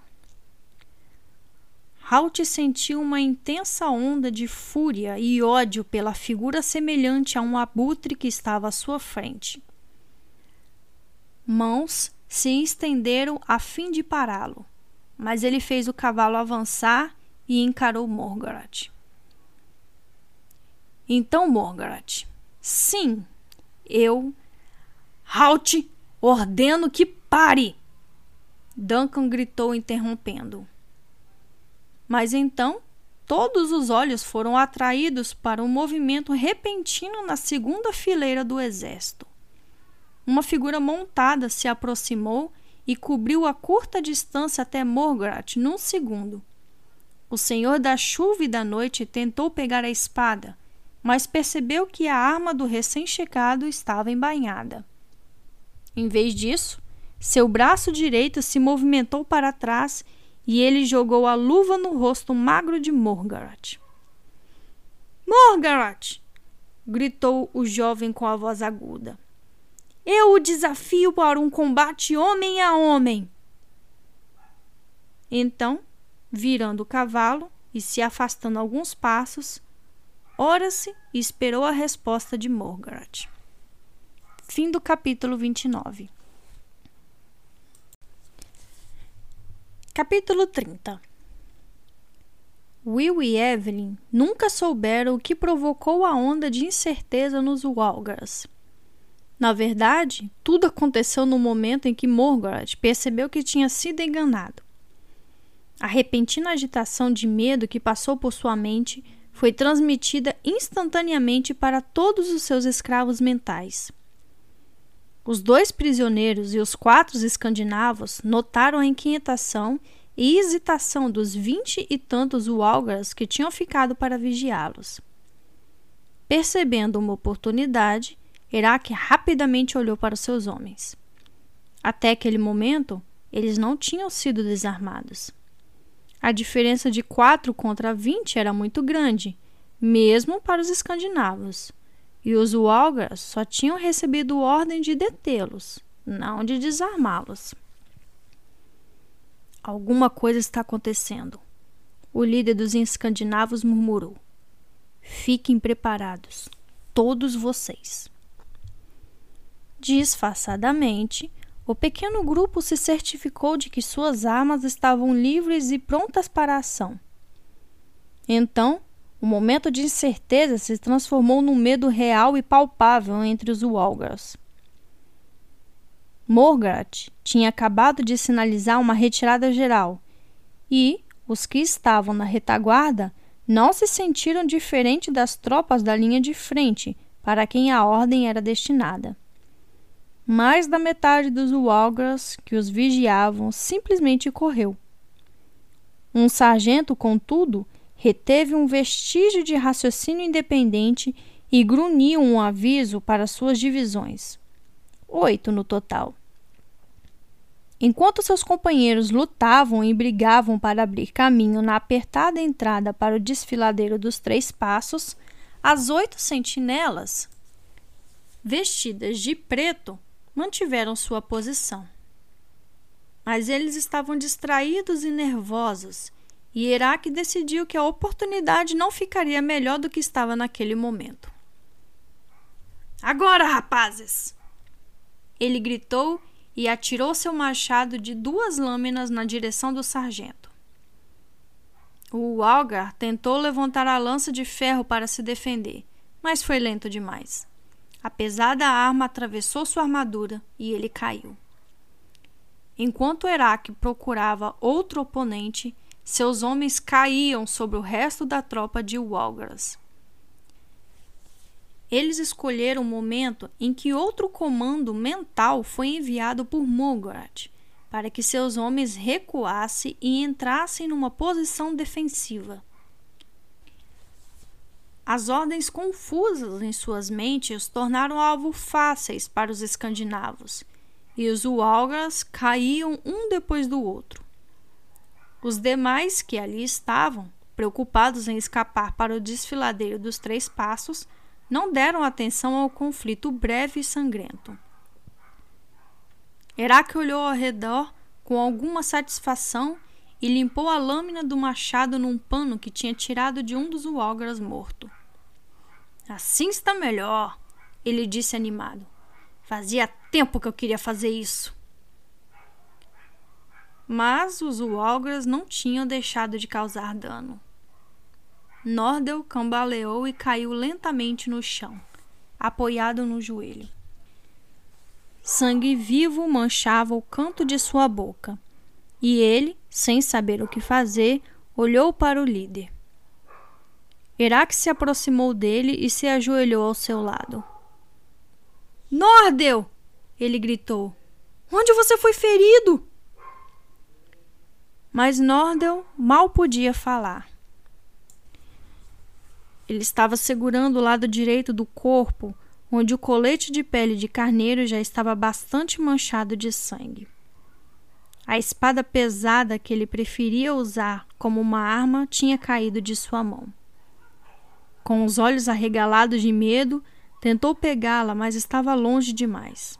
Halt sentiu uma intensa onda de fúria e ódio pela figura semelhante a um abutre que estava à sua frente. Mãos se estenderam a fim de pará-lo, mas ele fez o cavalo avançar e encarou Morgarat. Então, Morgarat, sim, eu. Halt! Ordeno que pare! Duncan gritou, interrompendo. Mas então todos os olhos foram atraídos para um movimento repentino na segunda fileira do exército. Uma figura montada se aproximou e cobriu a curta distância até Morgoth num segundo. O senhor da chuva e da noite tentou pegar a espada, mas percebeu que a arma do recém-chegado estava embainhada. Em vez disso, seu braço direito se movimentou para trás e ele jogou a luva no rosto magro de Morgoth. Morgoth! gritou o jovem com a voz aguda. Eu o desafio para um combate homem a homem. Então, virando o cavalo e se afastando alguns passos, ora-se e esperou a resposta de Morgoth. Fim do capítulo 29. Capítulo 30 Will e Evelyn nunca souberam o que provocou a onda de incerteza nos Walgars. Na verdade, tudo aconteceu no momento em que Morgoth percebeu que tinha sido enganado. A repentina agitação de medo que passou por sua mente foi transmitida instantaneamente para todos os seus escravos mentais. Os dois prisioneiros e os quatro escandinavos notaram a inquietação e hesitação dos vinte e tantos Walgars que tinham ficado para vigiá-los. Percebendo uma oportunidade, Herak rapidamente olhou para seus homens. Até aquele momento, eles não tinham sido desarmados. A diferença de quatro contra vinte era muito grande, mesmo para os escandinavos, e os Walgars só tinham recebido ordem de detê-los, não de desarmá-los. Alguma coisa está acontecendo. O líder dos escandinavos murmurou. Fiquem preparados, todos vocês. Disfarçadamente, o pequeno grupo se certificou de que suas armas estavam livres e prontas para a ação. Então, o momento de incerteza se transformou num medo real e palpável entre os Walgars. Morgoth tinha acabado de sinalizar uma retirada geral e os que estavam na retaguarda não se sentiram diferente das tropas da linha de frente para quem a ordem era destinada. Mais da metade dos Walgras que os vigiavam simplesmente correu. Um sargento, contudo, reteve um vestígio de raciocínio independente e grunhiu um aviso para suas divisões. Oito no total. Enquanto seus companheiros lutavam e brigavam para abrir caminho na apertada entrada para o desfiladeiro dos Três Passos, as oito sentinelas, vestidas de preto, mantiveram sua posição. Mas eles estavam distraídos e nervosos, e Herak decidiu que a oportunidade não ficaria melhor do que estava naquele momento. Agora, rapazes! Ele gritou e atirou seu machado de duas lâminas na direção do sargento. O Algar tentou levantar a lança de ferro para se defender, mas foi lento demais. A pesada arma atravessou sua armadura e ele caiu. Enquanto Herak procurava outro oponente, seus homens caíam sobre o resto da tropa de Walgras. Eles escolheram o momento em que outro comando mental foi enviado por Morgoth para que seus homens recuassem e entrassem numa posição defensiva. As ordens confusas em suas mentes tornaram alvo fáceis para os escandinavos, e os Walgas caíam um depois do outro. Os demais que ali estavam, preocupados em escapar para o desfiladeiro dos Três Passos, não deram atenção ao conflito breve e sangrento. Herak olhou ao redor com alguma satisfação e limpou a lâmina do machado num pano que tinha tirado de um dos Walgras morto. Assim está melhor, ele disse animado. Fazia tempo que eu queria fazer isso. Mas os Walgras não tinham deixado de causar dano. Nordel cambaleou e caiu lentamente no chão, apoiado no joelho. Sangue vivo manchava o canto de sua boca, e ele, sem saber o que fazer, olhou para o líder. Herak se aproximou dele e se ajoelhou ao seu lado. Nordel! ele gritou. Onde você foi ferido? Mas Nordel mal podia falar. Ele estava segurando o lado direito do corpo, onde o colete de pele de carneiro já estava bastante manchado de sangue. A espada pesada que ele preferia usar como uma arma tinha caído de sua mão. Com os olhos arregalados de medo, tentou pegá-la, mas estava longe demais.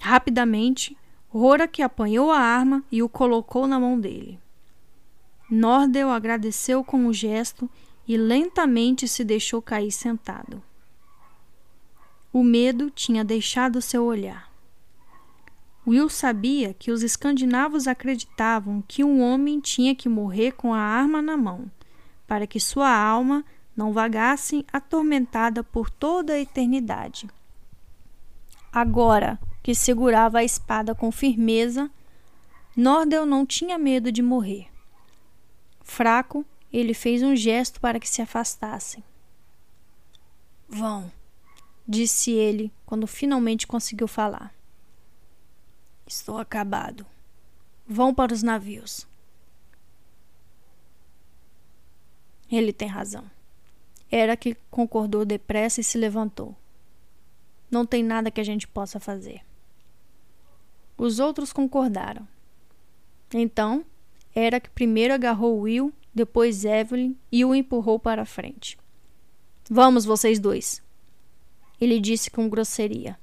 Rapidamente, Horak apanhou a arma e o colocou na mão dele. Nordel agradeceu com um gesto e lentamente se deixou cair sentado. O medo tinha deixado seu olhar. Will sabia que os escandinavos acreditavam que um homem tinha que morrer com a arma na mão, para que sua alma não vagasse atormentada por toda a eternidade. Agora que segurava a espada com firmeza, Nordel não tinha medo de morrer. Fraco, ele fez um gesto para que se afastassem. Vão, disse ele quando finalmente conseguiu falar. Estou acabado. Vão para os navios. Ele tem razão. Era que concordou depressa e se levantou. Não tem nada que a gente possa fazer. Os outros concordaram. Então, era que primeiro agarrou Will, depois Evelyn e o empurrou para a frente. Vamos, vocês dois. Ele disse com grosseria.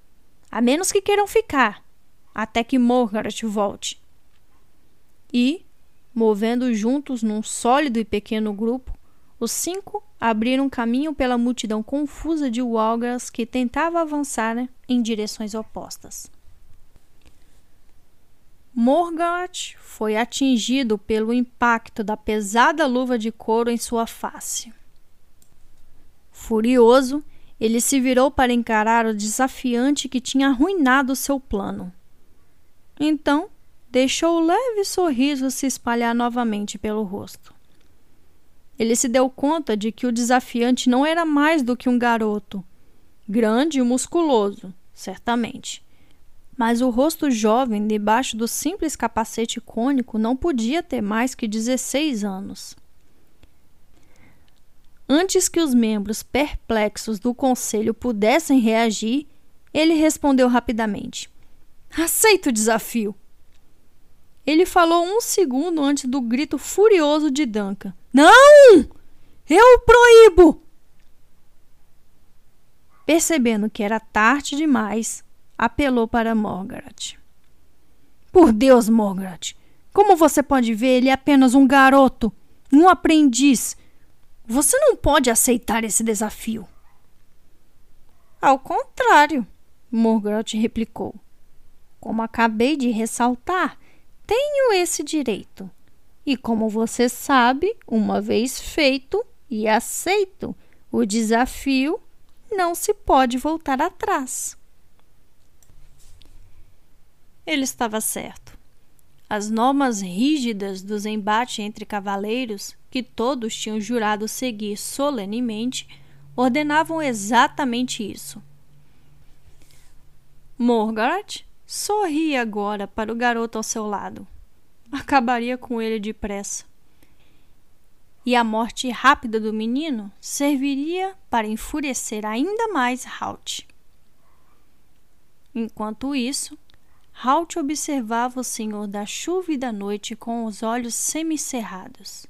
A menos que queiram ficar até que Morgaret volte. E, movendo juntos num sólido e pequeno grupo, os cinco abriram caminho pela multidão confusa de Walgers que tentava avançar em direções opostas. Morgaret foi atingido pelo impacto da pesada luva de couro em sua face. Furioso, ele se virou para encarar o desafiante que tinha arruinado seu plano. Então, deixou o leve sorriso se espalhar novamente pelo rosto. Ele se deu conta de que o desafiante não era mais do que um garoto, grande e musculoso, certamente. Mas o rosto jovem debaixo do simples capacete cônico não podia ter mais que 16 anos. Antes que os membros perplexos do conselho pudessem reagir, ele respondeu rapidamente: Aceito o desafio. Ele falou um segundo antes do grito furioso de Duncan. Não! Eu proíbo! Percebendo que era tarde demais, apelou para Morgaret. Por Deus, Morgaret! Como você pode ver, ele é apenas um garoto, um aprendiz. Você não pode aceitar esse desafio. Ao contrário, Morgaret replicou. Como acabei de ressaltar, tenho esse direito. E como você sabe, uma vez feito e aceito o desafio, não se pode voltar atrás. Ele estava certo. As normas rígidas dos embates entre cavaleiros, que todos tinham jurado seguir solenemente, ordenavam exatamente isso. Morgaret Sorria agora para o garoto ao seu lado. Acabaria com ele depressa. E a morte rápida do menino serviria para enfurecer ainda mais Halt. Enquanto isso, Halt observava o senhor da chuva e da noite com os olhos semicerrados.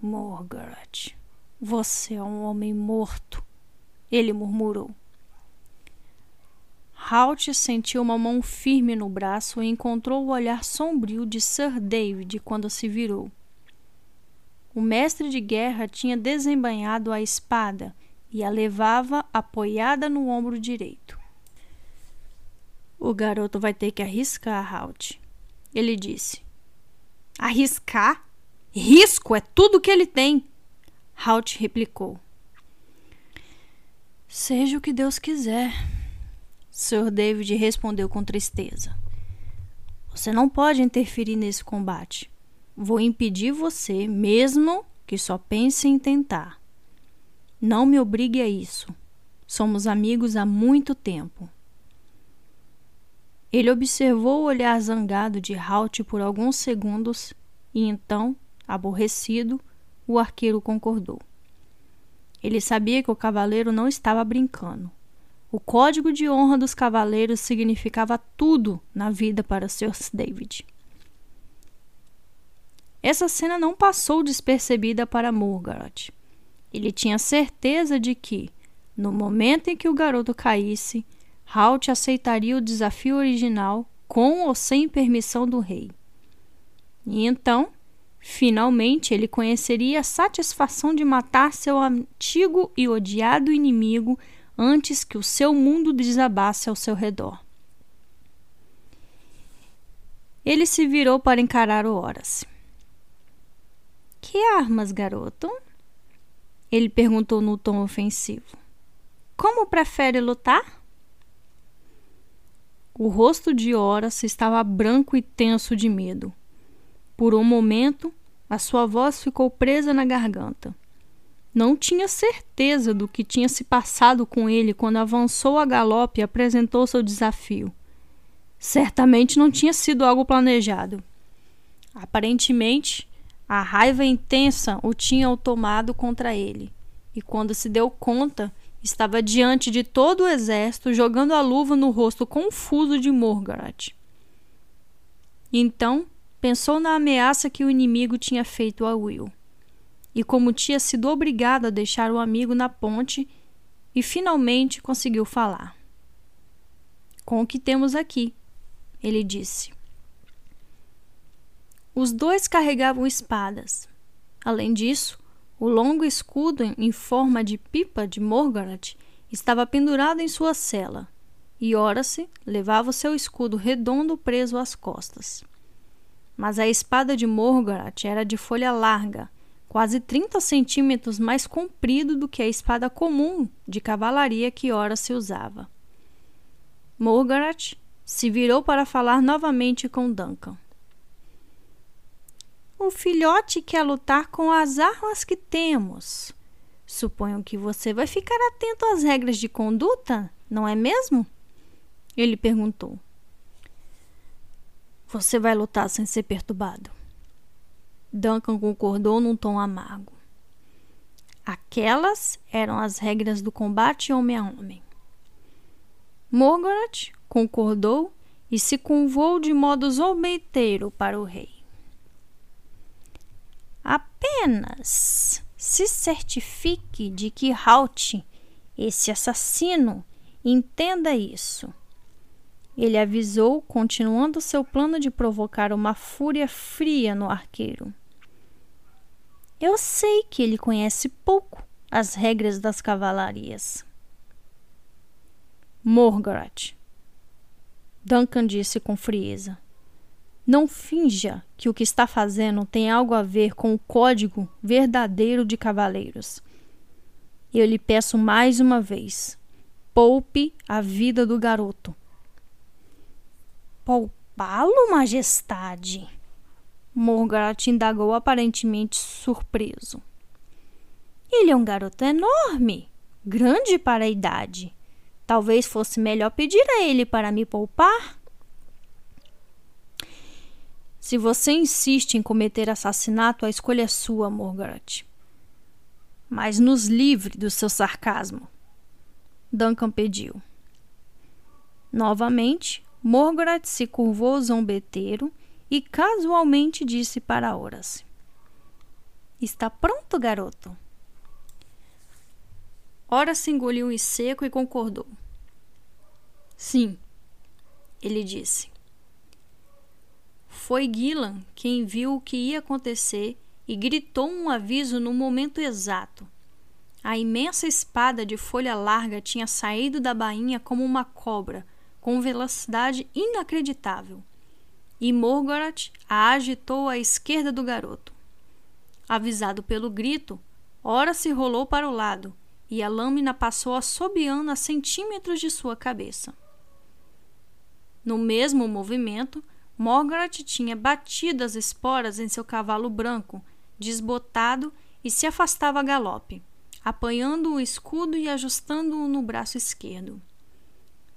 Morgaret, você é um homem morto, ele murmurou. Halt sentiu uma mão firme no braço e encontrou o olhar sombrio de Sir David quando se virou. O mestre de guerra tinha desembainhado a espada e a levava apoiada no ombro direito. O garoto vai ter que arriscar, Halt. Ele disse. Arriscar? Risco é tudo que ele tem. Halt replicou. Seja o que Deus quiser. Sr. David respondeu com tristeza. Você não pode interferir nesse combate. Vou impedir você, mesmo que só pense em tentar. Não me obrigue a isso. Somos amigos há muito tempo. Ele observou o olhar zangado de Halt por alguns segundos e então, aborrecido, o arqueiro concordou. Ele sabia que o cavaleiro não estava brincando. O código de honra dos cavaleiros significava tudo na vida para Sir David. Essa cena não passou despercebida para Morgoth. Ele tinha certeza de que, no momento em que o garoto caísse, Halt aceitaria o desafio original com ou sem permissão do rei. E então, finalmente, ele conheceria a satisfação de matar seu antigo e odiado inimigo antes que o seu mundo desabasse ao seu redor. Ele se virou para encarar o Horace. Que armas, garoto? Ele perguntou no tom ofensivo. Como prefere lutar? O rosto de Horace estava branco e tenso de medo. Por um momento, a sua voz ficou presa na garganta. Não tinha certeza do que tinha se passado com ele quando avançou a galope e apresentou seu desafio. Certamente não tinha sido algo planejado. Aparentemente, a raiva intensa o tinha tomado contra ele, e quando se deu conta, estava diante de todo o exército, jogando a luva no rosto confuso de Morgoth. Então, pensou na ameaça que o inimigo tinha feito a Will e como tinha sido obrigado a deixar o amigo na ponte e finalmente conseguiu falar. Com o que temos aqui, ele disse. Os dois carregavam espadas. Além disso, o longo escudo em forma de pipa de Morgoth estava pendurado em sua cela, e Horace levava o seu escudo redondo preso às costas. Mas a espada de Morgoth era de folha larga quase 30 centímetros mais comprido do que a espada comum de cavalaria que ora se usava. Morgaret se virou para falar novamente com Duncan. O filhote quer lutar com as armas que temos. Suponho que você vai ficar atento às regras de conduta, não é mesmo? Ele perguntou. Você vai lutar sem ser perturbado. Duncan concordou num tom amargo. Aquelas eram as regras do combate homem a homem. Morgoth concordou e se curvou de modo zombeiteiro para o rei. Apenas se certifique de que Halt, esse assassino, entenda isso. Ele avisou, continuando seu plano de provocar uma fúria fria no arqueiro. Eu sei que ele conhece pouco as regras das cavalarias. Morgoth. Duncan disse com frieza. Não finja que o que está fazendo tem algo a ver com o código verdadeiro de cavaleiros. Eu lhe peço mais uma vez: poupe a vida do garoto. Poupá-lo, majestade? Morgoth indagou aparentemente surpreso. Ele é um garoto enorme, grande para a idade. Talvez fosse melhor pedir a ele para me poupar. Se você insiste em cometer assassinato, a escolha é sua, Morgoth. Mas nos livre do seu sarcasmo. Duncan pediu. Novamente, Morgoth se curvou zombeteiro e casualmente disse para Horace: Está pronto, garoto? Horace engoliu em seco e concordou. Sim, ele disse. Foi Gillan quem viu o que ia acontecer e gritou um aviso no momento exato. A imensa espada de folha larga tinha saído da bainha como uma cobra, com velocidade inacreditável e Morgoth a agitou à esquerda do garoto. Avisado pelo grito, ora se rolou para o lado e a lâmina passou assobiando a centímetros de sua cabeça. No mesmo movimento, Morgoth tinha batido as esporas em seu cavalo branco, desbotado e se afastava a galope, apanhando o escudo e ajustando-o no braço esquerdo.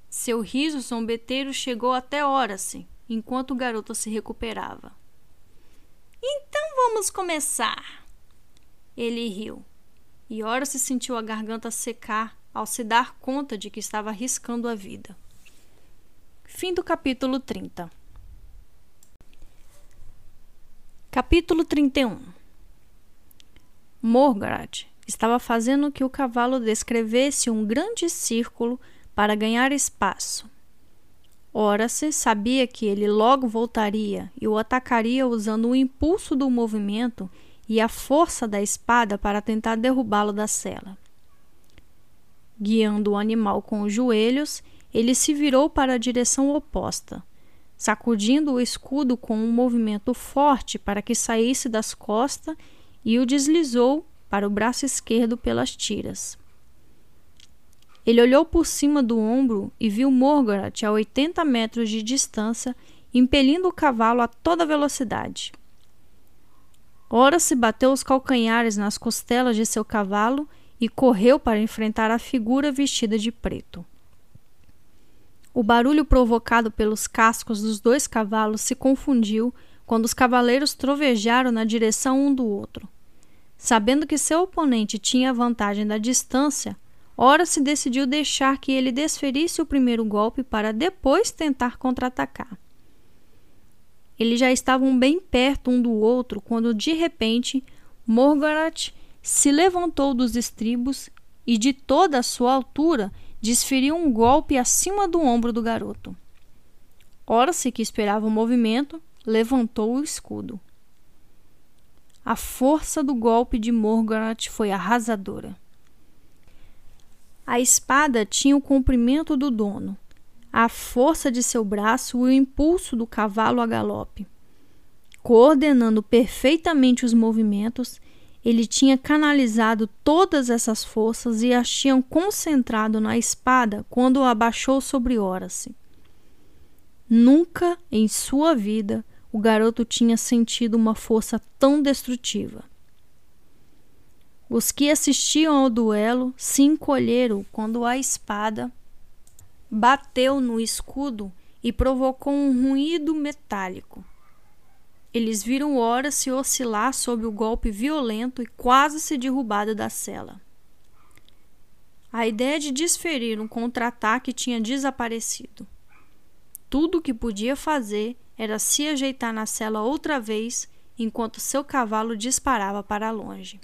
Seu riso zombeteiro chegou até Horace, enquanto o garoto se recuperava. Então vamos começar. Ele riu, e Horace sentiu a garganta secar ao se dar conta de que estava arriscando a vida. Fim do capítulo 30. Capítulo 31 Morgaret estava fazendo que o cavalo descrevesse um grande círculo para ganhar espaço. Ora-se sabia que ele logo voltaria e o atacaria usando o impulso do movimento e a força da espada para tentar derrubá-lo da cela. Guiando o animal com os joelhos, ele se virou para a direção oposta, sacudindo o escudo com um movimento forte para que saísse das costas e o deslizou para o braço esquerdo pelas tiras. Ele olhou por cima do ombro e viu Morgoth a 80 metros de distância, impelindo o cavalo a toda velocidade. Ora se bateu os calcanhares nas costelas de seu cavalo e correu para enfrentar a figura vestida de preto. O barulho provocado pelos cascos dos dois cavalos se confundiu quando os cavaleiros trovejaram na direção um do outro. Sabendo que seu oponente tinha a vantagem da distância, Ora se decidiu deixar que ele desferisse o primeiro golpe para depois tentar contra-atacar. Eles já estavam bem perto um do outro quando de repente Morgoth se levantou dos estribos e de toda a sua altura desferiu um golpe acima do ombro do garoto. Ora-se que esperava o movimento, levantou o escudo. A força do golpe de Morgoth foi arrasadora. A espada tinha o comprimento do dono, a força de seu braço e o impulso do cavalo a galope. Coordenando perfeitamente os movimentos, ele tinha canalizado todas essas forças e as tinham concentrado na espada quando abaixou sobre Horace. Nunca em sua vida o garoto tinha sentido uma força tão destrutiva. Os que assistiam ao duelo se encolheram quando a espada bateu no escudo e provocou um ruído metálico. Eles viram Ora se oscilar sob o golpe violento e quase se derrubado da cela. A ideia de desferir um contra-ataque tinha desaparecido. Tudo o que podia fazer era se ajeitar na cela outra vez enquanto seu cavalo disparava para longe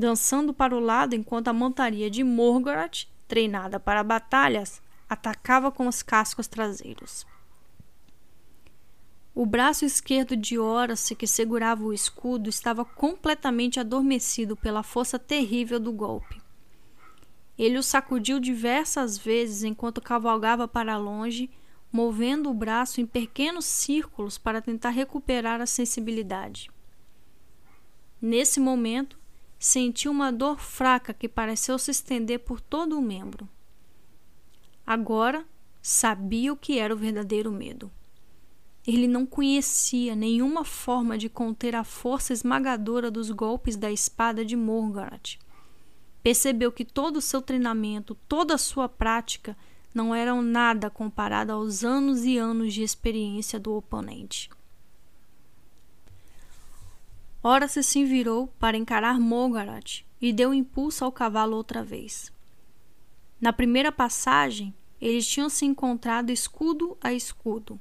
dançando para o lado enquanto a montaria de Morgoth, treinada para batalhas, atacava com os cascos traseiros. O braço esquerdo de Horace, que segurava o escudo, estava completamente adormecido pela força terrível do golpe. Ele o sacudiu diversas vezes enquanto cavalgava para longe, movendo o braço em pequenos círculos para tentar recuperar a sensibilidade. Nesse momento, sentiu uma dor fraca que pareceu se estender por todo o membro. Agora sabia o que era o verdadeiro medo. Ele não conhecia nenhuma forma de conter a força esmagadora dos golpes da espada de Morgoth. Percebeu que todo o seu treinamento, toda a sua prática, não eram nada comparado aos anos e anos de experiência do oponente. Ora se virou para encarar Morgoth e deu impulso ao cavalo outra vez. Na primeira passagem, eles tinham se encontrado escudo a escudo.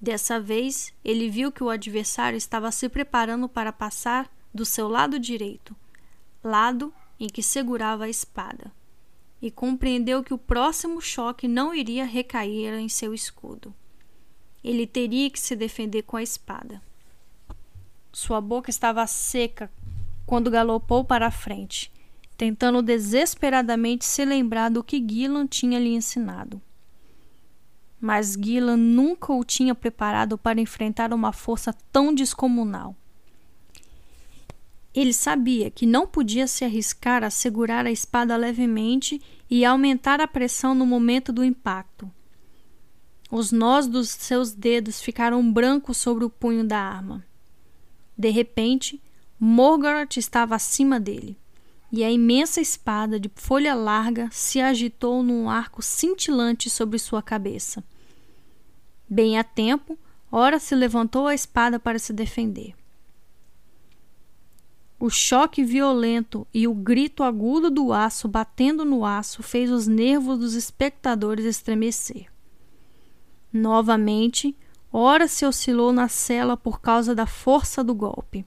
Dessa vez, ele viu que o adversário estava se preparando para passar do seu lado direito, lado em que segurava a espada, e compreendeu que o próximo choque não iria recair em seu escudo. Ele teria que se defender com a espada. Sua boca estava seca quando galopou para a frente, tentando desesperadamente se lembrar do que Gillan tinha lhe ensinado. Mas Gillan nunca o tinha preparado para enfrentar uma força tão descomunal. Ele sabia que não podia se arriscar a segurar a espada levemente e aumentar a pressão no momento do impacto. Os nós dos seus dedos ficaram brancos sobre o punho da arma. De repente, Morgoth estava acima dele, e a imensa espada de folha larga se agitou num arco cintilante sobre sua cabeça. Bem a tempo, ora se levantou a espada para se defender. O choque violento e o grito agudo do aço batendo no aço fez os nervos dos espectadores estremecer. Novamente, ora se oscilou na cela por causa da força do golpe.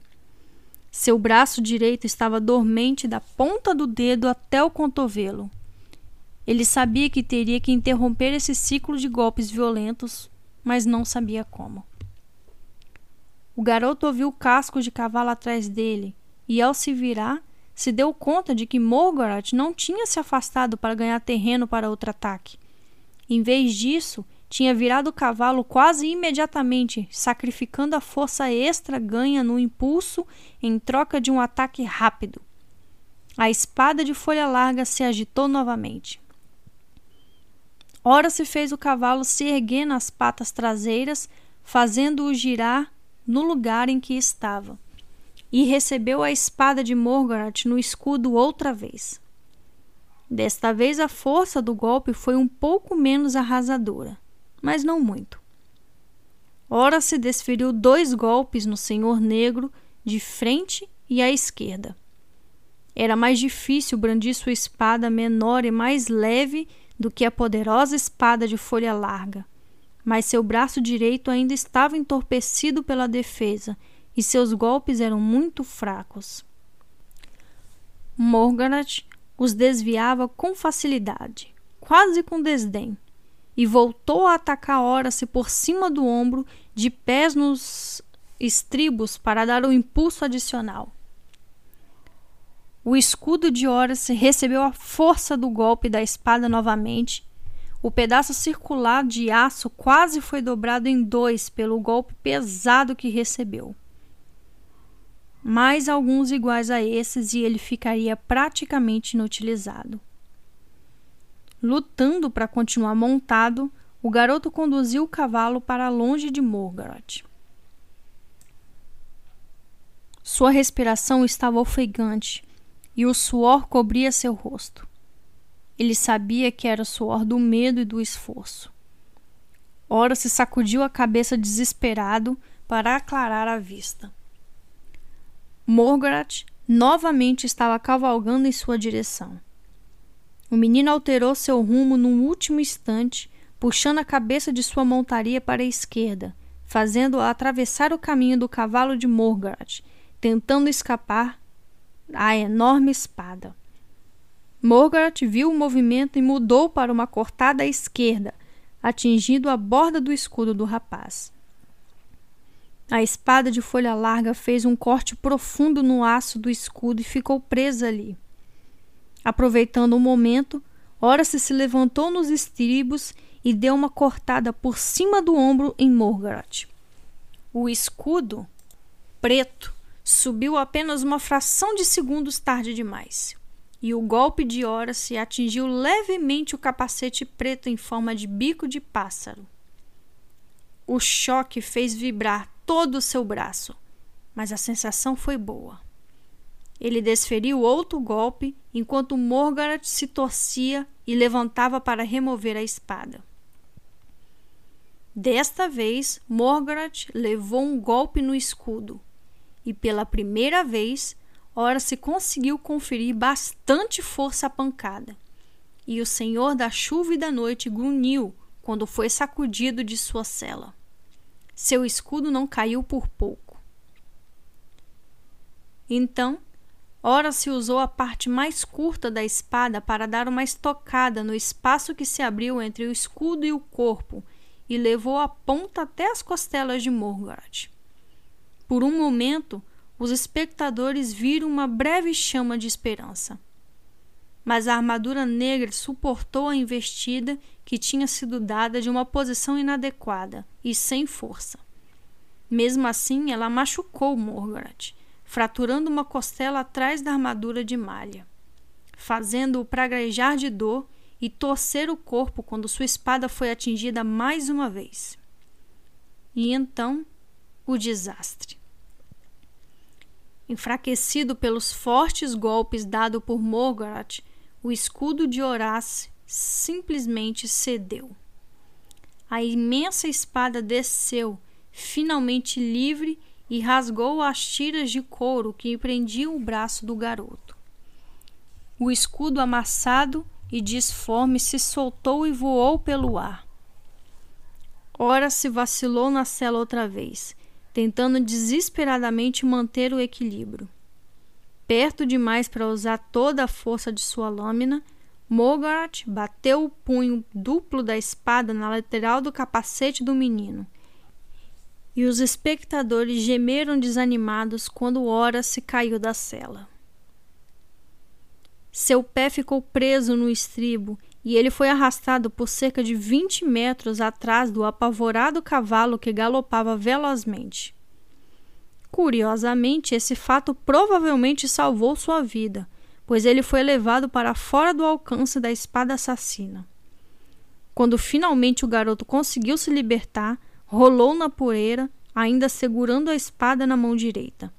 Seu braço direito estava dormente da ponta do dedo até o cotovelo. Ele sabia que teria que interromper esse ciclo de golpes violentos, mas não sabia como. O garoto ouviu o casco de cavalo atrás dele e, ao se virar, se deu conta de que Morgoth não tinha se afastado para ganhar terreno para outro ataque. Em vez disso, tinha virado o cavalo quase imediatamente, sacrificando a força extra ganha no impulso em troca de um ataque rápido. A espada de folha larga se agitou novamente. Ora se fez o cavalo se erguer nas patas traseiras, fazendo-o girar no lugar em que estava e recebeu a espada de Morgoth no escudo outra vez. Desta vez a força do golpe foi um pouco menos arrasadora, mas não muito. Ora se desferiu dois golpes no Senhor Negro, de frente e à esquerda. Era mais difícil brandir sua espada menor e mais leve do que a poderosa espada de folha larga, mas seu braço direito ainda estava entorpecido pela defesa e seus golpes eram muito fracos. Morganath os desviava com facilidade, quase com desdém, e voltou a atacar Horace por cima do ombro, de pés nos estribos para dar um impulso adicional. O escudo de Horace recebeu a força do golpe da espada novamente. O pedaço circular de aço quase foi dobrado em dois pelo golpe pesado que recebeu mais alguns iguais a esses e ele ficaria praticamente inutilizado. Lutando para continuar montado, o garoto conduziu o cavalo para longe de Morgoth. Sua respiração estava ofegante e o suor cobria seu rosto. Ele sabia que era o suor do medo e do esforço. Ora se sacudiu a cabeça desesperado para aclarar a vista. Morgoth novamente estava cavalgando em sua direção. O menino alterou seu rumo num último instante, puxando a cabeça de sua montaria para a esquerda, fazendo-a atravessar o caminho do cavalo de Morgoth, tentando escapar à enorme espada. Morgoth viu o movimento e mudou para uma cortada à esquerda, atingindo a borda do escudo do rapaz. A espada de folha larga fez um corte profundo no aço do escudo e ficou presa ali. Aproveitando o momento, Horace se levantou nos estribos e deu uma cortada por cima do ombro em Morgoth. O escudo, preto, subiu apenas uma fração de segundos tarde demais, e o golpe de Horace atingiu levemente o capacete preto em forma de bico de pássaro. O choque fez vibrar todo o seu braço, mas a sensação foi boa. Ele desferiu outro golpe enquanto Morgoth se torcia e levantava para remover a espada. Desta vez, Morgoth levou um golpe no escudo e, pela primeira vez, ora se conseguiu conferir bastante força à pancada. E o Senhor da chuva e da noite grunhiu quando foi sacudido de sua cela. Seu escudo não caiu por pouco. Então, ora se usou a parte mais curta da espada para dar uma estocada no espaço que se abriu entre o escudo e o corpo e levou a ponta até as costelas de Morgoth. Por um momento, os espectadores viram uma breve chama de esperança. Mas a armadura negra suportou a investida que tinha sido dada de uma posição inadequada e sem força. Mesmo assim, ela machucou Morgoth, fraturando uma costela atrás da armadura de malha, fazendo-o praguejar de dor e torcer o corpo quando sua espada foi atingida mais uma vez. E então, o desastre. Enfraquecido pelos fortes golpes dados por Morgoth, o escudo de Horace simplesmente cedeu. A imensa espada desceu, finalmente livre, e rasgou as tiras de couro que prendiam o braço do garoto. O escudo amassado e disforme se soltou e voou pelo ar. Ora se vacilou na cela outra vez, tentando desesperadamente manter o equilíbrio. Perto demais para usar toda a força de sua lâmina, Morgoth bateu o punho duplo da espada na lateral do capacete do menino. E os espectadores gemeram desanimados quando Ora se caiu da cela. Seu pé ficou preso no estribo e ele foi arrastado por cerca de 20 metros atrás do apavorado cavalo que galopava velozmente. Curiosamente, esse fato provavelmente salvou sua vida, pois ele foi levado para fora do alcance da espada assassina. Quando finalmente o garoto conseguiu se libertar, rolou na poeira, ainda segurando a espada na mão direita.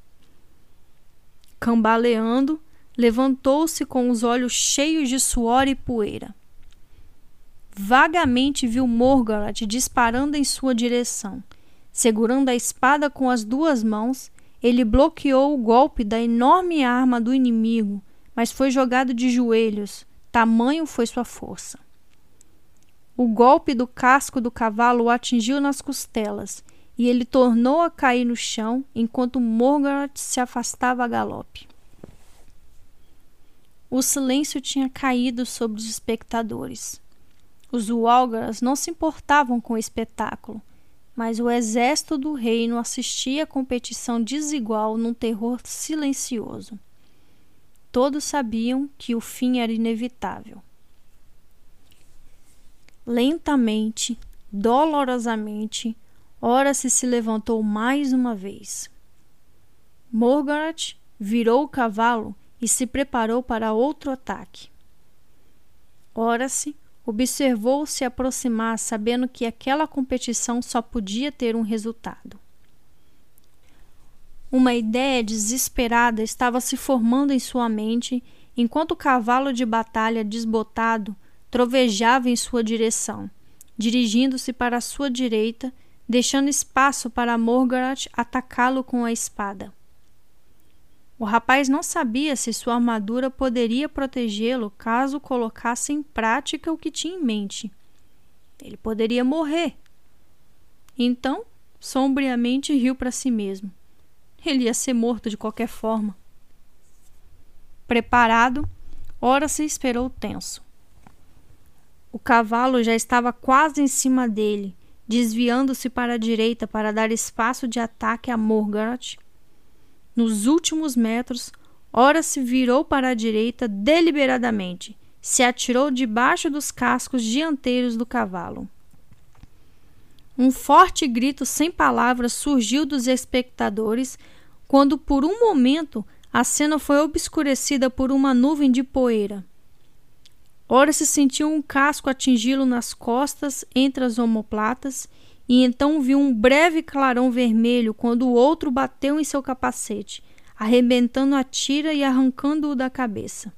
Cambaleando, levantou-se com os olhos cheios de suor e poeira. Vagamente viu Morgoth disparando em sua direção. Segurando a espada com as duas mãos, ele bloqueou o golpe da enorme arma do inimigo, mas foi jogado de joelhos, tamanho foi sua força. O golpe do casco do cavalo o atingiu nas costelas e ele tornou a cair no chão enquanto Morgoth se afastava a galope. O silêncio tinha caído sobre os espectadores. Os Walgaras não se importavam com o espetáculo, mas o exército do reino assistia à competição desigual num terror silencioso. Todos sabiam que o fim era inevitável. Lentamente, dolorosamente, Horace se levantou mais uma vez. Morgoth virou o cavalo e se preparou para outro ataque. Ora-se, observou se aproximar, sabendo que aquela competição só podia ter um resultado. Uma ideia desesperada estava se formando em sua mente enquanto o cavalo de batalha desbotado trovejava em sua direção, dirigindo-se para a sua direita, deixando espaço para Morgoth atacá-lo com a espada. O rapaz não sabia se sua armadura poderia protegê-lo caso colocasse em prática o que tinha em mente. Ele poderia morrer. Então, sombriamente riu para si mesmo. Ele ia ser morto de qualquer forma. Preparado, ora se esperou tenso. O cavalo já estava quase em cima dele, desviando-se para a direita para dar espaço de ataque a Morgoth nos últimos metros, ora se virou para a direita deliberadamente, se atirou debaixo dos cascos dianteiros do cavalo. Um forte grito sem palavras surgiu dos espectadores quando, por um momento, a cena foi obscurecida por uma nuvem de poeira. Ora se sentiu um casco atingi-lo nas costas entre as omoplatas e então viu um breve clarão vermelho quando o outro bateu em seu capacete, arrebentando a tira e arrancando-o da cabeça.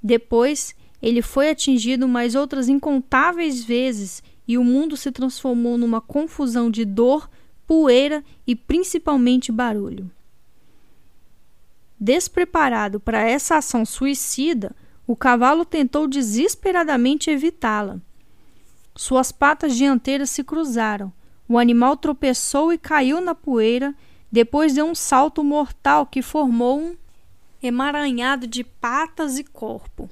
Depois, ele foi atingido mais outras incontáveis vezes e o mundo se transformou numa confusão de dor, poeira e principalmente barulho. Despreparado para essa ação suicida, o cavalo tentou desesperadamente evitá-la. Suas patas dianteiras se cruzaram. O animal tropeçou e caiu na poeira, depois deu um salto mortal que formou um emaranhado de patas e corpo.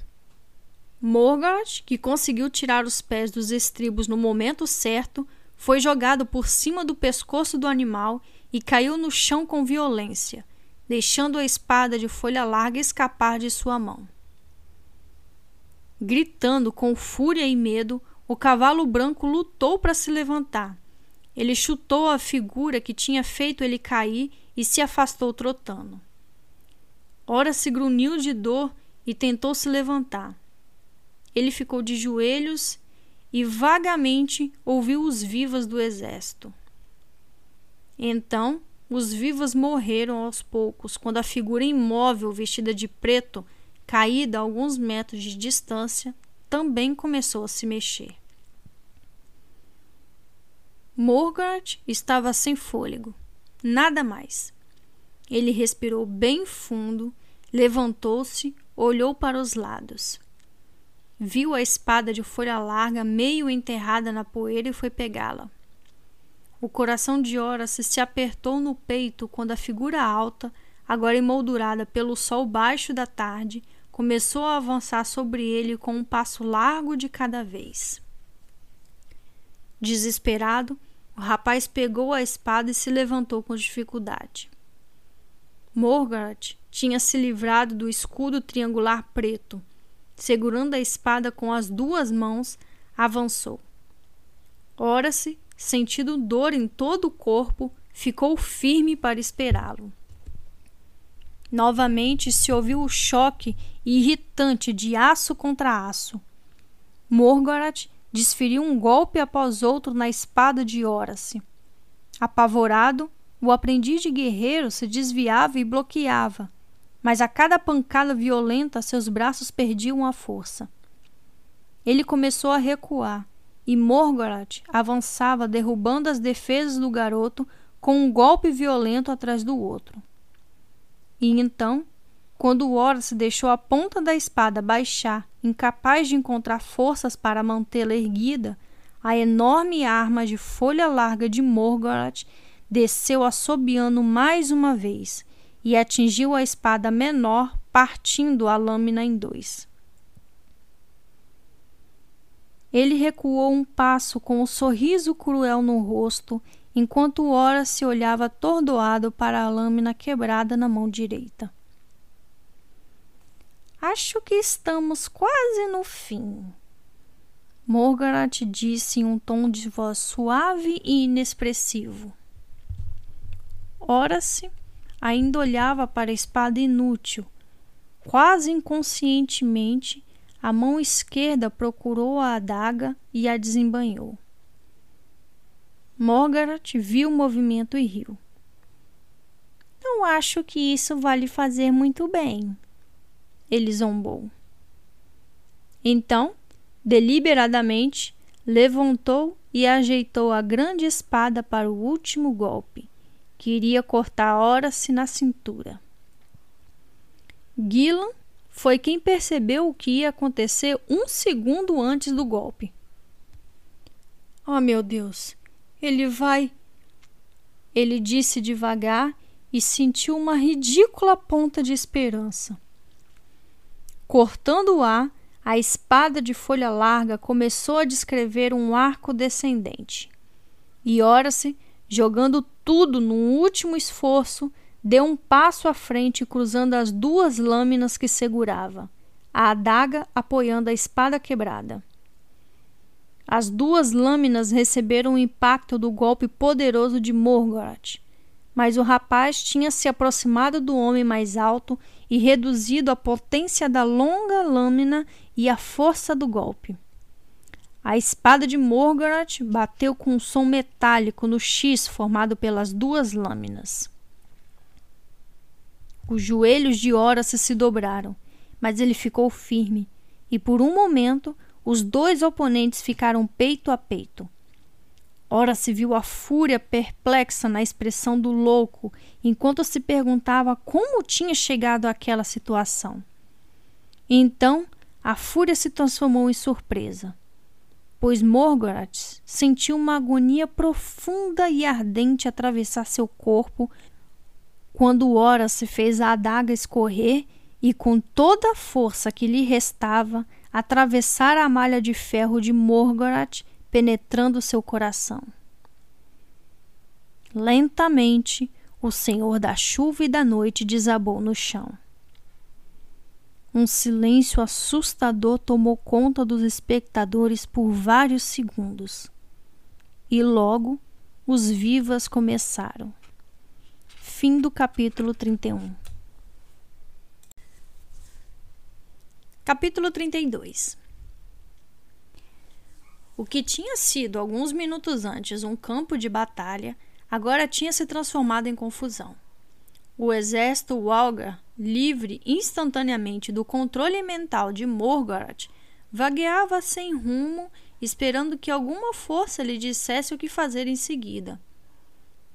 Morgoth, que conseguiu tirar os pés dos estribos no momento certo, foi jogado por cima do pescoço do animal e caiu no chão com violência, deixando a espada de folha larga escapar de sua mão. Gritando com fúria e medo, o cavalo branco lutou para se levantar. Ele chutou a figura que tinha feito ele cair e se afastou trotando. Ora se grunhiu de dor e tentou se levantar. Ele ficou de joelhos e vagamente ouviu os vivas do exército. Então, os vivos morreram aos poucos quando a figura imóvel vestida de preto, caída a alguns metros de distância, também começou a se mexer. Morgart estava sem fôlego, nada mais. Ele respirou bem fundo, levantou-se, olhou para os lados. Viu a espada de folha larga meio enterrada na poeira e foi pegá-la. O coração de Horace se apertou no peito quando a figura alta, agora emoldurada pelo sol baixo da tarde, começou a avançar sobre ele com um passo largo de cada vez. Desesperado, o rapaz pegou a espada e se levantou com dificuldade. Morgaret tinha se livrado do escudo triangular preto. Segurando a espada com as duas mãos, avançou. Ora-se sentindo dor em todo o corpo, ficou firme para esperá-lo. Novamente se ouviu o choque irritante de aço contra aço. Morgoth desferiu um golpe após outro na espada de Horace. Apavorado, o aprendiz de guerreiro se desviava e bloqueava, mas a cada pancada violenta seus braços perdiam a força. Ele começou a recuar e Morgoth avançava derrubando as defesas do garoto com um golpe violento atrás do outro. E então, quando Horace deixou a ponta da espada baixar, incapaz de encontrar forças para mantê-la erguida, a enorme arma de folha larga de Morgoth desceu assobiando mais uma vez e atingiu a espada menor, partindo a lâmina em dois. Ele recuou um passo com um sorriso cruel no rosto, enquanto ora se olhava atordoado para a lâmina quebrada na mão direita. Acho que estamos quase no fim. Morgaret disse em um tom de voz suave e inexpressivo. Ora-se, ainda olhava para a espada inútil, quase inconscientemente, a mão esquerda procurou a adaga e a desembanhou. Margaret viu o movimento e riu. Não acho que isso vai lhe fazer muito bem. Ele zombou. Então, deliberadamente, levantou e ajeitou a grande espada para o último golpe, que iria cortar Horace na cintura. Gillan foi quem percebeu o que ia acontecer um segundo antes do golpe. Oh, meu Deus, ele vai. Ele disse devagar e sentiu uma ridícula ponta de esperança. Cortando o ar, a espada de folha larga começou a descrever um arco descendente. E ora-se, jogando tudo num último esforço, deu um passo à frente, cruzando as duas lâminas que segurava, a adaga apoiando a espada quebrada. As duas lâminas receberam o impacto do golpe poderoso de Morgoth, mas o rapaz tinha se aproximado do homem mais alto e reduzido a potência da longa lâmina e a força do golpe. A espada de Morgoth bateu com um som metálico no X formado pelas duas lâminas. Os joelhos de Horace se dobraram, mas ele ficou firme, e por um momento os dois oponentes ficaram peito a peito. Horace viu a fúria perplexa na expressão do louco enquanto se perguntava como tinha chegado àquela situação. então a fúria se transformou em surpresa, pois Morgoth sentiu uma agonia profunda e ardente atravessar seu corpo quando Horace fez a adaga escorrer e, com toda a força que lhe restava, atravessar a malha de ferro de Morgoth, penetrando seu coração. Lentamente, o Senhor da chuva e da noite desabou no chão. Um silêncio assustador tomou conta dos espectadores por vários segundos. E logo os vivas começaram. Fim do capítulo 31. Capítulo 32 O que tinha sido alguns minutos antes um campo de batalha, agora tinha se transformado em confusão. O exército Walgar, livre instantaneamente do controle mental de Morgoth, vagueava sem rumo, esperando que alguma força lhe dissesse o que fazer em seguida.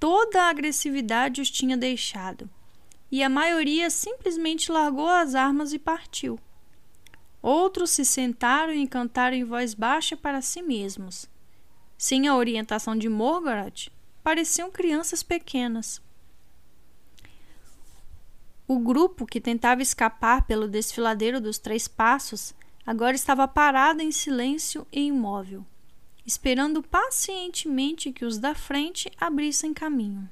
Toda a agressividade os tinha deixado, e a maioria simplesmente largou as armas e partiu. Outros se sentaram e cantaram em voz baixa para si mesmos. Sem a orientação de Morgoth, pareciam crianças pequenas. O grupo que tentava escapar pelo desfiladeiro dos três passos agora estava parado em silêncio e imóvel, esperando pacientemente que os da frente abrissem caminho.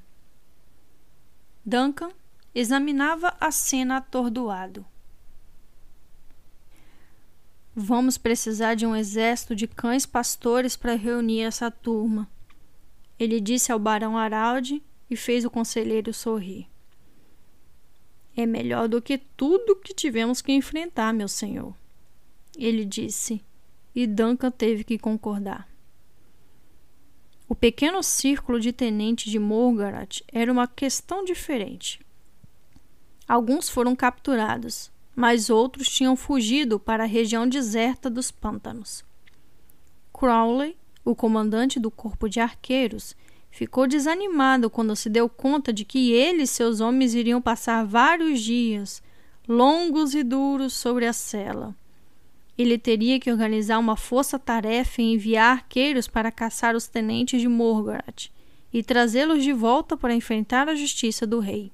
Duncan examinava a cena atordoado. Vamos precisar de um exército de cães pastores para reunir essa turma. Ele disse ao barão Araldi e fez o conselheiro sorrir. É melhor do que tudo que tivemos que enfrentar, meu senhor. Ele disse, e Duncan teve que concordar. O pequeno círculo de tenentes de Morgarat era uma questão diferente. Alguns foram capturados, mas outros tinham fugido para a região deserta dos pântanos. Crowley, o comandante do corpo de arqueiros, Ficou desanimado quando se deu conta de que ele e seus homens iriam passar vários dias, longos e duros, sobre a cela. Ele teria que organizar uma força-tarefa e enviar arqueiros para caçar os tenentes de Morgoth e trazê-los de volta para enfrentar a justiça do rei.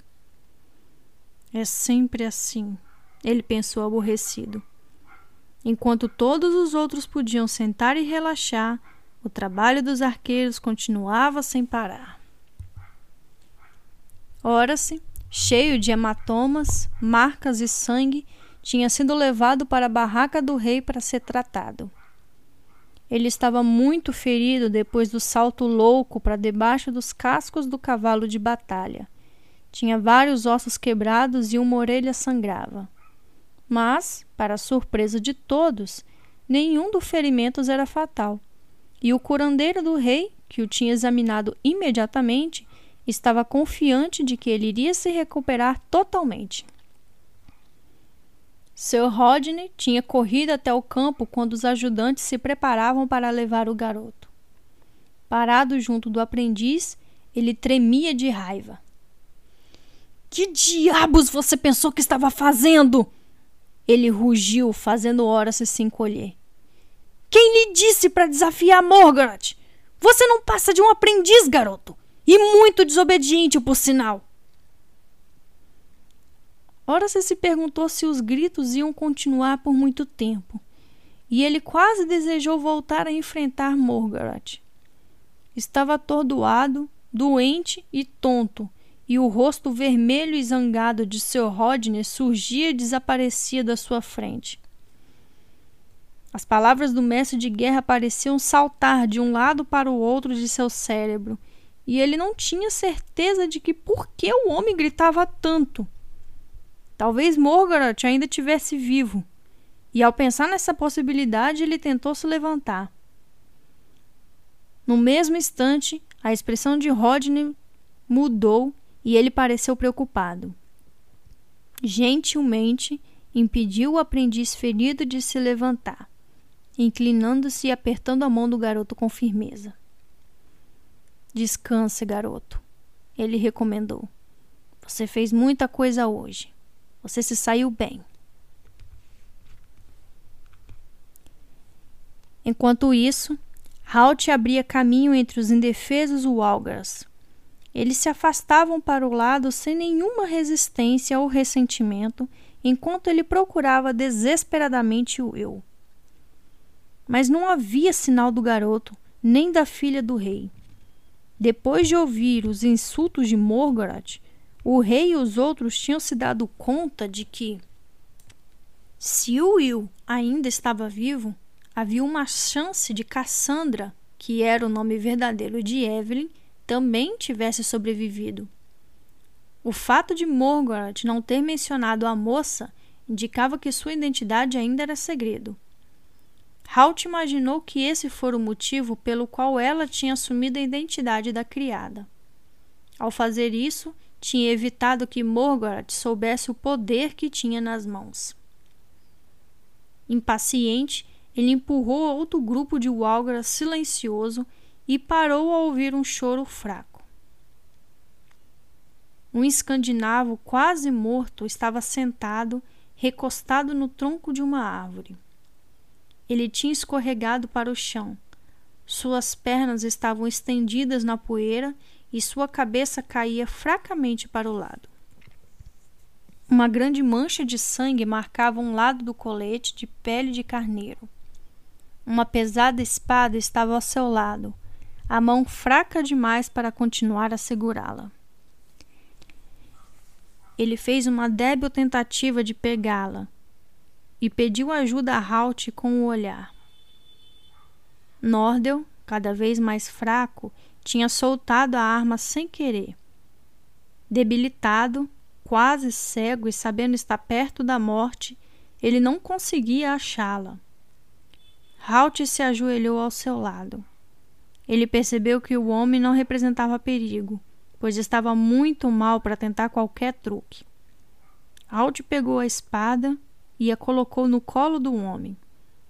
É sempre assim, ele pensou aborrecido. Enquanto todos os outros podiam sentar e relaxar, o trabalho dos arqueiros continuava sem parar. Ora-se, cheio de hematomas, marcas e sangue, tinha sido levado para a barraca do rei para ser tratado. Ele estava muito ferido depois do salto louco para debaixo dos cascos do cavalo de batalha. Tinha vários ossos quebrados e uma orelha sangrava. Mas, para a surpresa de todos, nenhum dos ferimentos era fatal. E o curandeiro do rei, que o tinha examinado imediatamente, estava confiante de que ele iria se recuperar totalmente. Sir Rodney tinha corrido até o campo quando os ajudantes se preparavam para levar o garoto. Parado junto do aprendiz, ele tremia de raiva. Que diabos você pensou que estava fazendo? Ele rugiu, fazendo Horace se encolher. Quem lhe disse para desafiar Morgoth? Você não passa de um aprendiz, garoto. E muito desobediente, por sinal. Ora se perguntou se os gritos iam continuar por muito tempo, e ele quase desejou voltar a enfrentar Morgoth. Estava atordoado, doente e tonto, e o rosto vermelho e zangado de Sr. Rodney surgia e desaparecia da sua frente. As palavras do mestre de guerra pareciam saltar de um lado para o outro de seu cérebro, e ele não tinha certeza de que por que o homem gritava tanto. Talvez Morgoth ainda tivesse vivo, e ao pensar nessa possibilidade, ele tentou se levantar. No mesmo instante, a expressão de Rodney mudou e ele pareceu preocupado. Gentilmente, impediu o aprendiz ferido de se levantar inclinando-se e apertando a mão do garoto com firmeza. Descanse, garoto, ele recomendou. Você fez muita coisa hoje. Você se saiu bem. Enquanto isso, Halt abria caminho entre os indefesos Walgars. Eles se afastavam para o lado sem nenhuma resistência ou ressentimento, enquanto ele procurava desesperadamente o eu mas não havia sinal do garoto, nem da filha do rei. Depois de ouvir os insultos de Morgoth, o rei e os outros tinham se dado conta de que, se o Will ainda estava vivo, havia uma chance de Cassandra, que era o nome verdadeiro de Evelyn, também tivesse sobrevivido. O fato de Morgoth não ter mencionado a moça indicava que sua identidade ainda era segredo. Halt imaginou que esse fora o motivo pelo qual ela tinha assumido a identidade da criada. Ao fazer isso, tinha evitado que Morgoth soubesse o poder que tinha nas mãos. Impaciente, ele empurrou outro grupo de Walgras silencioso e parou ao ouvir um choro fraco. Um escandinavo quase morto estava sentado, recostado no tronco de uma árvore. Ele tinha escorregado para o chão. Suas pernas estavam estendidas na poeira e sua cabeça caía fracamente para o lado. Uma grande mancha de sangue marcava um lado do colete de pele de carneiro. Uma pesada espada estava ao seu lado, a mão fraca demais para continuar a segurá-la. Ele fez uma débil tentativa de pegá-la e pediu ajuda a Halt com o olhar. Nordel, cada vez mais fraco, tinha soltado a arma sem querer. Debilitado, quase cego e sabendo estar perto da morte, ele não conseguia achá-la. Halt se ajoelhou ao seu lado. Ele percebeu que o homem não representava perigo, pois estava muito mal para tentar qualquer truque. Halt pegou a espada e a colocou no colo do homem,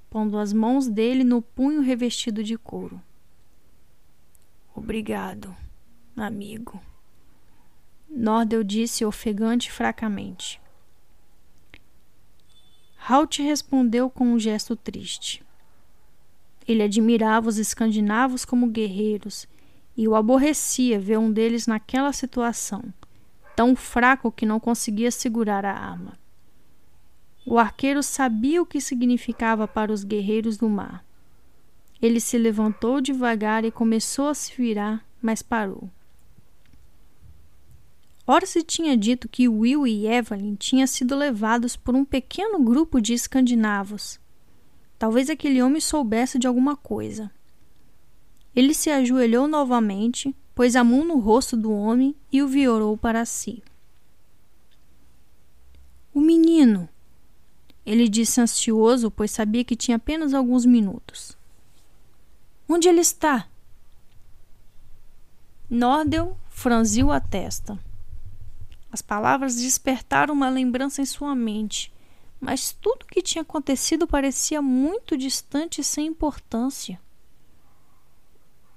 pondo as mãos dele no punho revestido de couro. Obrigado, amigo. Nordel disse ofegante fracamente. Halt respondeu com um gesto triste. Ele admirava os escandinavos como guerreiros e o aborrecia ver um deles naquela situação, tão fraco que não conseguia segurar a arma. O arqueiro sabia o que significava para os guerreiros do mar. Ele se levantou devagar e começou a se virar, mas parou. Ora se tinha dito que Will e Evelyn tinham sido levados por um pequeno grupo de escandinavos. Talvez aquele homem soubesse de alguma coisa. Ele se ajoelhou novamente, pôs a mão no rosto do homem e o virou para si. O menino, ele disse ansioso, pois sabia que tinha apenas alguns minutos. Onde ele está? Nordel franziu a testa. As palavras despertaram uma lembrança em sua mente, mas tudo o que tinha acontecido parecia muito distante e sem importância.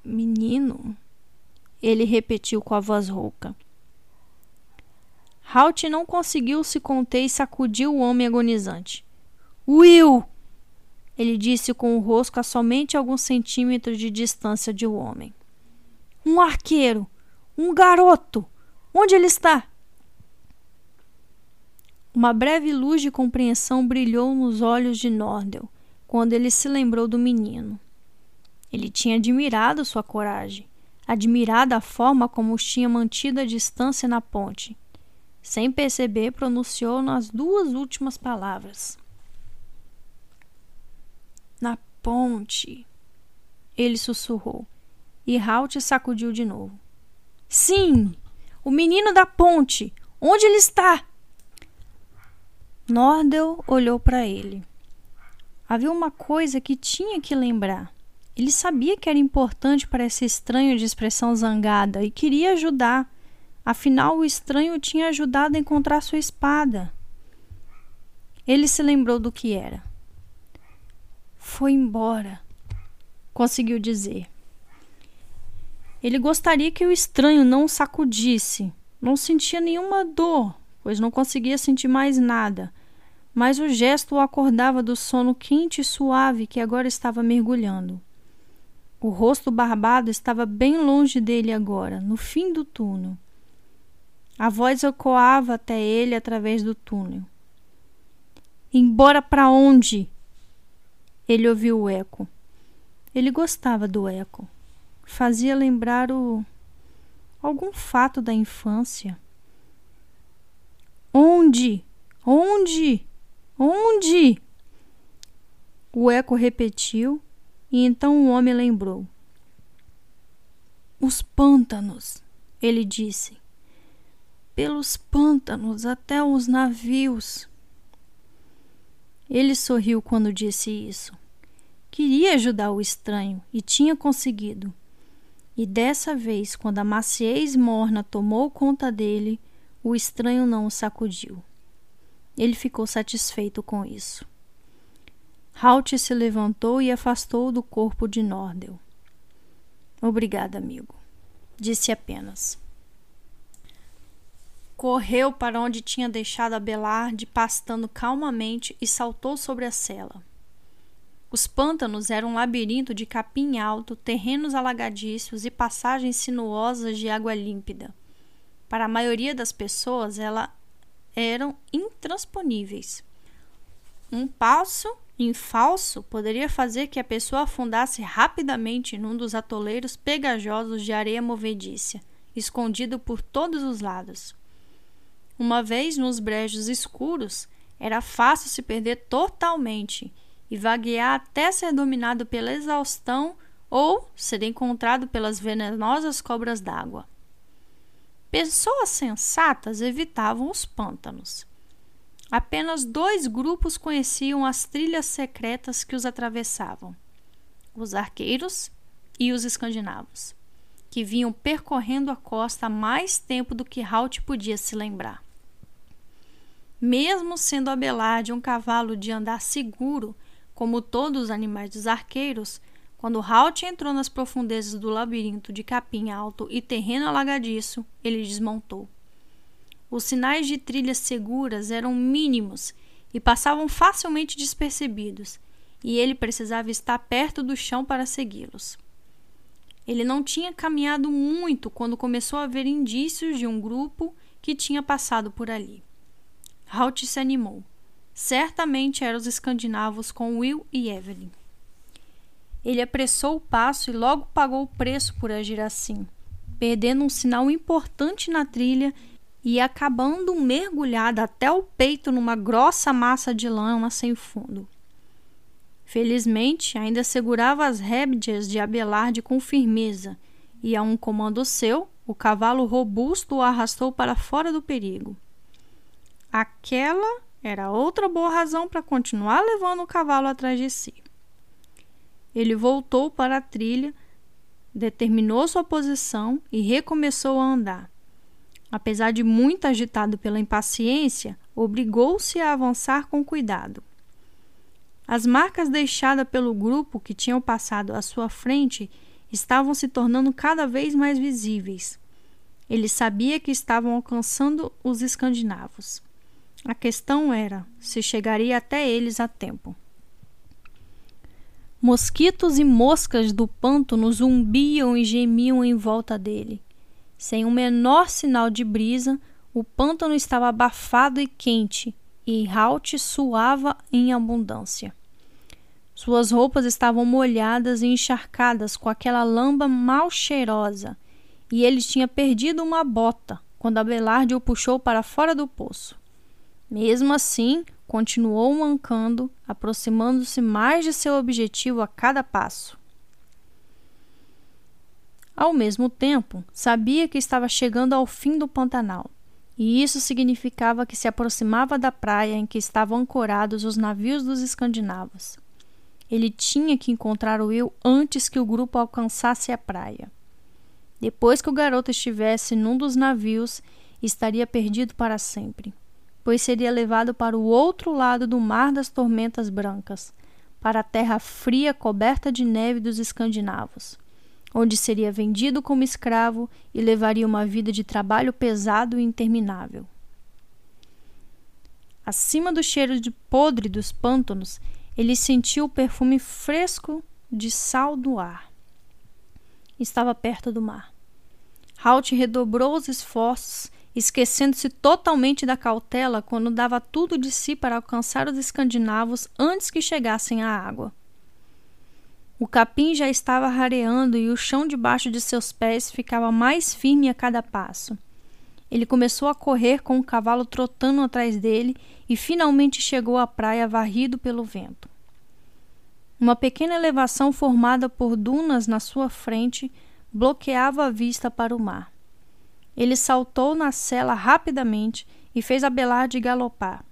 Menino, ele repetiu com a voz rouca. Halt não conseguiu se conter e sacudiu o homem agonizante. Will! ele disse com o rosto a somente alguns centímetros de distância de o um homem. Um arqueiro! Um garoto! Onde ele está? Uma breve luz de compreensão brilhou nos olhos de Nordel quando ele se lembrou do menino. Ele tinha admirado sua coragem, admirado a forma como os tinha mantido a distância na ponte. Sem perceber, pronunciou nas duas últimas palavras na ponte. Ele sussurrou. E Halt sacudiu de novo. Sim! O menino da ponte! Onde ele está? Nordel olhou para ele. Havia uma coisa que tinha que lembrar. Ele sabia que era importante para esse estranho de expressão zangada e queria ajudar. Afinal, o estranho tinha ajudado a encontrar sua espada. Ele se lembrou do que era. Foi embora, conseguiu dizer. Ele gostaria que o estranho não o sacudisse. Não sentia nenhuma dor, pois não conseguia sentir mais nada. Mas o gesto o acordava do sono quente e suave que agora estava mergulhando. O rosto barbado estava bem longe dele agora, no fim do túnel. A voz ecoava até ele através do túnel. Embora para onde? Ele ouviu o eco. Ele gostava do eco. Fazia lembrar o algum fato da infância. Onde? Onde? Onde? O eco repetiu e então o homem lembrou. Os pântanos, ele disse. Pelos pântanos até os navios. Ele sorriu quando disse isso. Queria ajudar o estranho e tinha conseguido. E dessa vez, quando a maciez morna tomou conta dele, o estranho não o sacudiu. Ele ficou satisfeito com isso. Halt se levantou e afastou do corpo de Nordel. Obrigada, amigo, disse apenas. Correu para onde tinha deixado Abelard pastando calmamente e saltou sobre a cela. Os pântanos eram um labirinto de capim alto, terrenos alagadiços e passagens sinuosas de água límpida. Para a maioria das pessoas, elas eram intransponíveis. Um passo em falso poderia fazer que a pessoa afundasse rapidamente num dos atoleiros pegajosos de areia movediça, escondido por todos os lados. Uma vez nos brejos escuros, era fácil se perder totalmente e vaguear até ser dominado pela exaustão ou ser encontrado pelas venenosas cobras d'água. Pessoas sensatas evitavam os pântanos. Apenas dois grupos conheciam as trilhas secretas que os atravessavam: os arqueiros e os escandinavos, que vinham percorrendo a costa há mais tempo do que Halt podia se lembrar. Mesmo sendo Abelard um cavalo de andar seguro, como todos os animais dos arqueiros, quando Halt entrou nas profundezas do labirinto de capim alto e terreno alagadiço, ele desmontou. Os sinais de trilhas seguras eram mínimos e passavam facilmente despercebidos, e ele precisava estar perto do chão para segui-los. Ele não tinha caminhado muito quando começou a ver indícios de um grupo que tinha passado por ali. Halt se animou. Certamente eram os escandinavos com Will e Evelyn. Ele apressou o passo e logo pagou o preço por agir assim, perdendo um sinal importante na trilha e acabando mergulhada até o peito numa grossa massa de lama sem fundo. Felizmente, ainda segurava as rédeas de Abelard com firmeza, e a um comando seu, o cavalo robusto o arrastou para fora do perigo. Aquela era outra boa razão para continuar levando o cavalo atrás de si. Ele voltou para a trilha, determinou sua posição e recomeçou a andar. Apesar de muito agitado pela impaciência, obrigou-se a avançar com cuidado. As marcas deixadas pelo grupo que tinham passado à sua frente estavam se tornando cada vez mais visíveis. Ele sabia que estavam alcançando os escandinavos. A questão era se chegaria até eles a tempo. Mosquitos e moscas do pântano zumbiam e gemiam em volta dele. Sem o menor sinal de brisa, o pântano estava abafado e quente, e Halt suava em abundância. Suas roupas estavam molhadas e encharcadas com aquela lamba mal cheirosa, e ele tinha perdido uma bota quando Abelard o puxou para fora do poço. Mesmo assim, continuou mancando, aproximando-se mais de seu objetivo a cada passo. Ao mesmo tempo, sabia que estava chegando ao fim do Pantanal, e isso significava que se aproximava da praia em que estavam ancorados os navios dos escandinavos. Ele tinha que encontrar o Will antes que o grupo alcançasse a praia. Depois que o garoto estivesse num dos navios, estaria perdido para sempre, pois seria levado para o outro lado do Mar das Tormentas Brancas, para a terra fria coberta de neve dos escandinavos onde seria vendido como escravo e levaria uma vida de trabalho pesado e interminável. Acima do cheiro de podre dos pântanos, ele sentiu o perfume fresco de sal do ar. Estava perto do mar. Halt redobrou os esforços, esquecendo-se totalmente da cautela quando dava tudo de si para alcançar os escandinavos antes que chegassem à água. O capim já estava rareando e o chão debaixo de seus pés ficava mais firme a cada passo. Ele começou a correr com o cavalo trotando atrás dele e finalmente chegou à praia varrido pelo vento. Uma pequena elevação formada por dunas na sua frente bloqueava a vista para o mar. Ele saltou na cela rapidamente e fez Abelard galopar.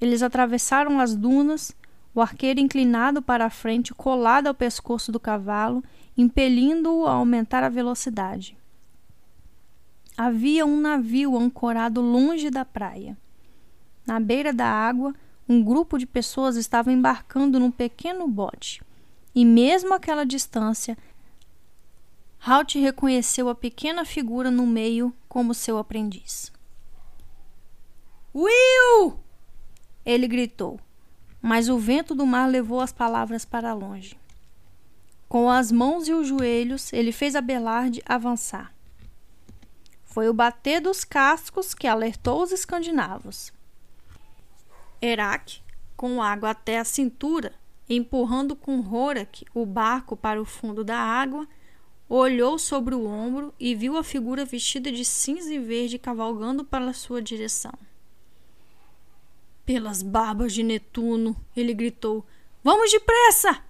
Eles atravessaram as dunas, o arqueiro inclinado para a frente, colado ao pescoço do cavalo, impelindo-o a aumentar a velocidade. Havia um navio ancorado longe da praia. Na beira da água, um grupo de pessoas estava embarcando num pequeno bote. E mesmo àquela distância, Halt reconheceu a pequena figura no meio como seu aprendiz. Will! Ele gritou, mas o vento do mar levou as palavras para longe. Com as mãos e os joelhos, ele fez Abelard avançar. Foi o bater dos cascos que alertou os escandinavos. Herak, com água até a cintura, empurrando com Horak o barco para o fundo da água, olhou sobre o ombro e viu a figura vestida de cinza e verde cavalgando para sua direção. Pelas barbas de Netuno, ele gritou: Vamos depressa!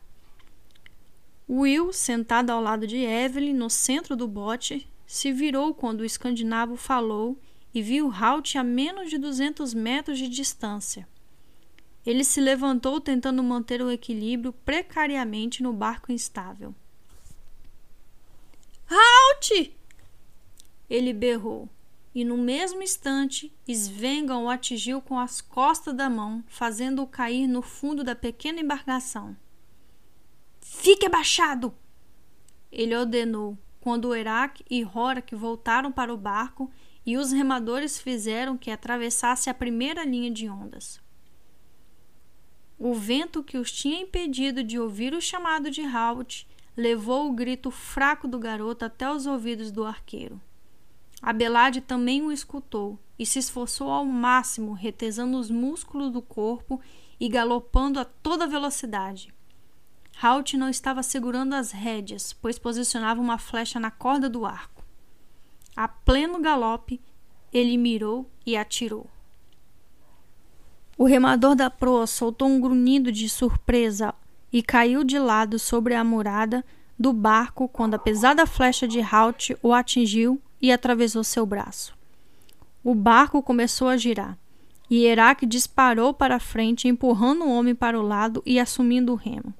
Will, sentado ao lado de Evelyn, no centro do bote, se virou quando o escandinavo falou e viu Halt a menos de duzentos metros de distância. Ele se levantou tentando manter o equilíbrio precariamente no barco instável. Halt! Ele berrou, e no mesmo instante Svengan o atingiu com as costas da mão, fazendo-o cair no fundo da pequena embarcação. Fique abaixado! Ele ordenou, quando Herak e Horak voltaram para o barco e os remadores fizeram que atravessasse a primeira linha de ondas. O vento que os tinha impedido de ouvir o chamado de Halt levou o grito fraco do garoto até os ouvidos do arqueiro. Abelade também o escutou e se esforçou ao máximo, retesando os músculos do corpo e galopando a toda velocidade. Halt não estava segurando as rédeas, pois posicionava uma flecha na corda do arco. A pleno galope, ele mirou e atirou. O remador da proa soltou um grunhido de surpresa e caiu de lado sobre a murada do barco quando a pesada flecha de Halt o atingiu e atravessou seu braço. O barco começou a girar e Herak disparou para a frente, empurrando o homem para o lado e assumindo o remo.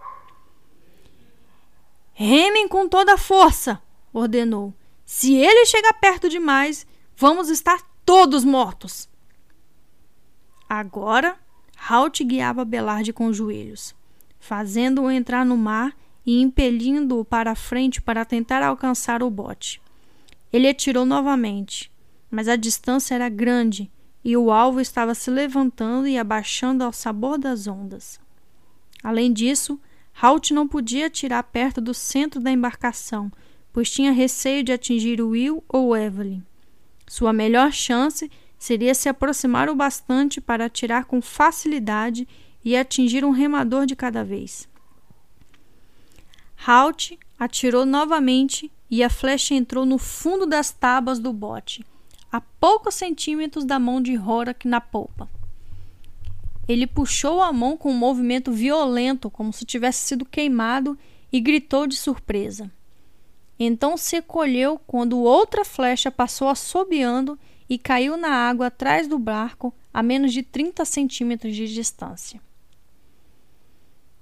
Remem com toda a força! ordenou. Se ele chegar perto demais, vamos estar todos mortos. Agora, Halt guiava Belard com os joelhos, fazendo-o entrar no mar e impelindo-o para a frente para tentar alcançar o bote. Ele atirou novamente, mas a distância era grande e o alvo estava se levantando e abaixando ao sabor das ondas. Além disso, Halt não podia atirar perto do centro da embarcação, pois tinha receio de atingir Will ou Evelyn. Sua melhor chance seria se aproximar o bastante para atirar com facilidade e atingir um remador de cada vez. Halt atirou novamente e a flecha entrou no fundo das tábuas do bote, a poucos centímetros da mão de Horak na polpa. Ele puxou a mão com um movimento violento, como se tivesse sido queimado, e gritou de surpresa. Então se colheu quando outra flecha passou assobiando e caiu na água atrás do barco a menos de 30 centímetros de distância.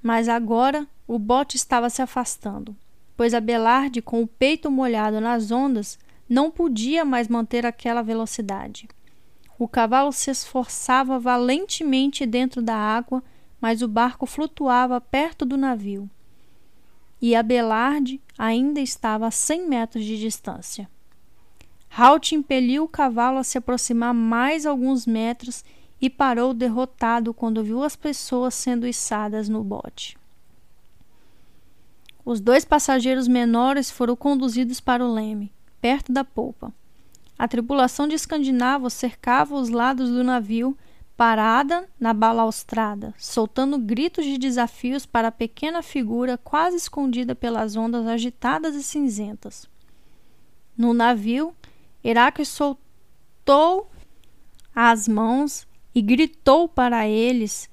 Mas agora o bote estava se afastando, pois Abelarde, com o peito molhado nas ondas, não podia mais manter aquela velocidade. O cavalo se esforçava valentemente dentro da água, mas o barco flutuava perto do navio. E Abelarde ainda estava a cem metros de distância. Halt impeliu o cavalo a se aproximar mais alguns metros e parou derrotado quando viu as pessoas sendo içadas no bote. Os dois passageiros menores foram conduzidos para o leme, perto da polpa. A tripulação de escandinavos cercava os lados do navio, parada na balaustrada, soltando gritos de desafios para a pequena figura quase escondida pelas ondas agitadas e cinzentas. No navio, Heracles soltou as mãos e gritou para eles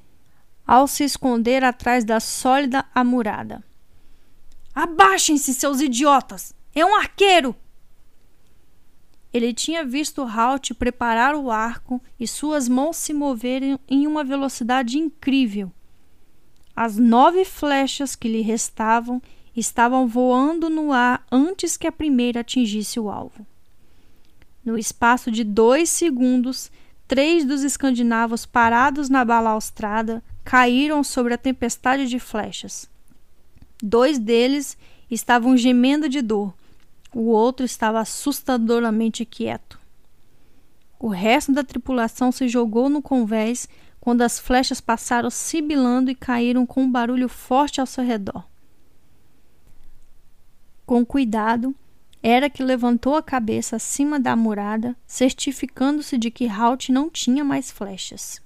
ao se esconder atrás da sólida amurada. Abaixem-se, seus idiotas! É um arqueiro! Ele tinha visto Halt preparar o arco e suas mãos se moverem em uma velocidade incrível. As nove flechas que lhe restavam estavam voando no ar antes que a primeira atingisse o alvo. No espaço de dois segundos, três dos escandinavos parados na balaustrada caíram sobre a tempestade de flechas. Dois deles estavam gemendo de dor, o outro estava assustadoramente quieto. O resto da tripulação se jogou no convés quando as flechas passaram sibilando e caíram com um barulho forte ao seu redor. Com cuidado, era que levantou a cabeça acima da murada, certificando-se de que Halt não tinha mais flechas.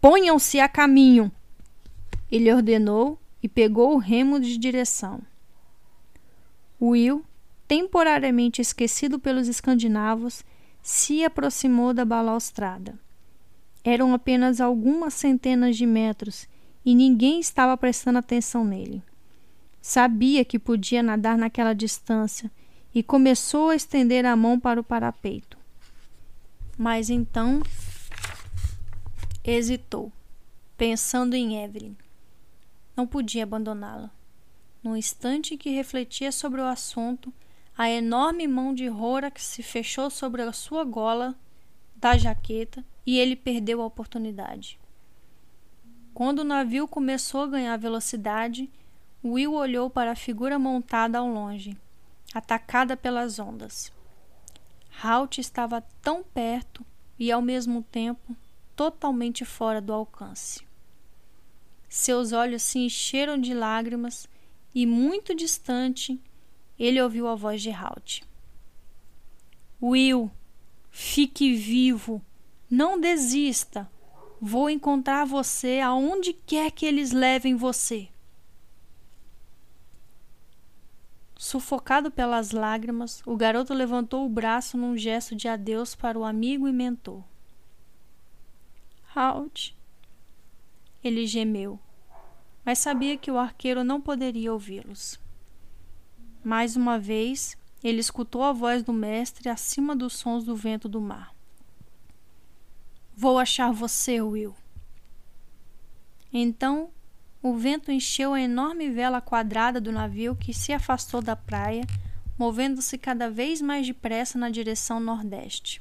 Ponham-se a caminho! Ele ordenou e pegou o remo de direção. Will, temporariamente esquecido pelos escandinavos, se aproximou da balaustrada. Eram apenas algumas centenas de metros e ninguém estava prestando atenção nele. Sabia que podia nadar naquela distância e começou a estender a mão para o parapeito. Mas então hesitou, pensando em Evelyn. Não podia abandoná-la. No instante em que refletia sobre o assunto, a enorme mão de Horak se fechou sobre a sua gola da jaqueta e ele perdeu a oportunidade. Quando o navio começou a ganhar velocidade, Will olhou para a figura montada ao longe, atacada pelas ondas. Halt estava tão perto e, ao mesmo tempo, totalmente fora do alcance. Seus olhos se encheram de lágrimas e, muito distante, ele ouviu a voz de Halt. Will, fique vivo, não desista. Vou encontrar você aonde quer que eles levem você. Sufocado pelas lágrimas, o garoto levantou o braço num gesto de adeus para o amigo e mentor. Halt. Ele gemeu mas sabia que o arqueiro não poderia ouvi-los. Mais uma vez, ele escutou a voz do mestre acima dos sons do vento do mar. Vou achar você, Will. Então, o vento encheu a enorme vela quadrada do navio que se afastou da praia, movendo-se cada vez mais depressa na direção nordeste.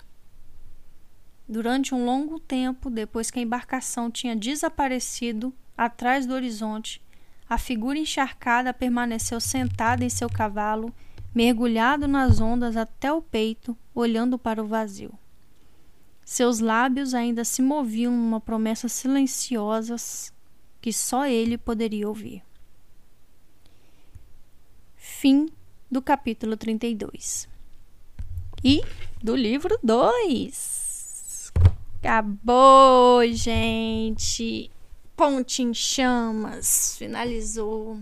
Durante um longo tempo, depois que a embarcação tinha desaparecido, Atrás do horizonte, a figura encharcada permaneceu sentada em seu cavalo, mergulhado nas ondas até o peito, olhando para o vazio. Seus lábios ainda se moviam numa promessa silenciosa que só ele poderia ouvir. Fim do capítulo 32. E do livro 2. Acabou, gente! Ponte em chamas. Finalizou.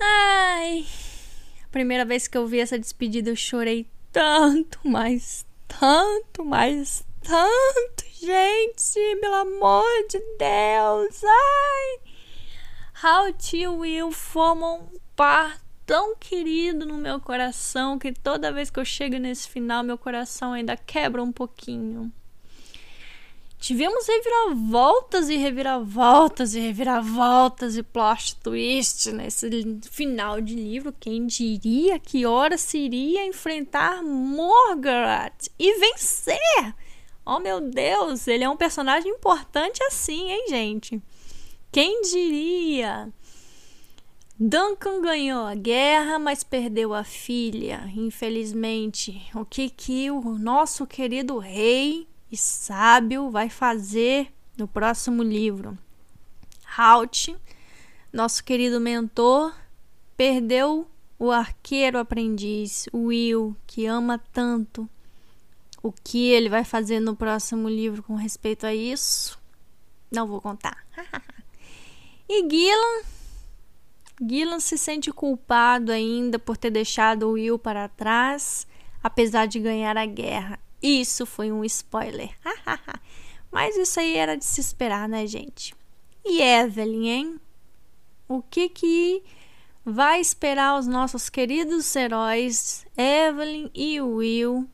Ai. A primeira vez que eu vi essa despedida eu chorei tanto, mas tanto, mas tanto, gente, pelo amor de Deus. Ai. How e Will formam um par tão querido no meu coração que toda vez que eu chego nesse final, meu coração ainda quebra um pouquinho. Tivemos reviravoltas e reviravoltas e reviravoltas e plot twist nesse final de livro. Quem diria que hora se iria enfrentar Morgaret e vencer? Oh meu Deus, ele é um personagem importante assim, hein, gente? Quem diria? Duncan ganhou a guerra, mas perdeu a filha, infelizmente. O que que o nosso querido rei e sábio vai fazer no próximo livro. Halt, nosso querido mentor, perdeu o arqueiro aprendiz, Will, que ama tanto. O que ele vai fazer no próximo livro com respeito a isso? Não vou contar. e Gillan, Gillan se sente culpado ainda por ter deixado o Will para trás, apesar de ganhar a guerra. Isso foi um spoiler. Mas isso aí era de se esperar, né, gente? E Evelyn, hein? O que que vai esperar os nossos queridos heróis Evelyn e Will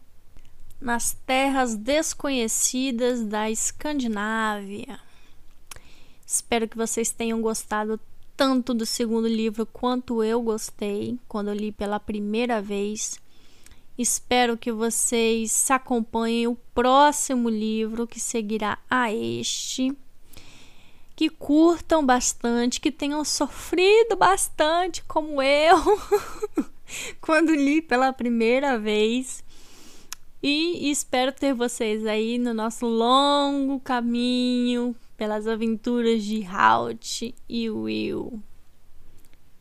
nas terras desconhecidas da Escandinávia? Espero que vocês tenham gostado tanto do segundo livro quanto eu gostei quando eu li pela primeira vez. Espero que vocês acompanhem o próximo livro que seguirá a este. Que curtam bastante, que tenham sofrido bastante, como eu, quando li pela primeira vez. E espero ter vocês aí no nosso longo caminho pelas aventuras de Halt e Will.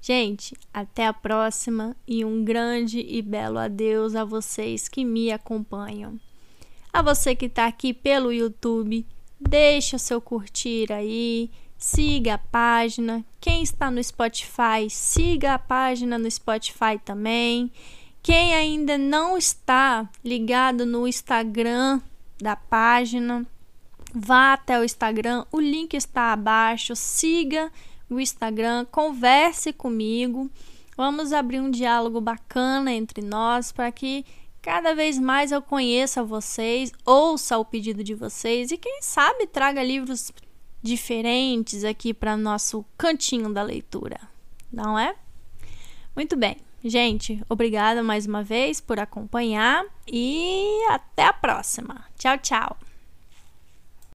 Gente, até a próxima e um grande e belo adeus a vocês que me acompanham. A você que está aqui pelo YouTube, deixa seu curtir aí, siga a página. Quem está no Spotify, siga a página no Spotify também. Quem ainda não está ligado no Instagram da página, vá até o Instagram, o link está abaixo, siga o Instagram, converse comigo. Vamos abrir um diálogo bacana entre nós para que cada vez mais eu conheça vocês, ouça o pedido de vocês e quem sabe traga livros diferentes aqui para nosso cantinho da leitura. Não é? Muito bem. Gente, obrigada mais uma vez por acompanhar e até a próxima. Tchau, tchau.